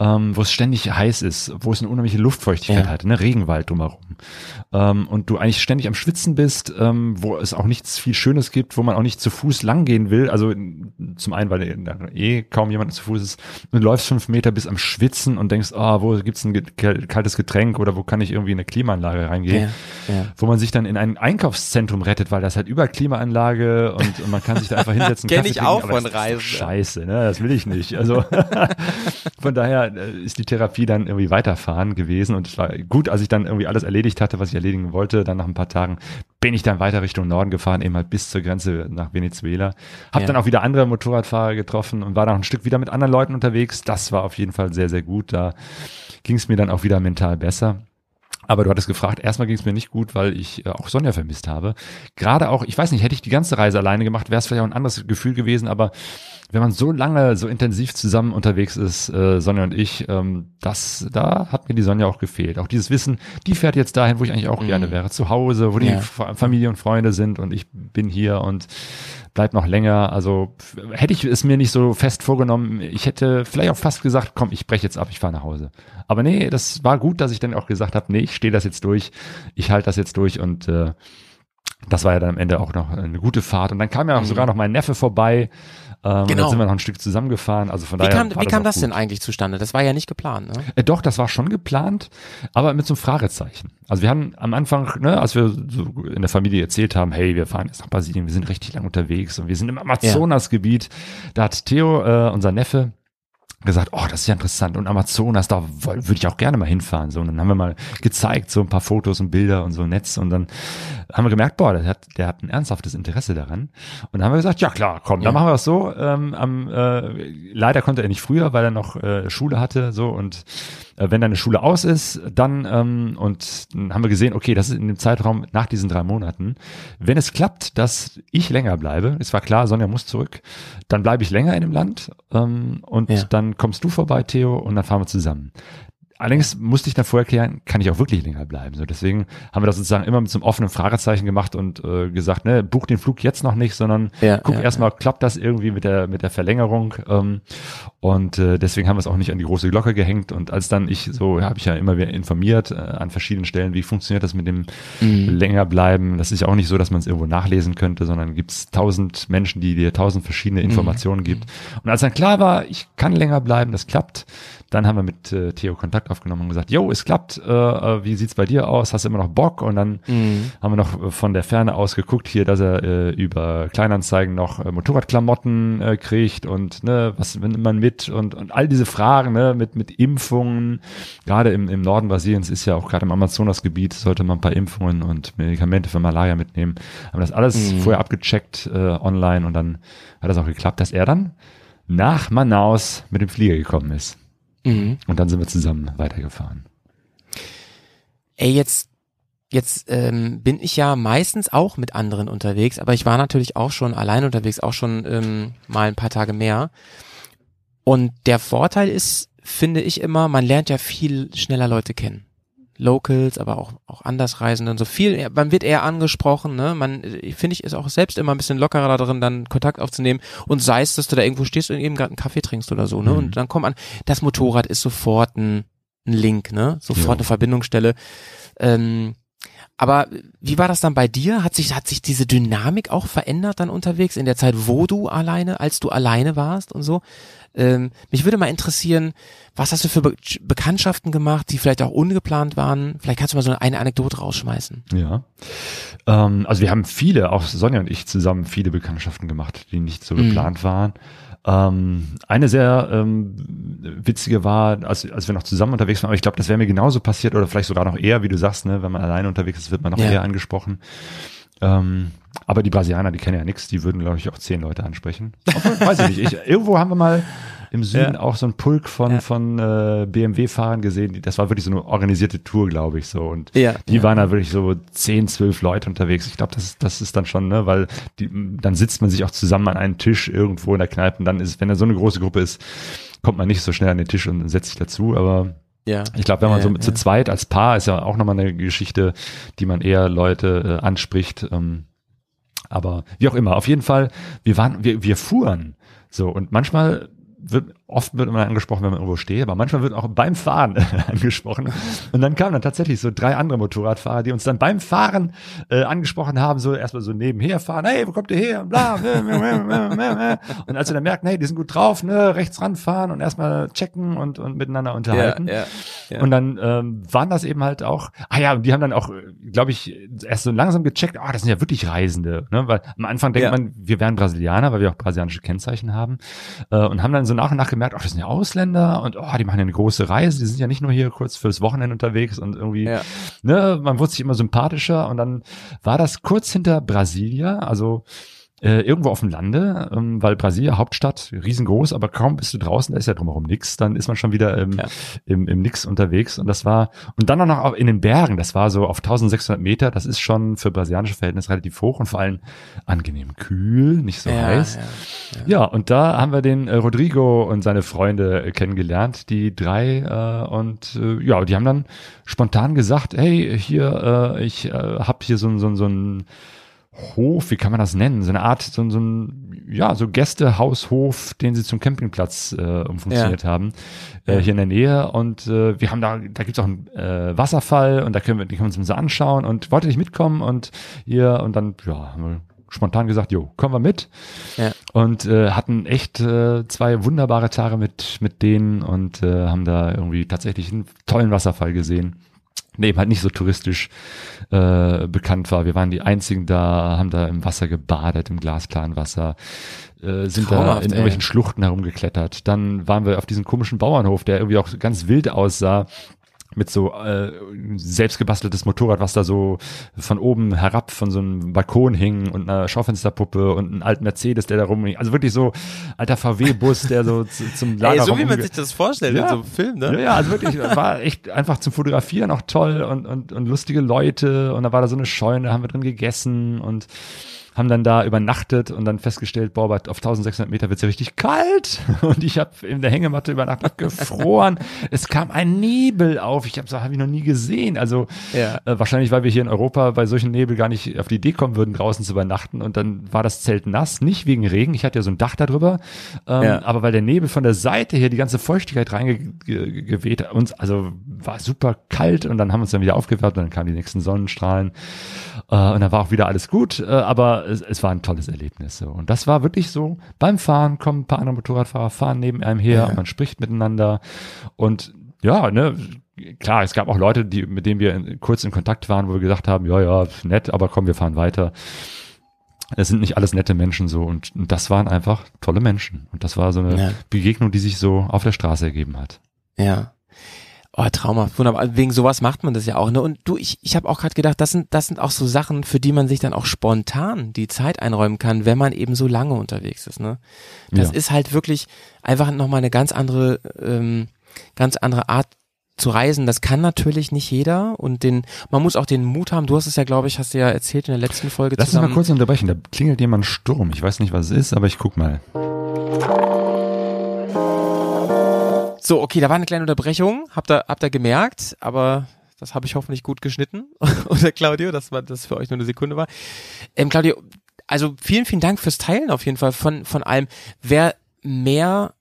ähm, wo es ständig heiß ist, wo es eine unheimliche Luftfeuchtigkeit Ja. hat, ne, Regenwald drumherum. Ähm, und du eigentlich ständig am Schwitzen bist, ähm, wo es auch nichts viel Schönes gibt, wo man auch nicht zu Fuß langgehen will. Also zum einen, weil eh kaum jemand zu Fuß ist. Und du läufst fünf Meter bis am Schwitzen und denkst, ah, wo gibt's ein kaltes Getränk oder wo kann ich irgendwie in eine Klimaanlage reingehen? Ja, ja. Wo man sich dann in ein Einkaufszentrum rettet, weil das halt über Klimaanlage und, und man kann sich da einfach hinsetzen. Kenn Kaffee ich auch von Reisen. Scheiße, ne? Das will ich nicht. Also von daher äh, ist die Therapie dann irgendwie weiterfahren gewesen und es war gut, als ich dann irgendwie alles erledigt hatte, was ich erledigen wollte. Dann nach ein paar Tagen bin ich dann weiter Richtung Norden gefahren, eben halt bis zur Grenze nach Venezuela. Hab Ja. dann auch wieder andere Motorradfahrer getroffen und war noch ein Stück wieder mit anderen Leuten unterwegs. Das war auf jeden Fall sehr, sehr gut. Da ging es mir dann auch wieder mental besser. Aber du hattest gefragt, erstmal ging es mir nicht gut, weil ich äh, auch Sonja vermisst habe. Gerade auch, ich weiß nicht, hätte ich die ganze Reise alleine gemacht, wäre es vielleicht auch ein anderes Gefühl gewesen, aber wenn man so lange, so intensiv zusammen unterwegs ist, äh, Sonja und ich, ähm, das, da hat mir die Sonja auch gefehlt. Auch dieses Wissen, die fährt jetzt dahin, wo ich eigentlich auch Mhm. gerne wäre, zu Hause, wo die Ja. Fa- Familie und Freunde sind und ich bin hier und bleib noch länger. Also hätte ich es mir nicht so fest vorgenommen, ich hätte vielleicht auch fast gesagt, komm, ich breche jetzt ab, ich fahre nach Hause. Aber nee, das war gut, dass ich dann auch gesagt habe, nee, ich stehe das jetzt durch, ich halte das jetzt durch und äh, das war ja dann am Ende auch noch eine gute Fahrt. Und dann kam ja auch Mhm. sogar noch mein Neffe vorbei. Ähm, und Genau. Dann sind wir noch ein Stück zusammengefahren. Also von Wie daher kam, wie kam auch das gut. denn eigentlich zustande? Das war ja nicht geplant, ne? Äh, doch, das war schon geplant, aber mit so einem Fragezeichen. Also wir haben am Anfang, ne, als wir so in der Familie erzählt haben, hey, wir fahren jetzt nach Brasilien, wir sind richtig lang unterwegs und wir sind im Amazonasgebiet. Da hat Theo, äh, unser Neffe, gesagt, oh, das ist ja interessant und Amazonas, da würde ich auch gerne mal hinfahren. So, und dann haben wir mal gezeigt, so ein paar Fotos und Bilder und so Netz und dann haben wir gemerkt, boah, der hat, der hat ein ernsthaftes Interesse daran. Und dann haben wir gesagt, ja klar, komm, Ja. dann machen wir das so. Ähm, am, äh, leider konnte er nicht früher, weil er noch äh, Schule hatte, so und äh, wenn deine Schule aus ist, dann ähm, und dann haben wir gesehen, okay, das ist in dem Zeitraum nach diesen drei Monaten. Wenn es klappt, dass ich länger bleibe, es war klar, Sonja muss zurück, dann bleibe ich länger in dem Land ähm, und Ja. dann kommst du vorbei, Theo, und dann fahren wir zusammen. Allerdings musste ich dann vorher klären, kann ich auch wirklich länger bleiben. So, deswegen haben wir das sozusagen immer mit so einem offenen Fragezeichen gemacht und äh, gesagt, ne, buch den Flug jetzt noch nicht, sondern Ja, guck ja, erstmal, klappt das irgendwie mit der mit der Verlängerung. Ähm, und äh, deswegen haben wir es auch nicht an die große Glocke gehängt. Und als dann ich so, habe ich ja immer wieder informiert äh, an verschiedenen Stellen, wie funktioniert das mit dem Mhm. länger bleiben. Das ist ja auch nicht so, dass man es irgendwo nachlesen könnte, sondern gibt es tausend Menschen, die dir tausend verschiedene Mhm. Informationen gibt. Und als dann klar war, ich kann länger bleiben, das klappt, dann haben wir mit äh, Theo Kontakt aufgenommen und gesagt, jo, es klappt, äh, äh, wie sieht's bei dir aus? Hast du immer noch Bock? Und dann Mhm. haben wir noch äh, von der Ferne aus geguckt hier, dass er äh, über Kleinanzeigen noch äh, Motorradklamotten äh, kriegt und ne, was nimmt man mit und, und all diese Fragen ne, mit, mit Impfungen. Gerade im, im Norden Brasiliens ist ja auch gerade im Amazonasgebiet, sollte man ein paar Impfungen und Medikamente für Malaria mitnehmen. Haben das alles Mhm. vorher abgecheckt äh, online und dann hat das auch geklappt, dass er dann nach Manaus mit dem Flieger gekommen ist. Mhm. Und dann sind wir zusammen weitergefahren. Ey, jetzt, jetzt ähm, bin ich ja meistens auch mit anderen unterwegs, aber ich war natürlich auch schon allein unterwegs, auch schon ähm, mal ein paar Tage mehr. Und der Vorteil ist, finde ich immer, man lernt ja viel schneller Leute kennen. Locals, aber auch, auch Andersreisende und so viel, man wird eher angesprochen, ne? Man, ich finde ich, ist auch selbst immer ein bisschen lockerer darin, dann Kontakt aufzunehmen und sei es, dass du da irgendwo stehst und eben gerade einen Kaffee trinkst oder so, ne? Mhm. Und dann kommt an, das Motorrad ist sofort ein, ein Link, ne? Sofort Ja. eine Verbindungsstelle. Ähm, aber wie war das dann bei dir? Hat sich, hat sich diese Dynamik auch verändert dann unterwegs in der Zeit, wo du alleine, als du alleine warst und so? Ähm, mich würde mal interessieren, was hast du für Be Bekanntschaften gemacht, die vielleicht auch ungeplant waren? Vielleicht kannst du mal so eine Anekdote rausschmeißen. Ja. Ähm, also wir haben viele, auch Sonja und ich zusammen viele Bekanntschaften gemacht, die nicht so Mhm. geplant waren. Ähm, eine sehr ähm, witzige war, als, als wir noch zusammen unterwegs waren, aber ich glaube, das wäre mir genauso passiert oder vielleicht sogar noch eher, wie du sagst, ne, wenn man alleine unterwegs ist, wird man noch Ja. eher angesprochen. Ähm, aber die Brasilianer, die kennen ja nichts, die würden, glaube ich, auch zehn Leute ansprechen. Obwohl, weiß ich nicht. Ich, irgendwo haben wir mal, im Süden Ja. auch so ein Pulk von, Ja. von äh, BMW-Fahrern gesehen. Das war wirklich so eine organisierte Tour, glaube ich, so. Und Ja. die waren da wirklich so 10, 12 Leute unterwegs. Ich glaube, das, ist- das ist dann schon, ne, weil die, dann sitzt man sich auch zusammen an einen Tisch irgendwo in der Kneipe und dann ist, wenn da so eine große Gruppe ist, kommt man nicht so schnell an den Tisch und setzt sich dazu, aber Ja. ich glaube, wenn man Ja, so ja. zu zweit als Paar ist ja auch nochmal eine Geschichte, die man eher Leute äh, anspricht. Ähm, aber wie auch immer, auf jeden Fall, wir waren, wir, wir fuhren so und manchmal wird, oft wird man angesprochen, wenn man irgendwo steht, aber manchmal wird auch beim Fahren angesprochen. Und dann kamen dann tatsächlich so drei andere Motorradfahrer, die uns dann beim Fahren äh, angesprochen haben, so erstmal so nebenher fahren, hey, wo kommt ihr her? Und Bla, und als wir dann merken, hey, die sind gut drauf, ne, rechts ranfahren und erstmal checken und, und miteinander Ja, unterhalten. ja, ja. Und dann ähm, waren das eben halt auch, ah ja, und die haben dann auch, glaube ich, erst so langsam gecheckt, ah, das sind ja wirklich Reisende, ne? Weil am Anfang denkt Ja. man, wir wären Brasilianer, weil wir auch brasilianische Kennzeichen haben. Äh, und haben dann so nach und nach gemerkt, ach, das sind ja Ausländer und oh, die machen ja eine große Reise, die sind ja nicht nur hier kurz fürs Wochenende unterwegs und irgendwie, Ja. ne, man wurde sich immer sympathischer und dann war das kurz hinter Brasilia, also äh, irgendwo auf dem Lande, ähm, weil Brasilia, Hauptstadt, riesengroß, aber kaum bist du draußen, da ist ja drumherum nix, dann ist man schon wieder im, Ja. im, im Nix unterwegs und das war, und dann auch noch in den Bergen, das war so auf 1600 Meter, das ist schon für brasilianische Verhältnisse relativ hoch und vor allem angenehm kühl, nicht so ja, heiß. ja. Ja, und da haben wir den äh, Rodrigo und seine Freunde äh, kennengelernt, die drei, äh, und äh, ja, die haben dann spontan gesagt, hey, hier, äh, ich äh, hab hier so, ein- so, ein- so ein Hof, wie kann man das nennen? So eine Art, so, ein- so ein, ja, so Gästehaushof, den sie zum Campingplatz äh, umfunktioniert haben, äh, Ja. hier in der Nähe. Und äh, wir haben da, da gibt's auch einen äh, Wasserfall und da können wir, den können wir uns so anschauen und wollte nicht mitkommen und hier und dann, ja, haben wir spontan gesagt, jo, kommen wir mit Ja. und äh, hatten echt äh, zwei wunderbare Tage mit mit denen und äh, haben da irgendwie tatsächlich einen tollen Wasserfall gesehen der eben halt nicht so touristisch äh, bekannt war. Wir waren die einzigen da, haben da im Wasser gebadet, im glasklaren Wasser, äh, sind da Traumhaft, in ey. irgendwelchen Schluchten herumgeklettert. Dann waren wir auf diesem komischen Bauernhof, der irgendwie auch ganz wild aussah mit so äh, selbstgebasteltes Motorrad, was da so von oben herab von so einem Balkon hing und einer Schaufensterpuppe und einen alten Mercedes, der da rumhing. Also wirklich so alter VW-Bus, der so zu, zum Ey, Lager so wie man sich das vorstellt Ja. in so einem Film, ne? ja, ja, also wirklich, war echt einfach zum Fotografieren auch toll und, und, und lustige Leute und da war da so eine Scheune, haben wir drin gegessen und haben dann da übernachtet und dann festgestellt, boah, auf 1600 Meter wird's ja richtig kalt. Und ich habe in der Hängematte übernachtet, gefroren. es kam ein Nebel auf, ich habe so habe ich noch nie gesehen. Also Ja. äh, wahrscheinlich, weil wir hier in Europa bei solchen Nebel gar nicht auf die Idee kommen würden, draußen zu übernachten. Und dann war das Zelt nass, nicht wegen Regen, ich hatte ja so ein Dach darüber, ähm, Ja. aber weil der Nebel von der Seite hier die ganze Feuchtigkeit reingeweht hat, uns, also war super kalt. Und dann haben wir uns dann wieder aufgewärmt. Und dann kamen die nächsten Sonnenstrahlen und dann war auch wieder alles gut, äh, aber es, es war ein tolles Erlebnis so und das war wirklich so, beim Fahren kommen ein paar andere Motorradfahrer, fahren neben einem her Ja. man spricht miteinander und ja, ne, klar, es gab auch Leute, die, mit denen wir in, kurz in Kontakt waren, wo wir gesagt haben, ja, ja, nett, aber komm, wir fahren weiter. Es sind nicht alles nette Menschen so und, und das waren einfach tolle Menschen. Und das war so eine Ja. Begegnung, die sich so auf der Straße ergeben hat. Ja. Oh, traumhaft, wunderbar. Wegen sowas macht man das ja auch, ne? Und du, ich, ich habe auch gerade gedacht, das sind, das sind auch so Sachen, für die man sich dann auch spontan die Zeit einräumen kann, wenn man eben so lange unterwegs ist, ne? Das Ja. ist halt wirklich einfach nochmal eine ganz andere, ähm, ganz andere Art zu reisen. Das kann natürlich nicht jeder und den, man muss auch den Mut haben. Du hast es ja, glaube ich, hast du ja erzählt in der letzten Folge Lass uns mal kurz unterbrechen. Da klingelt jemand Sturm. Ich weiß nicht, was es ist, aber ich guck mal. So, okay, da war eine kleine Unterbrechung, habt ihr, habt ihr gemerkt, aber das habe ich hoffentlich gut geschnitten. Oder Claudio, dass war das für euch nur eine Sekunde war. Ähm, Claudio, also vielen, vielen Dank fürs Teilen auf jeden Fall von, von allem. Wer mehr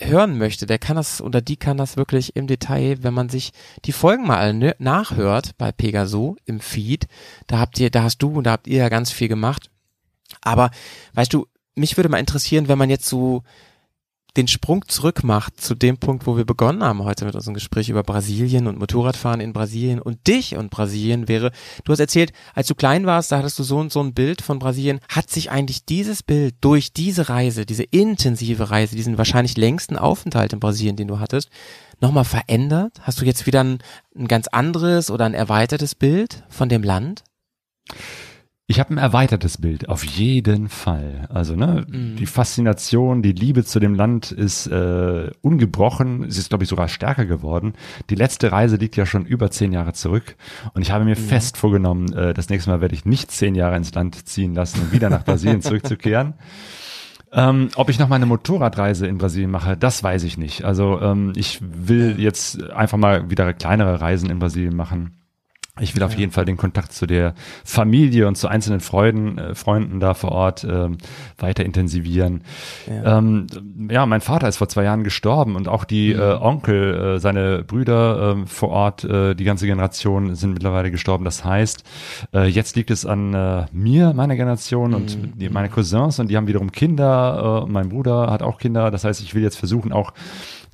hören möchte, der kann das oder die kann das wirklich im Detail, wenn man sich die Folgen mal nachhört bei Pegaso im Feed. Da habt ihr, da hast du und da habt ihr ja ganz viel gemacht. Aber weißt du, mich würde mal interessieren, wenn man jetzt so den Sprung zurück macht zu dem Punkt, wo wir begonnen haben heute mit unserem Gespräch über Brasilien und Motorradfahren in Brasilien und dich und Brasilien wäre, du hast erzählt, als du klein warst, da hattest du so und so ein Bild von Brasilien. Hat sich eigentlich dieses Bild durch diese Reise, diese intensive Reise, diesen wahrscheinlich längsten Aufenthalt in Brasilien, den du hattest, nochmal verändert? Hast du jetzt wieder ein, ein ganz anderes oder ein erweitertes Bild von dem Land? Ich habe ein erweitertes Bild, auf jeden Fall. Also ne, mhm. die Faszination, die Liebe zu dem Land ist äh, ungebrochen. Sie ist, glaube ich, sogar stärker geworden. Die letzte Reise liegt ja schon über zehn Jahre zurück. Und ich habe mir mhm. fest vorgenommen, äh, das nächste Mal werde ich nicht zehn Jahre ins Land ziehen lassen, um wieder nach Brasilien zurückzukehren. Ähm, ob ich noch mal eine Motorradreise in Brasilien mache, das weiß ich nicht. Also ähm, ich will jetzt einfach mal wieder kleinere Reisen in Brasilien machen ich will ja. auf jeden Fall den Kontakt zu der Familie und zu einzelnen Freuden, äh, Freunden da vor Ort äh, weiter intensivieren. Ja. Ähm, ja. mein Vater ist vor zwei Jahren gestorben und auch die mhm. äh, Onkel, äh, seine Brüder äh, vor Ort, äh, die ganze Generation sind mittlerweile gestorben. Das heißt, äh, jetzt liegt es an äh, mir, meiner Generation mhm. und die, meine Cousins und die haben wiederum Kinder. Äh, mein Bruder hat auch Kinder. Das heißt, ich will jetzt versuchen auch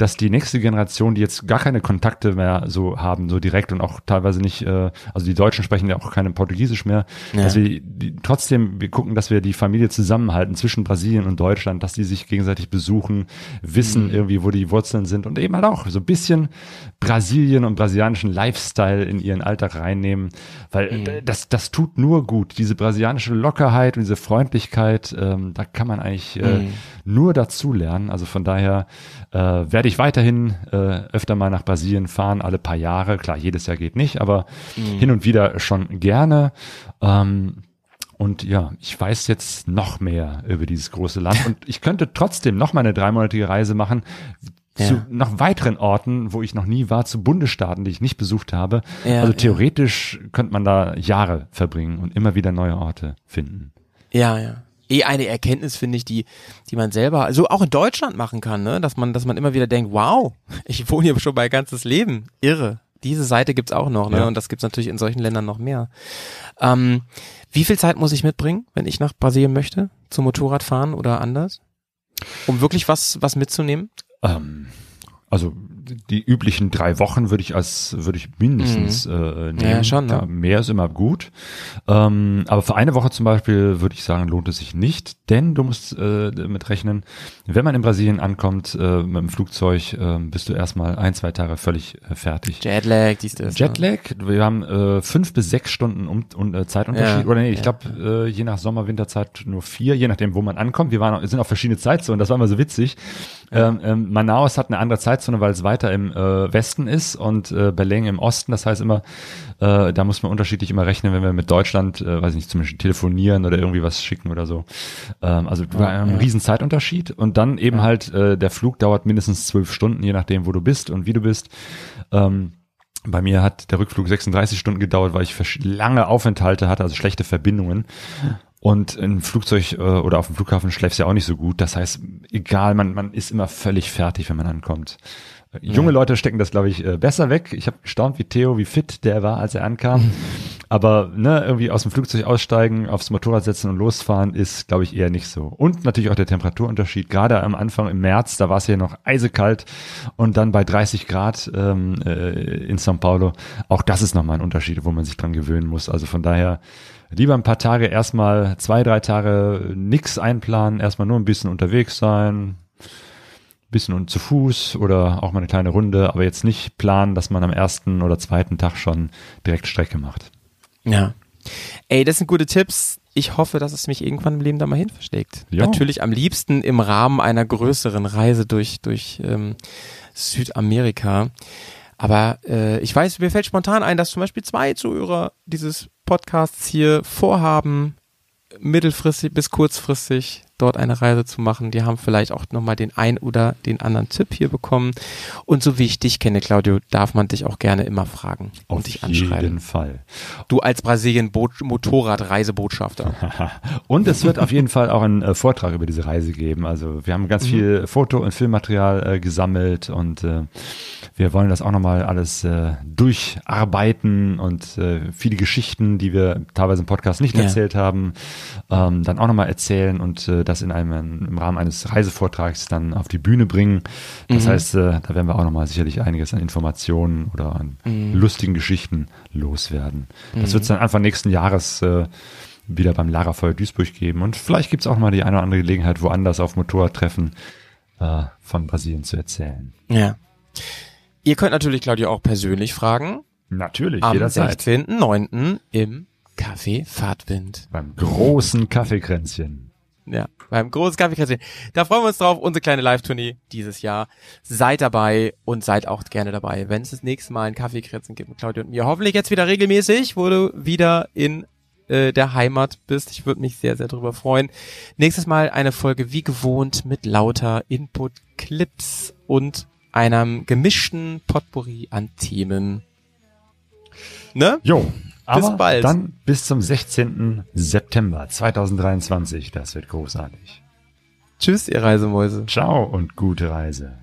dass die nächste Generation, die jetzt gar keine Kontakte mehr so haben, so direkt und auch teilweise nicht, äh, also die Deutschen sprechen ja auch keine Portugiesisch mehr, ja. dass wir die, trotzdem, wir gucken, dass wir die Familie zusammenhalten zwischen Brasilien und Deutschland, dass die sich gegenseitig besuchen, wissen mhm. irgendwie, wo die Wurzeln sind und eben halt auch so ein bisschen Brasilien und brasilianischen Lifestyle in ihren Alltag reinnehmen, weil mhm. das, das tut nur gut. Diese brasilianische Lockerheit und diese Freundlichkeit, ähm, da kann man eigentlich äh, mhm. nur dazu lernen. Also von daher äh, werde ich weiterhin äh, öfter mal nach Brasilien fahren, alle paar Jahre. Klar, jedes Jahr geht nicht, aber mhm. hin und wieder schon gerne. Ähm, und ja, ich weiß jetzt noch mehr über dieses große Land und ich könnte trotzdem noch mal eine dreimonatige Reise machen ja. zu noch weiteren Orten, wo ich noch nie war, zu Bundesstaaten, die ich nicht besucht habe. Ja, also theoretisch ja. könnte man da Jahre verbringen und immer wieder neue Orte finden. Ja, ja eh eine Erkenntnis, finde ich, die, die man selber, also auch in Deutschland machen kann, ne? Dass man, dass man immer wieder denkt, wow, ich wohne hier schon mein ganzes Leben. Irre. Diese Seite gibt's auch noch, ne? Ja. Und das gibt's natürlich in solchen Ländern noch mehr. Ähm, wie viel Zeit muss ich mitbringen, wenn ich nach Brasilien möchte? Zum Motorradfahren oder anders? Um wirklich was, was mitzunehmen? Ähm, also die üblichen drei Wochen würde ich als würde ich mindestens mhm. äh, nehmen. Ja, schon. Ne? Ja, mehr ist immer gut. Ähm, aber für eine Woche zum Beispiel würde ich sagen, lohnt es sich nicht, denn du musst äh, mit rechnen, wenn man in Brasilien ankommt äh, mit dem Flugzeug, äh, bist du erstmal ein, zwei Tage völlig äh, fertig. Jetlag, dies das. Ne? Jetlag, wir haben äh, fünf bis sechs Stunden um, um, äh, Zeitunterschied. Ja, Oder nee, ich ja. glaube, äh, je nach Sommer, Winterzeit nur vier, je nachdem, wo man ankommt. Wir waren, sind auf verschiedene Zeitzonen, das war immer so witzig. Ähm, ähm, Manaus hat eine andere Zeitzone, weil es weiter im äh, Westen ist und äh, Berlin im Osten. Das heißt immer, äh, da muss man unterschiedlich immer rechnen, wenn wir mit Deutschland, äh, weiß nicht, zum Beispiel telefonieren oder irgendwie was schicken oder so. Ähm, also ja, ein ja. riesen Zeitunterschied und dann eben ja. halt äh, der Flug dauert mindestens zwölf Stunden, je nachdem, wo du bist und wie du bist. Ähm, bei mir hat der Rückflug 36 Stunden gedauert, weil ich lange Aufenthalte hatte, also schlechte Verbindungen. Und im Flugzeug äh, oder auf dem Flughafen schläfst ja auch nicht so gut. Das heißt, egal, man, man ist immer völlig fertig, wenn man ankommt. Junge. Leute stecken das, glaube ich, äh, besser weg. Ich habe gestaunt, wie Theo, wie fit der war, als er ankam. Aber ne, irgendwie aus dem Flugzeug aussteigen, aufs Motorrad setzen und losfahren ist, glaube ich, eher nicht so. Und natürlich auch der Temperaturunterschied. Gerade am Anfang im März, da war es ja noch eisekalt und dann bei 30 Grad ähm, äh, in São Paulo. Auch das ist nochmal ein Unterschied, wo man sich dran gewöhnen muss. Also von daher lieber ein paar Tage erstmal zwei, drei Tage nix einplanen, erstmal nur ein bisschen unterwegs sein, bisschen und zu Fuß oder auch mal eine kleine Runde, aber jetzt nicht planen, dass man am ersten oder zweiten Tag schon direkt Strecke macht. Ja. Ey, das sind gute Tipps. Ich hoffe, dass es mich irgendwann im Leben da mal hin versteckt. Natürlich am liebsten im Rahmen einer größeren Reise durch, durch ähm, Südamerika. Aber äh, ich weiß, mir fällt spontan ein, dass zum Beispiel zwei Zuhörer dieses Podcasts hier vorhaben, mittelfristig bis kurzfristig dort eine Reise zu machen. Die haben vielleicht auch nochmal den ein oder den anderen Tipp hier bekommen. Und so wie ich dich kenne, Claudio, darf man dich auch gerne immer fragen Auf und dich anschreiben. Auf jeden Fall. Du als Brasilien-Motorrad-Reisebotschafter. und es wird auf jeden Fall auch einen äh, Vortrag über diese Reise geben. Also wir haben ganz mhm. viel Foto- und Filmmaterial äh, gesammelt und äh, wir wollen das auch nochmal alles äh, durcharbeiten und äh, viele Geschichten, die wir teilweise im Podcast nicht ja. erzählt haben, ähm, dann auch nochmal erzählen und äh, das in einem, im Rahmen eines Reisevortrags dann auf die Bühne bringen. Das mhm. heißt, äh, da werden wir auch nochmal sicherlich einiges an Informationen oder an mhm. lustigen Geschichten loswerden. Das mhm. wird es dann Anfang nächsten Jahres äh, wieder beim Lagerfeuer Duisburg geben. Und vielleicht gibt es auch mal die eine oder andere Gelegenheit, woanders auf Motorradtreffen äh, von Brasilien zu erzählen. Ja. Ihr könnt natürlich Claudia auch persönlich fragen. Natürlich, Am 16.09. im Kaffee Fahrtwind. Beim großen Kaffeekränzchen. Ja, beim großen Kaffeekränzchen. Da freuen wir uns drauf, unsere kleine Live-Tournee dieses Jahr. Seid dabei und seid auch gerne dabei, wenn es das nächste Mal ein Kaffeekränzchen gibt mit Claudia und mir. Hoffentlich jetzt wieder regelmäßig, wo du wieder in äh, der Heimat bist. Ich würde mich sehr, sehr drüber freuen. Nächstes Mal eine Folge wie gewohnt mit lauter Input, Clips und einem gemischten Potpourri an Themen. Ne? Jo, aber bald. dann bis zum 16. September 2023. Das wird großartig. Tschüss, ihr Reisemäuse. Ciao und gute Reise.